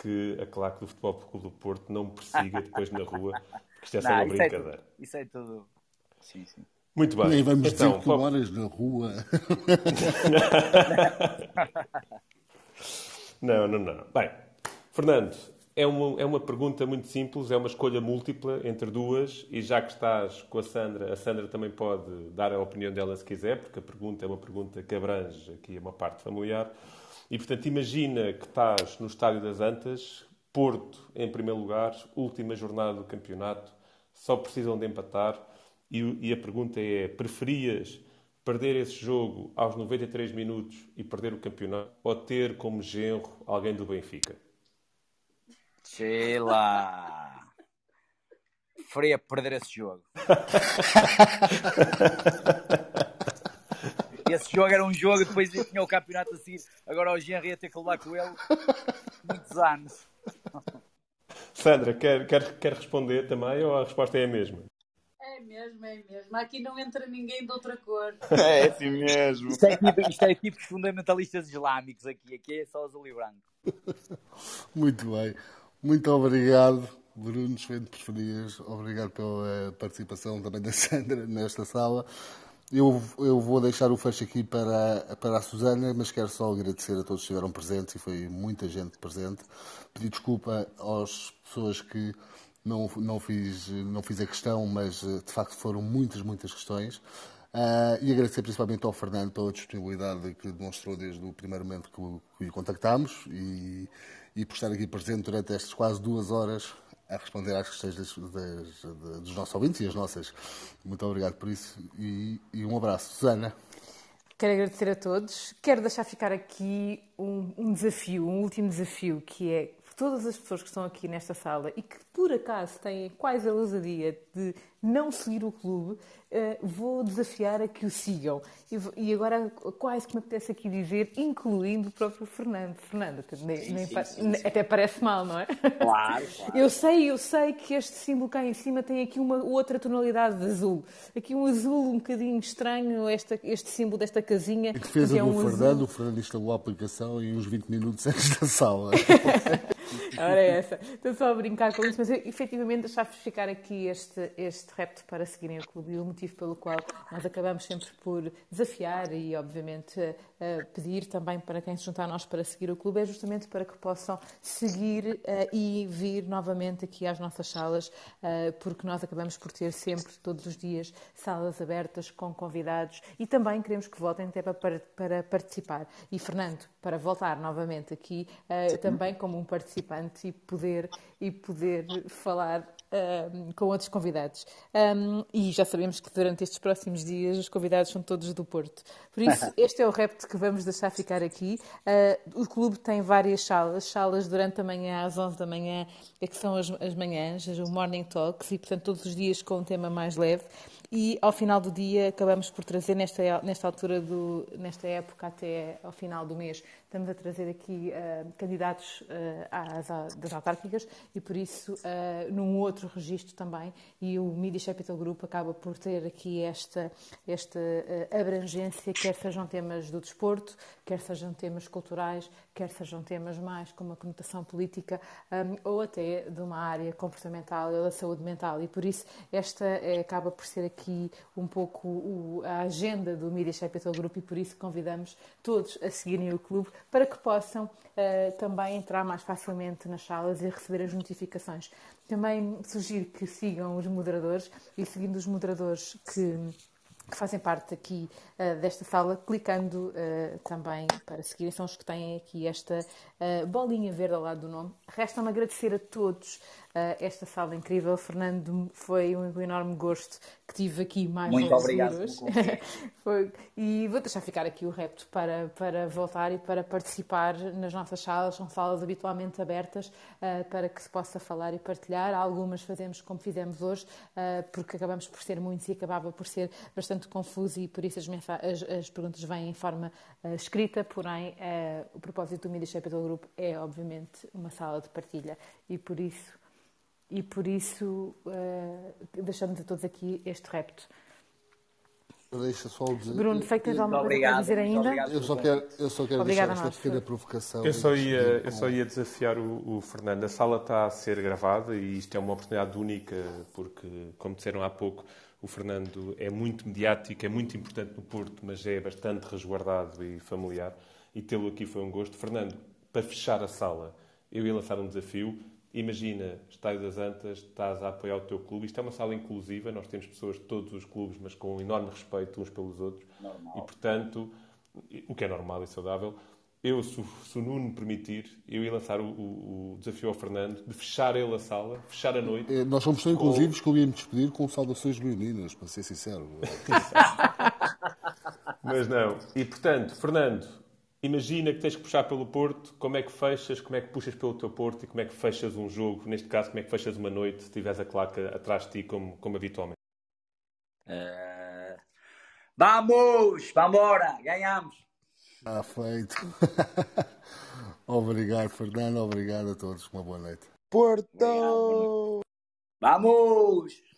que a claque do Futebol Clube do Porto não me persiga depois na rua, porque isto é só não, uma isso brincadeira. É tudo, isso é tudo. Sim, sim. Muito bem. Nem vamos então, dizer moras na rua. não, não, não. Bem, Fernando, é uma, é uma pergunta muito simples, é uma escolha múltipla entre duas, e já que estás com a Sandra, a Sandra também pode dar a opinião dela se quiser, porque a pergunta é uma pergunta que abrange aqui uma parte familiar. E, portanto, imagina que estás no Estádio das Antas, Porto em primeiro lugar, última jornada do campeonato, só precisam de empatar, e, e a pergunta é: preferias perder esse jogo aos 93 minutos e perder o campeonato, ou ter como genro alguém do Benfica? Sheila. Preferia perder esse jogo. esse jogo era um jogo, depois tinha o campeonato a seguir. Agora o Genri ia ter que levar com ele muitos anos. Sandra, quer, quer, quer responder também ou a resposta é a mesma? É mesmo, é mesmo. Aqui não entra ninguém de outra cor. É assim mesmo. Isto é, tipo, isto é tipo fundamentalistas islâmicos aqui. Aqui é só azul e branco. Muito bem. Muito obrigado, Bruno Svente Preferias. Obrigado pela participação também da Sandra nesta sala. Eu, eu vou deixar o fecho aqui para, para a Susana, mas quero só agradecer a todos que estiveram presentes e foi muita gente presente. Pedir desculpa às pessoas que não, não, fiz, não fiz a questão, mas de facto foram muitas, muitas questões. Uh, e agradecer principalmente ao Fernando pela disponibilidade que demonstrou desde o primeiro momento que o, que o contactámos e, e por estar aqui presente durante estas quase duas horas a responder às questões das, das, dos nossos ouvintes e as nossas. Muito obrigado por isso e, e, um abraço. Susana. Quero agradecer a todos. Quero deixar ficar aqui um, um desafio, um último desafio, que é todas as pessoas que estão aqui nesta sala e que por acaso têm quase a ousadia de não seguir o clube, uh, vou desafiar a que o sigam. E, agora quase que me apetece aqui dizer, incluindo o próprio Fernando. Fernando, nem, sim, nem sim, sim, até parece mal, não é? Claro, claro. Eu sei, eu sei que este símbolo cá em cima tem aqui uma outra tonalidade de azul. Aqui um azul um bocadinho estranho, esta, este símbolo desta casinha. Em defesa é um do Fernando, azul... o Fernando instalou a aplicação e uns 20 minutos antes da sala. Ora é essa. Estou só a brincar com isso, mas efetivamente deixar-vos ficar aqui este, este repto para seguirem o clube e o motivo pelo qual nós acabamos sempre por desafiar e, obviamente, uh, pedir também para quem se juntar a nós para seguir o clube é justamente para que possam seguir uh, e vir novamente aqui às nossas salas, uh, porque nós acabamos por ter sempre, todos os dias, salas abertas com convidados e também queremos que voltem até para, para participar. E, Fernando, para voltar novamente aqui, também como um participante e poder, e poder falar um, com outros convidados. Um, e já sabemos que durante estes próximos dias os convidados são todos do Porto. Por isso, este é o repto que vamos deixar ficar aqui. Uh, o clube tem várias salas, salas durante a manhã, às 11 da manhã, é que são as, as manhãs, o Morning Talks, e portanto todos os dias com um tema mais leve e ao final do dia acabamos por trazer nesta, nesta altura do, nesta época até ao final do mês estamos a trazer aqui uh, candidatos uh, às, das autárquicas e por isso uh, num outro registro também e o Media Capital Group acaba por ter aqui esta, esta abrangência, quer sejam temas do desporto, quer sejam temas culturais, quer sejam temas mais com uma conotação política um, ou até de uma área comportamental ou da saúde mental. E por isso esta acaba por ser aqui um pouco o, a agenda do Media Capital Group e por isso convidamos todos a seguirem o clube para que possam uh, também entrar mais facilmente nas salas e receber as notificações. Também sugiro que sigam os moderadores e seguindo os moderadores que que fazem parte aqui uh, desta sala, clicando uh, também para seguirem, são os que têm aqui esta uh, bolinha verde ao lado do nome. Resta-me agradecer a todos esta sala incrível. Fernando, foi um enorme gosto que tive aqui mais Muito obrigado. foi, e vou deixar ficar aqui o repto para, para voltar e para participar nas nossas salas. São salas habitualmente abertas para que se possa falar e partilhar. Algumas fazemos como fizemos hoje, porque acabamos por ser muitos e acabava por ser bastante confuso e por isso as, as, as perguntas vêm em forma uh, escrita, porém uh, o propósito do Media Capital Group é obviamente uma sala de partilha e por isso e por isso uh, deixamos a todos aqui este repto. Deixa só dizer. Bruno, que tens alguma coisa para dizer ainda? Eu só quero, eu só quero deixar esta pequena provocação. Eu só ia, eu só ia desafiar o, o, Fernando. A sala está a ser gravada e isto é uma oportunidade única, porque, como disseram há pouco, o Fernando é muito mediático, é muito importante no Porto, mas é bastante resguardado e familiar. E tê-lo aqui foi um gosto. Fernando, para fechar a sala, eu ia lançar um desafio. Imagina, Estádio das Antas, estás a apoiar o teu clube. Isto é uma sala inclusiva, nós temos pessoas de todos os clubes, mas com um enorme respeito uns pelos outros. Normal. E, portanto, o que é normal e saudável, eu, se, o Nuno permitir, eu ia lançar o, o, o, desafio ao Fernando de fechar ele a sala, fechar a noite. É, nós somos tão inclusivos com... que eu ia me despedir com saudações leoninas, para ser sincero. Mas não. E portanto, Fernando, imagina que tens que puxar pelo Porto, como é que fechas, como é que puxas pelo teu Porto e como é que fechas um jogo, neste caso, como é que fechas uma noite se tiveres a claca atrás de ti como, como habitualmente? Uh... Vamos! Vamos! Ganhamos! Está feito. obrigado, Fernando. Obrigado a todos. Uma boa noite. Porto! Vamos!